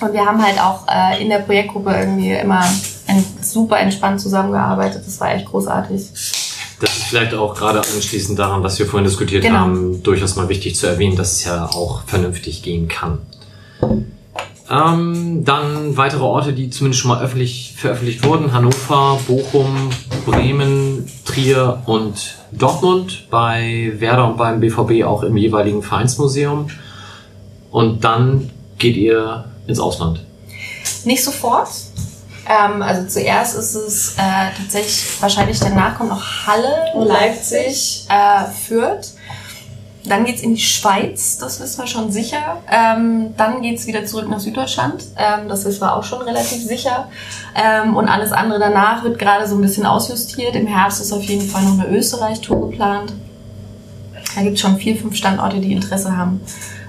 und wir haben halt auch äh, in der Projektgruppe irgendwie immer ein, super entspannt zusammengearbeitet. Das war echt großartig. Das ist vielleicht auch gerade anschließend daran, was wir vorhin diskutiert Genau. haben, durchaus mal wichtig zu erwähnen, dass es ja auch vernünftig gehen kann. Ähm, dann weitere Orte, die zumindest schon mal öffentlich veröffentlicht wurden. Hannover, Bochum, Bremen, Trier und Dortmund. Bei Werder und beim BVB auch im jeweiligen Vereinsmuseum. Und dann geht ihr ins Ausland. Nicht sofort. Ähm, also zuerst ist es äh, tatsächlich, wahrscheinlich danach kommt noch Halle, Und Leipzig, äh, Fürth. Dann geht's in die Schweiz, das wissen wir schon sicher. Ähm, dann geht's wieder zurück nach Süddeutschland, ähm, das wissen wir auch schon relativ sicher. Ähm, und alles andere danach wird gerade so ein bisschen ausjustiert. Im Herbst ist auf jeden Fall noch eine Österreich-Tour geplant. Da gibt's schon vier, fünf Standorte, die Interesse haben.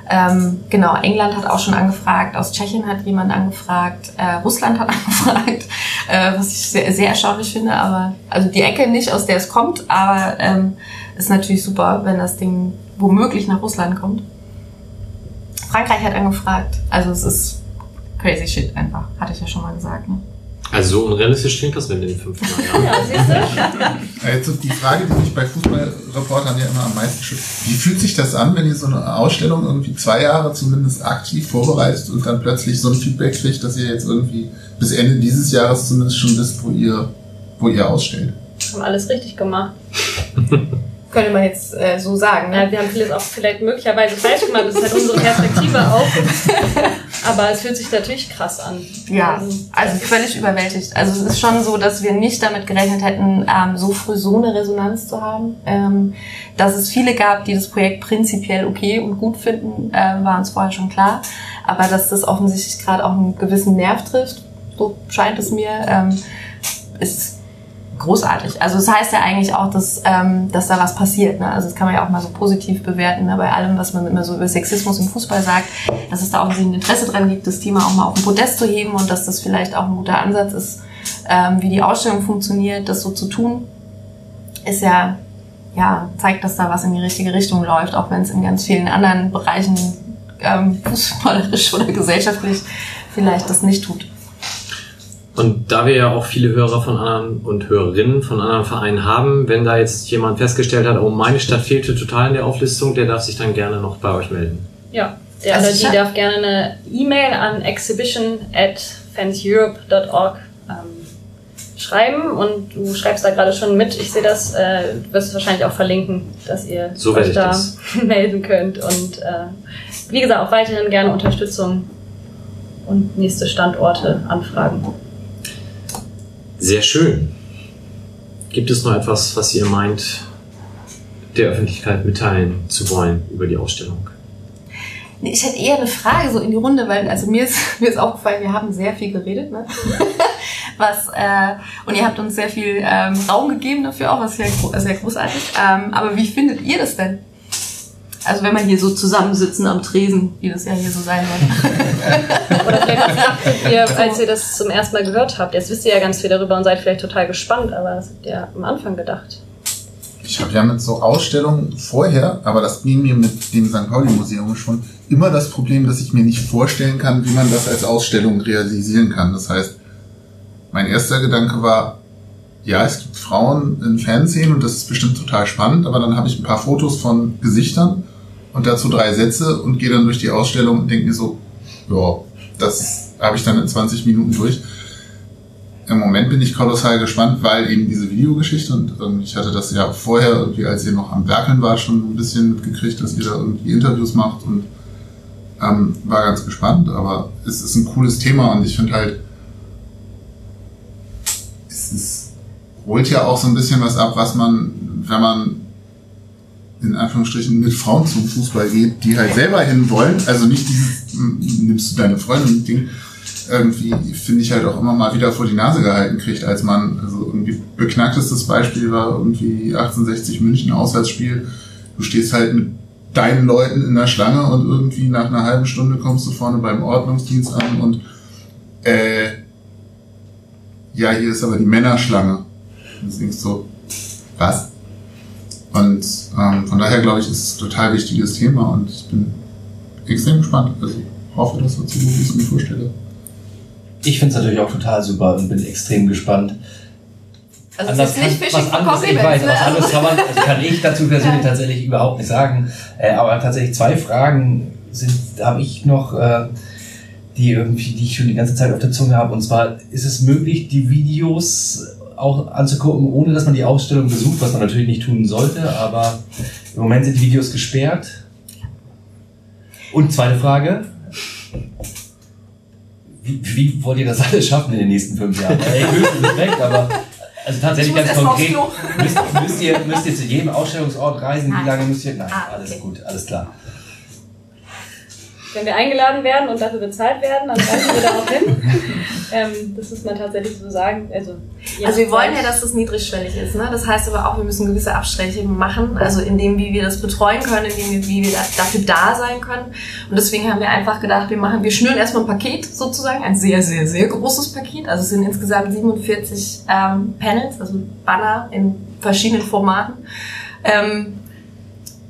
Ähm, genau, England hat auch schon angefragt, aus Tschechien hat jemand angefragt, äh, Russland hat angefragt. äh, was ich sehr, sehr erstaunlich finde. Aber also die Ecke nicht, aus der es kommt, aber ähm, ist natürlich super, wenn das Ding womöglich nach Russland kommt. Frankreich hat angefragt. Also es ist crazy shit einfach, hatte ich ja schon mal gesagt. Ne? Also so unrealistisch klingt das, wenn in den fünf Jahren. Ja, siehst du? Jetzt ist die Frage, die mich bei Fußballreportern ja immer am meisten schützt. Wie fühlt sich das an, wenn ihr so eine Ausstellung irgendwie zwei Jahre zumindest aktiv vorbereitet und dann plötzlich so ein Feedback kriegt, dass ihr jetzt irgendwie bis Ende dieses Jahres zumindest schon wisst, wo ihr, wo ihr ausstellt? Haben alles richtig gemacht. Könnte man jetzt äh, so sagen. Ne? Ja, wir haben vieles auch vielleicht möglicherweise falsch gemacht. Das ist halt unsere Perspektive auch. Aber es fühlt sich natürlich krass an. Ja, also völlig überwältigt. Also es ist schon so, dass wir nicht damit gerechnet hätten, ähm, so früh so eine Resonanz zu haben. Ähm, dass es viele gab, die das Projekt prinzipiell okay und gut finden, ähm, war uns vorher schon klar. Aber dass das offensichtlich gerade auch einen gewissen Nerv trifft, so scheint es mir, ähm, ist großartig. Also es das heißt ja eigentlich auch, dass, ähm, dass da was passiert. Ne? Also das kann man ja auch mal so positiv bewerten, ne? bei allem, was man immer so über Sexismus im Fußball sagt, dass es da auch ein Interesse dran gibt, das Thema auch mal auf den Podest zu heben und dass das vielleicht auch ein guter Ansatz ist, ähm, wie die Ausstellung funktioniert, das so zu tun, ist ja, ja, zeigt, dass da was in die richtige Richtung läuft, auch wenn es in ganz vielen anderen Bereichen ähm, fußballerisch oder gesellschaftlich vielleicht das nicht tut. Und da wir ja auch viele Hörer von anderen und Hörerinnen von anderen Vereinen haben, wenn da jetzt jemand festgestellt hat, oh, meine Stadt fehlte total in der Auflistung, der darf sich dann gerne noch bei euch melden. Ja, der Also oder die darf gerne eine E-Mail an exhibition at fanseurope.org ähm, schreiben und du schreibst da gerade schon mit. Ich sehe das, äh, du wirst es wahrscheinlich auch verlinken, dass ihr So euch da das. melden könnt. Und äh, wie gesagt, auch weiterhin gerne Unterstützung und nächste Standorte anfragen. Sehr schön. Gibt es noch etwas, was ihr meint, der Öffentlichkeit mitteilen zu wollen über die Ausstellung? Ich hätte eher eine Frage so in die Runde, weil also mir ist mir ist aufgefallen, wir haben sehr viel geredet, ne? Was äh, und ihr habt uns sehr viel ähm, Raum gegeben dafür auch, was sehr sehr großartig. Ähm, aber wie findet ihr das denn? Also wenn man hier so zusammensitzen am Tresen, wie das ja hier so sein wird. Oder vielleicht was dachtet ihr, als ihr das zum ersten Mal gehört habt. Jetzt wisst ihr ja ganz viel darüber und seid vielleicht total gespannt, aber das habt ihr am Anfang gedacht. Ich habe ja mit so Ausstellungen vorher, aber das ging mir mit dem St. Pauli-Museum schon, immer das Problem, dass ich mir nicht vorstellen kann, wie man das als Ausstellung realisieren kann. Das heißt, mein erster Gedanke war, ja, es gibt Frauen in Fernsehen und das ist bestimmt total spannend, aber dann habe ich ein paar Fotos von Gesichtern und dazu drei Sätze und gehe dann durch die Ausstellung und denke mir so, ja, das habe ich dann in 20 Minuten durch. Im Moment bin ich kolossal gespannt, weil eben diese Videogeschichte und ähm, ich hatte das ja vorher irgendwie, als ihr noch am Werkeln war, schon ein bisschen mitgekriegt, dass ihr da irgendwie Interviews macht und ähm, war ganz gespannt, aber es ist ein cooles Thema und ich finde halt, es ist, holt ja auch so ein bisschen was ab, was man, wenn man in Anführungsstrichen mit Frauen zum Fußball geht, die halt selber hin wollen, also nicht dieses, m, nimmst du deine Freundin Ding, irgendwie, finde ich halt auch immer mal wieder vor die Nase gehalten kriegt, als man, also irgendwie beknacktestes Beispiel war irgendwie 1860 München Auswärtsspiel. Du stehst halt mit deinen Leuten in der Schlange und irgendwie nach einer halben Stunde kommst du vorne beim Ordnungsdienst an und äh, ja, hier ist aber die Männerschlange. Und du denkst so, was? Und ähm, von daher glaube ich, ist es ein total wichtiges Thema und ich bin extrem gespannt. Also hoffe, dass das so gut wie ich es mir vorstelle. Ich finde es natürlich auch total super und bin extrem gespannt. Also Anders ist nicht kann- Fishing was anderes, ich weiß. Ne? was anderes kann man, also kann ich dazu persönlich Ja. tatsächlich überhaupt nicht sagen. Äh, aber tatsächlich zwei Fragen sind, habe ich noch, äh, die irgendwie, die ich schon die ganze Zeit auf der Zunge habe. Und zwar, ist es möglich, die Videos auch anzugucken, ohne dass man die Ausstellung besucht, was man natürlich nicht tun sollte, aber im Moment sind die Videos gesperrt. Und zweite Frage. Wie, wie wollt ihr das alles schaffen in den nächsten fünf Jahren? Ey, höchsten Respekt, aber also tatsächlich ganz konkret. Müsst, müsst, ihr, müsst ihr zu jedem Ausstellungsort reisen? Wie Nein. lange müsst ihr? Nein, Ah, alles okay. gut, alles klar. Wenn wir eingeladen werden und dafür bezahlt werden, dann reisen wir darauf hin. Ähm, das muss man tatsächlich so sagen. Also, Also wir wollen ja, dass das niedrigschwellig ist. Ne? Das heißt aber auch, wir müssen gewisse Abstriche machen, also in dem, wie wir das betreuen können, in dem, wie wir da- dafür da sein können. Und deswegen haben wir einfach gedacht, wir machen, wir schnüren erstmal ein Paket sozusagen, ein sehr, sehr, sehr großes Paket. Also es sind insgesamt 47 ähm, Panels, also Banner in verschiedenen Formaten. Ähm,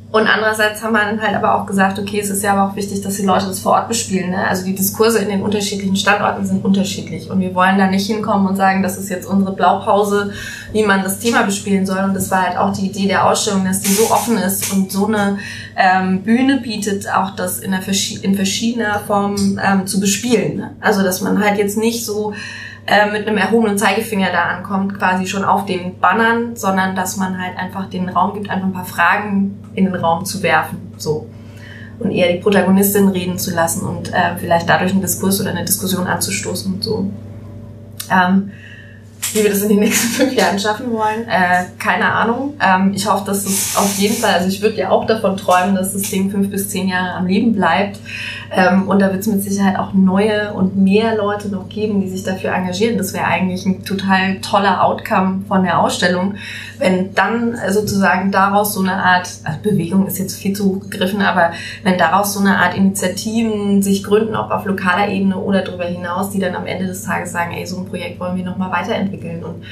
und andererseits haben wir dann halt aber auch gesagt, okay, es ist ja aber auch wichtig, dass die Leute das vor Ort bespielen. Ne? Also die Diskurse in den unterschiedlichen Standorten sind unterschiedlich. Und wir wollen da nicht hinkommen und sagen, das ist jetzt unsere Blaupause, wie man das Thema bespielen soll. Und das war halt auch die Idee der Ausstellung, dass die so offen ist und so eine ähm, Bühne bietet, auch das in, verschi- in verschiedener Form ähm, zu bespielen. Ne? Also dass man halt jetzt nicht so äh, mit einem erhobenen Zeigefinger da ankommt, quasi schon auf den Bannern, sondern dass man halt einfach den Raum gibt, einfach ein paar Fragen in den Raum zu werfen, so. Und eher die Protagonistin reden zu lassen und äh, vielleicht dadurch einen Diskurs oder eine Diskussion anzustoßen und so. Ähm, wie wir das in den nächsten fünf Jahren schaffen wollen, äh, keine Ahnung. Ähm, ich hoffe, dass es auf jeden Fall, also ich würde ja auch davon träumen, dass das Ding fünf bis zehn Jahre am Leben bleibt. Ähm, und da wird es mit Sicherheit auch neue und mehr Leute noch geben, die sich dafür engagieren. Das wäre eigentlich ein total toller Outcome von der Ausstellung, wenn dann sozusagen daraus so eine Art, also Bewegung ist jetzt viel zu hoch gegriffen, aber wenn daraus so eine Art Initiativen sich gründen, ob auf lokaler Ebene oder darüber hinaus, die dann am Ende des Tages sagen, ey, so ein Projekt wollen wir nochmal weiterentwickeln und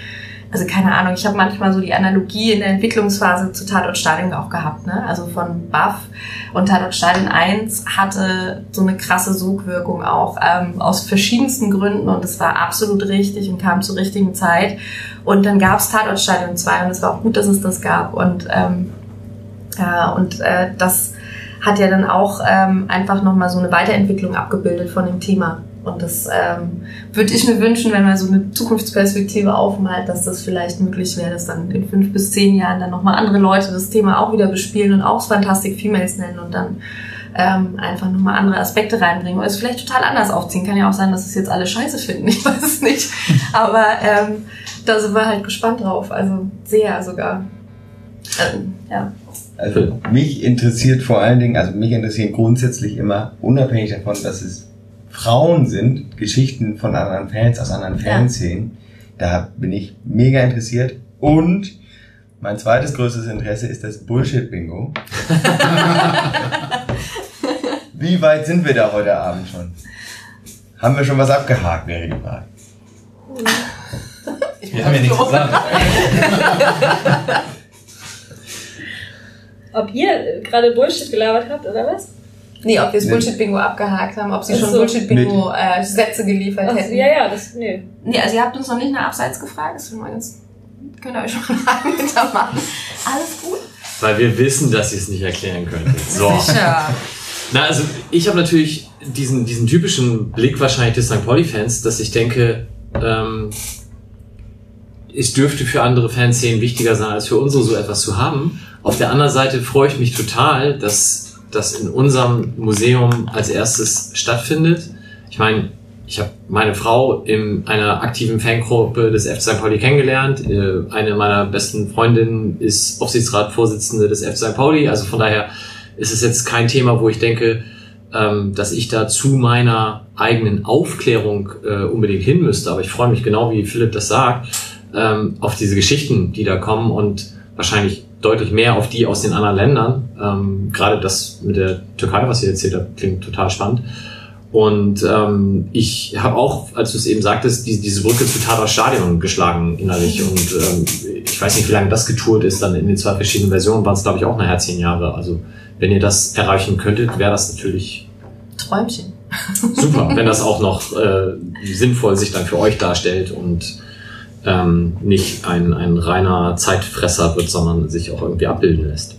also keine Ahnung, ich habe manchmal so die Analogie in der Entwicklungsphase zu Tatort Stadion auch gehabt, ne? Also von Buff und Tatort Stadion 1 hatte so eine krasse Sogwirkung auch ähm, aus verschiedensten Gründen und es war absolut richtig und kam zur richtigen Zeit. Und dann gab es Tatort Stadion 2 und es war auch gut, dass es das gab und ähm, ja, und äh, das hat ja dann auch ähm, einfach nochmal so eine Weiterentwicklung abgebildet von dem Thema. Und das ähm, würde ich mir wünschen, wenn man so eine Zukunftsperspektive aufmalt, dass das vielleicht möglich wäre, dass dann in fünf bis zehn Jahren dann nochmal andere Leute das Thema auch wieder bespielen und auch Fantastic Females nennen und dann ähm, einfach nochmal andere Aspekte reinbringen oder es vielleicht total anders aufziehen. Kann ja auch sein, dass es jetzt alle scheiße finden, ich weiß es nicht. Aber ähm, da sind wir halt gespannt drauf, also sehr sogar. Ähm, ja. Also mich interessiert vor allen Dingen, also mich interessieren grundsätzlich immer, unabhängig davon, dass es Frauen sind, Geschichten von anderen Fans aus anderen Ja. Fanszenen. Da bin ich mega interessiert. Und mein zweites größtes Interesse ist das Bullshit-Bingo. Wie weit sind wir da heute Abend schon? Haben wir schon was abgehakt, wäre die Frage. Wir haben ja nichts gesagt. Ob ihr gerade Bullshit gelabert habt, oder was? Nee, ob wir das. Bullshit-Bingo abgehakt haben, ob sie schon so. Bullshit-Bingo-Sätze geliefert Ach, hätten. ja, ja, das, nee. Nee, also ihr habt uns noch nicht nach Abseits gefragt, das wir jetzt, könnt ihr euch schon mal hintermachen. Alles gut? Weil wir wissen, dass ihr es nicht erklären könnt. So. Sicher. Na, also ich habe natürlich diesen, diesen typischen Blick wahrscheinlich des St. Pauli-Fans, dass ich denke, ähm, es dürfte für andere Fanszenen wichtiger sein, als für unsere so etwas zu haben. Auf der anderen Seite freue ich mich total, dass das in unserem Museum als erstes stattfindet. Ich meine, ich habe meine Frau in einer aktiven Fangruppe des FC St. Pauli kennengelernt. Äh, Eine meiner besten Freundinnen ist Aufsichtsratsvorsitzende des FC St. Pauli. Also von daher ist es jetzt kein Thema, wo ich denke, ähm, dass ich da zu meiner eigenen Aufklärung äh, unbedingt hin müsste. Aber ich freue mich genau, wie Philipp das sagt, ähm, auf diese Geschichten, die da kommen und wahrscheinlich deutlich mehr auf die aus den anderen Ländern. Ähm, gerade das mit der Türkei, was ihr erzählt habt, klingt total spannend. Und ähm, ich habe auch, als du es eben sagtest, die, diese Brücke zu Tata Stadion geschlagen innerlich. Und ähm, ich weiß nicht, wie lange das getourt ist, dann in den zwei verschiedenen Versionen waren es, glaube ich, auch nachher zehn Jahre. Also wenn ihr das erreichen könntet, wäre das natürlich Träumchen. super, wenn das auch noch äh, sinnvoll sich dann für euch darstellt und ähm, nicht ein, ein reiner Zeitfresser wird, sondern sich auch irgendwie abbilden lässt.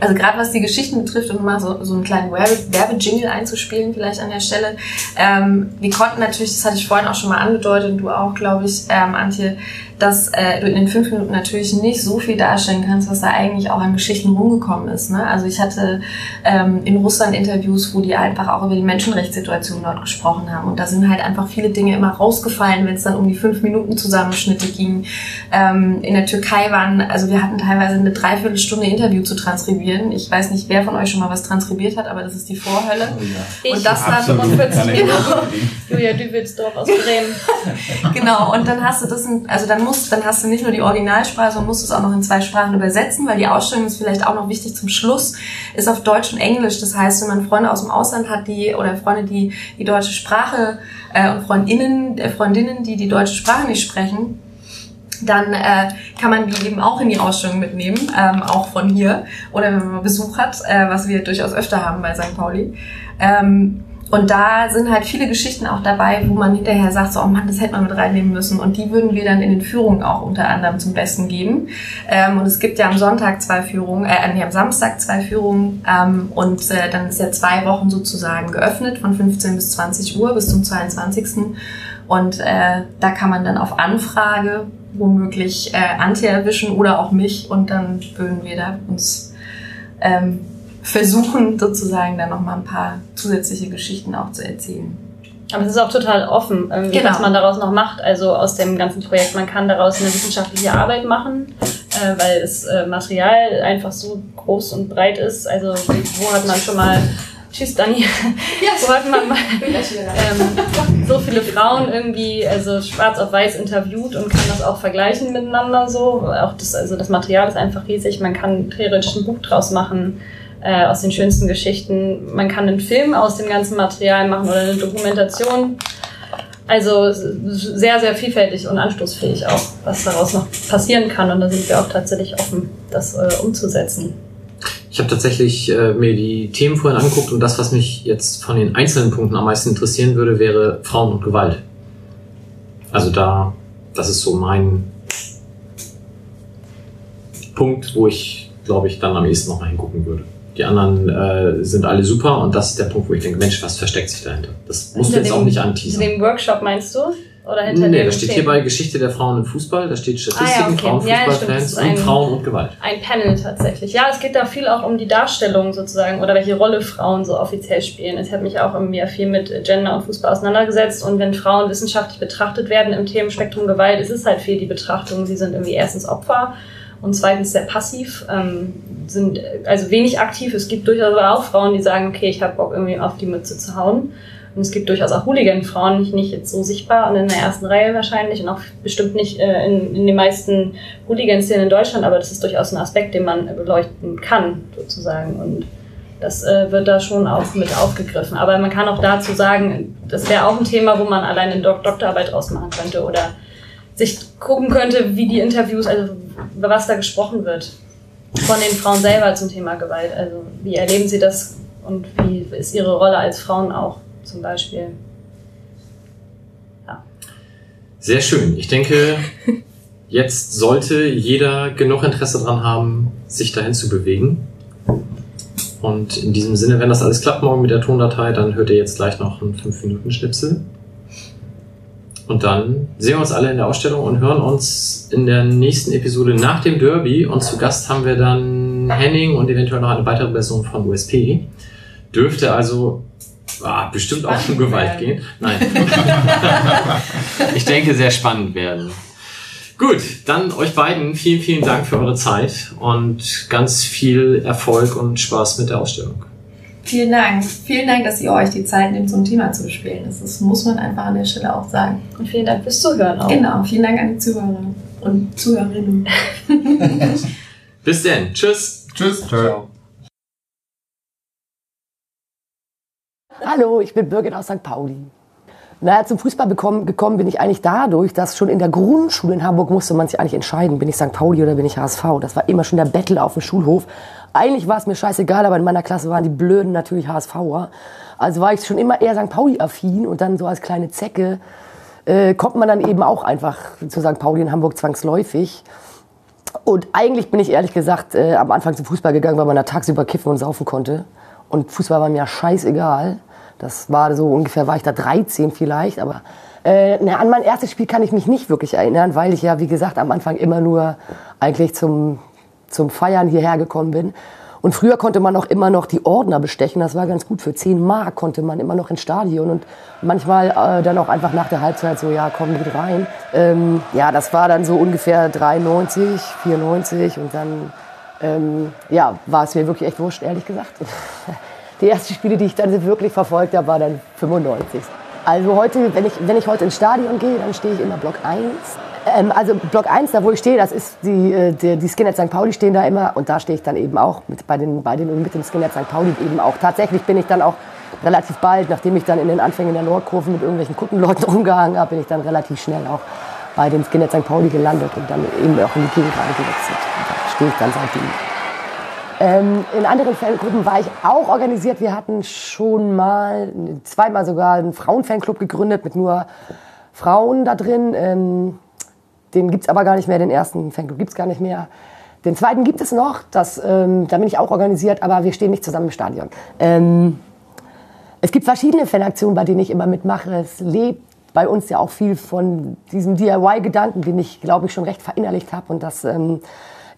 Also gerade was die Geschichten betrifft, um mal so, so einen kleinen Werbe- Werbejingle einzuspielen, vielleicht an der Stelle. Ähm, wir konnten natürlich, das hatte ich vorhin auch schon mal angedeutet und du auch, glaube ich, ähm, Antje, dass äh, du in den fünf Minuten natürlich nicht so viel darstellen kannst, was da eigentlich auch an Geschichten rumgekommen ist. Ne? Also ich hatte ähm, in Russland Interviews, wo die einfach auch über die Menschenrechtssituation dort gesprochen haben. Und da sind halt einfach viele Dinge immer rausgefallen, wenn es dann um die fünf Minuten Zusammenschnitte ging. Ähm, in der Türkei waren, also wir hatten teilweise eine Dreiviertelstunde Interview zu transkribieren. Ich weiß nicht, wer von euch schon mal was transkribiert hat, aber das ist die Vorhölle. Oh ja. Ich Und das dann Absolut. 45 Kann ich Minuten. bestätigen. Julia Düwitzdorf aus Bremen. Genau, und dann hast du das, in, also dann musst, dann hast du nicht nur die Originalsprache, sondern musst es auch noch in zwei Sprachen übersetzen, weil die Ausstellung ist vielleicht auch noch wichtig zum Schluss, ist auf Deutsch und Englisch. Das heißt, wenn man Freunde aus dem Ausland hat, die, oder Freunde, die die deutsche Sprache, äh, und Freundinnen, äh, Freundinnen, die die deutsche Sprache nicht sprechen, dann äh, kann man die eben auch in die Ausstellung mitnehmen, ähm, auch von hier. Oder wenn man Besuch hat, äh, was wir durchaus öfter haben bei St. Pauli. Ähm, und da sind halt viele Geschichten auch dabei, wo man hinterher sagt, so, oh Mann, das hätte man mit reinnehmen müssen. Und die würden wir dann in den Führungen auch unter anderem zum Besten geben. Ähm, und es gibt ja am Sonntag zwei Führungen, äh, nee, am Samstag zwei Führungen. Ähm, und äh, dann ist ja zwei Wochen sozusagen geöffnet, von 15 bis 20 Uhr bis zum 22. Und äh, da kann man dann auf Anfrage womöglich äh, Antje erwischen oder auch mich. Und dann würden wir da uns ähm, versuchen, sozusagen dann nochmal ein paar zusätzliche Geschichten auch zu erzählen. Aber es ist auch total offen, Genau. was man daraus noch macht. Also aus dem ganzen Projekt, man kann daraus eine wissenschaftliche Arbeit machen, äh, weil das äh, Material einfach so groß und breit ist. Also wo hat man schon mal, tschüss Dani, wo hat man mal ähm, so viele Frauen irgendwie, also schwarz auf weiß interviewt und kann das auch vergleichen miteinander so. Auch das, also das Material ist einfach riesig. Man kann theoretisch ein Buch draus machen äh, aus den schönsten Geschichten. Man kann einen Film aus dem ganzen Material machen oder eine Dokumentation. Also sehr, sehr vielfältig und anstoßfähig auch, was daraus noch passieren kann. Und da sind wir auch tatsächlich offen, das äh, umzusetzen. Ich habe tatsächlich äh, mir die Themen vorhin angeguckt und das, was mich jetzt von den einzelnen Punkten am meisten interessieren würde, wäre Frauen und Gewalt. Also da, das ist so mein Punkt, wo ich, glaube ich, dann am ehesten nochmal hingucken würde. Die anderen äh, sind alle super und das ist der Punkt, wo ich denke, Mensch, was versteckt sich dahinter? Das musst du Hinter jetzt auch dem- nicht Hinter anteasern. dem Workshop meinst du? Oder hinter Nee, da steht hier bei Geschichte der Frauen im Fußball, da steht Statistiken, Ah, ja, okay. Frauen, Ja, ja, Fußballfans ein- und Frauen und Gewalt. Ein Panel tatsächlich. Ja, es geht da viel auch um die Darstellung sozusagen oder welche Rolle Frauen so offiziell spielen. Ich habe mich auch irgendwie viel mit Gender und Fußball auseinandergesetzt und wenn Frauen wissenschaftlich betrachtet werden im Themenspektrum Gewalt, ist es halt viel die Betrachtung. Sie sind irgendwie erstens Opfer und zweitens sehr passiv, ähm, sind also wenig aktiv. Es gibt durchaus auch Frauen, die sagen, okay, ich habe Bock irgendwie auf die Mütze zu hauen. Und es gibt durchaus auch Hooligan-Frauen, nicht, nicht jetzt so sichtbar und in der ersten Reihe wahrscheinlich und auch bestimmt nicht äh, in, in den meisten Hooligan-Szenen in Deutschland, aber das ist durchaus ein Aspekt, den man beleuchten kann, sozusagen. Und das äh, wird da schon auch mit aufgegriffen. Aber man kann auch dazu sagen, das wäre auch ein Thema, wo man alleine eine Dok Doktorarbeit draus machen könnte oder sich gucken könnte, wie die Interviews, also über was da gesprochen wird von den Frauen selber zum Thema Gewalt. Also wie erleben sie das und wie ist ihre Rolle als Frauen auch zum Beispiel. Sehr schön. Ich denke, jetzt sollte jeder genug Interesse dran haben, sich dahin zu bewegen. Und in diesem Sinne, wenn das alles klappt morgen mit der Tondatei, dann hört ihr jetzt gleich noch einen 5-Minuten-Schnipsel. Und dann sehen wir uns alle in der Ausstellung und hören uns in der nächsten Episode nach dem Derby. Und zu Gast haben wir dann Henning und eventuell noch eine weitere Person von USP. Dürfte also ah, bestimmt auch um Spannend Gewalt werden. gehen. Nein. ich denke, sehr spannend werden. Gut, dann euch beiden vielen, vielen Dank für eure Zeit und ganz viel Erfolg und Spaß mit der Ausstellung. Vielen Dank. Vielen Dank, dass ihr euch die Zeit nehmt, so ein Thema zu bespielen. Das muss man einfach an der Stelle auch sagen. Und vielen Dank fürs Zuhören auch. Genau. Vielen Dank an die Zuhörer und Zuhörerinnen. Bis denn. Tschüss. Tschüss. Ciao. Hallo, ich bin Birgit aus St. Pauli. Naja, zum Fußball bekommen, gekommen bin ich eigentlich dadurch, dass schon in der Grundschule in Hamburg musste man sich eigentlich entscheiden, bin ich St. Pauli oder bin ich HSV. Das war immer schon der Battle auf dem Schulhof. Eigentlich war es mir scheißegal, aber in meiner Klasse waren die Blöden natürlich HSVer. Also war ich schon immer eher St. Pauli-affin und dann so als kleine Zecke äh, kommt man dann eben auch einfach zu St. Pauli in Hamburg zwangsläufig. Und eigentlich bin ich ehrlich gesagt äh, am Anfang zum Fußball gegangen, weil man da tagsüber kiffen und saufen konnte. Und Fußball war mir ja scheißegal. Das war so ungefähr, war ich da 13 vielleicht. Aber äh, na, an mein erstes Spiel kann ich mich nicht wirklich erinnern, weil ich ja, wie gesagt, am Anfang immer nur eigentlich zum, zum Feiern hierher gekommen bin. Und früher konnte man auch immer noch die Ordner bestechen. Das war ganz gut. Für 10 Mark konnte man immer noch ins Stadion und manchmal äh, dann auch einfach nach der Halbzeit so, ja, komm, geht rein. Ähm, ja, das war dann so ungefähr 93, 94 und dann ähm, ja, war es mir wirklich echt wurscht, ehrlich gesagt. Die ersten Spiele, die ich dann wirklich verfolgt habe, war dann 95. Also heute, wenn ich, wenn ich heute ins Stadion gehe, dann stehe ich immer Block 1. Ähm, also Block 1, da wo ich stehe, das ist die, äh, die, die Skinheads St. Pauli stehen da immer und da stehe ich dann eben auch mit, bei, den, bei den mit dem Skinheads St. Pauli eben auch. Tatsächlich bin ich dann auch relativ bald, nachdem ich dann in den Anfängen der Nordkurve mit irgendwelchen Kuttenleuten rumgehangen habe, bin ich dann relativ schnell auch bei den Skinheads St. Pauli gelandet und dann eben auch in die Gegend gewechselt. Da stehe ich dann seitdem. Ähm, in anderen Fangruppen war ich auch organisiert. Wir hatten schon mal, zweimal sogar einen Frauenfanclub gegründet mit nur Frauen da drin. Ähm, den gibt's aber gar nicht mehr, den ersten Fanclub gibt's gar nicht mehr. Den zweiten gibt es noch, das, ähm, da bin ich auch organisiert, aber wir stehen nicht zusammen im Stadion. Ähm, es gibt verschiedene Fanaktionen, bei denen ich immer mitmache. Es lebt bei uns ja auch viel von diesem DIY-Gedanken, den ich, glaube ich, schon recht verinnerlicht habe. Und das ähm,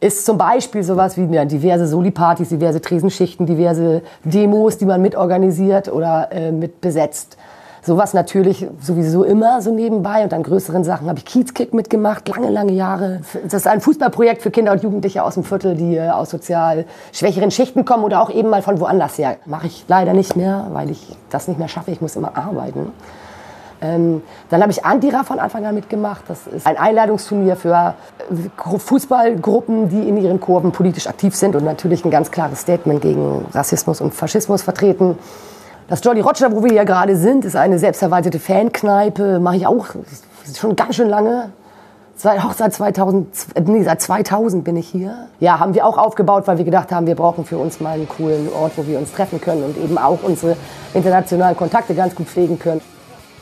ist zum Beispiel sowas wie ja, diverse Soli-Partys, diverse Tresenschichten, diverse Demos, die man mitorganisiert oder äh, mit besetzt. Sowas natürlich sowieso immer so nebenbei und an größeren Sachen habe ich Kiezkick mitgemacht, lange, lange Jahre. Das ist ein Fußballprojekt für Kinder und Jugendliche aus dem Viertel, die äh, aus sozial schwächeren Schichten kommen oder auch eben mal von woanders her. Mache ich leider nicht mehr, weil ich das nicht mehr schaffe. Ich muss immer arbeiten. Ähm, dann habe ich Antira von Anfang an mitgemacht. Das ist ein Einladungsturnier für äh, Fußballgruppen, die in ihren Kurven politisch aktiv sind und natürlich ein ganz klares Statement gegen Rassismus und Faschismus vertreten. Das Jolly Roger, wo wir hier gerade sind, ist eine selbstverwaltete Fankneipe. Mache ich auch schon ganz schön lange. Seit, auch seit 2000, nee, seit 2000 bin ich hier. Ja, haben wir auch aufgebaut, weil wir gedacht haben, wir brauchen für uns mal einen coolen Ort, wo wir uns treffen können und eben auch unsere internationalen Kontakte ganz gut pflegen können.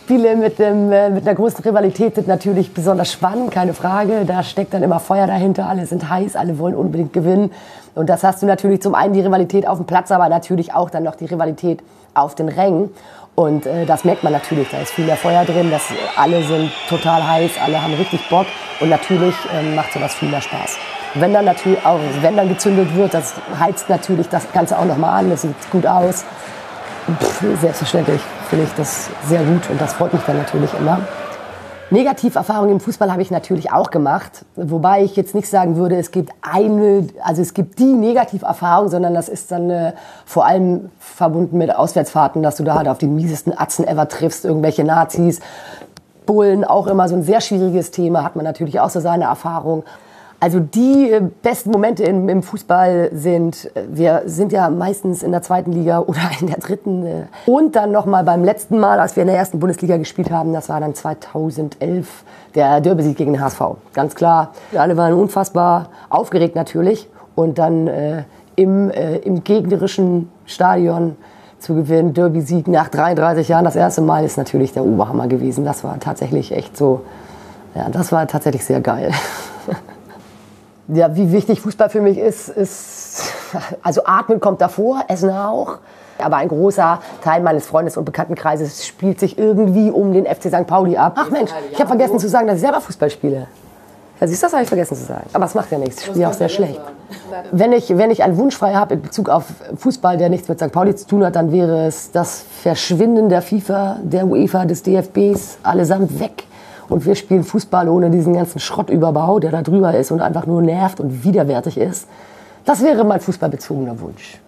Spiele mit, dem, äh, mit einer großen Rivalität sind natürlich besonders spannend, keine Frage. Da steckt dann immer Feuer dahinter, alle sind heiß, alle wollen unbedingt gewinnen. Und das hast du natürlich zum einen die Rivalität auf dem Platz, aber natürlich auch dann noch die Rivalität auf den Rängen. Und äh, das merkt man natürlich, da ist viel mehr Feuer drin, das, alle sind total heiß, alle haben richtig Bock und natürlich ähm, macht sowas viel mehr Spaß. Wenn dann natürlich auch, wenn dann gezündet wird, das heizt natürlich das Ganze auch nochmal an, das sieht gut aus. Pff, selbstverständlich finde ich das sehr gut und das freut mich dann natürlich immer. Negativerfahrungen im Fußball habe ich natürlich auch gemacht, wobei ich jetzt nicht sagen würde, es gibt eine, also es gibt die Negativerfahrung, sondern das ist dann äh, vor allem verbunden mit Auswärtsfahrten, dass du da halt auf den miesesten Atzen ever triffst, irgendwelche Nazis, Bullen, auch immer so ein sehr schwieriges Thema, hat man natürlich auch so seine Erfahrung. Also die äh, besten Momente im, im, Fußball sind, äh, wir sind ja meistens in der zweiten Liga oder in der dritten. Äh, und dann nochmal beim letzten Mal, als wir in der ersten Bundesliga gespielt haben, das war dann 2011, der Derby-Sieg gegen den HSV. Ganz klar, alle waren unfassbar aufgeregt natürlich. Und dann äh, im, äh, im gegnerischen Stadion zu gewinnen, Derby-Sieg nach 33 Jahren, das erste Mal ist natürlich der Oberhammer gewesen. Das war tatsächlich echt so, ja, das war tatsächlich sehr geil. ja, wie wichtig Fußball für mich ist, ist, also Atmen kommt davor, Essen auch. Aber ein großer Teil meines Freundes- und Bekanntenkreises spielt sich irgendwie um den FC St. Pauli ab. Ach Mensch, ich habe vergessen zu sagen, dass ich selber Fußball spiele. Ja, siehst du, das habe ich vergessen zu sagen. Aber es macht ja nichts. Ich spiele auch sehr schlecht. Wenn ich, wenn ich einen Wunsch frei habe in Bezug auf Fußball, der nichts mit St. Pauli zu tun hat, dann wäre es das Verschwinden der FIFA, der UEFA, des DFBs allesamt weg und wir spielen Fußball ohne diesen ganzen Schrottüberbau, der da drüber ist und einfach nur nervt und widerwärtig ist. Das wäre mein fußballbezogener Wunsch.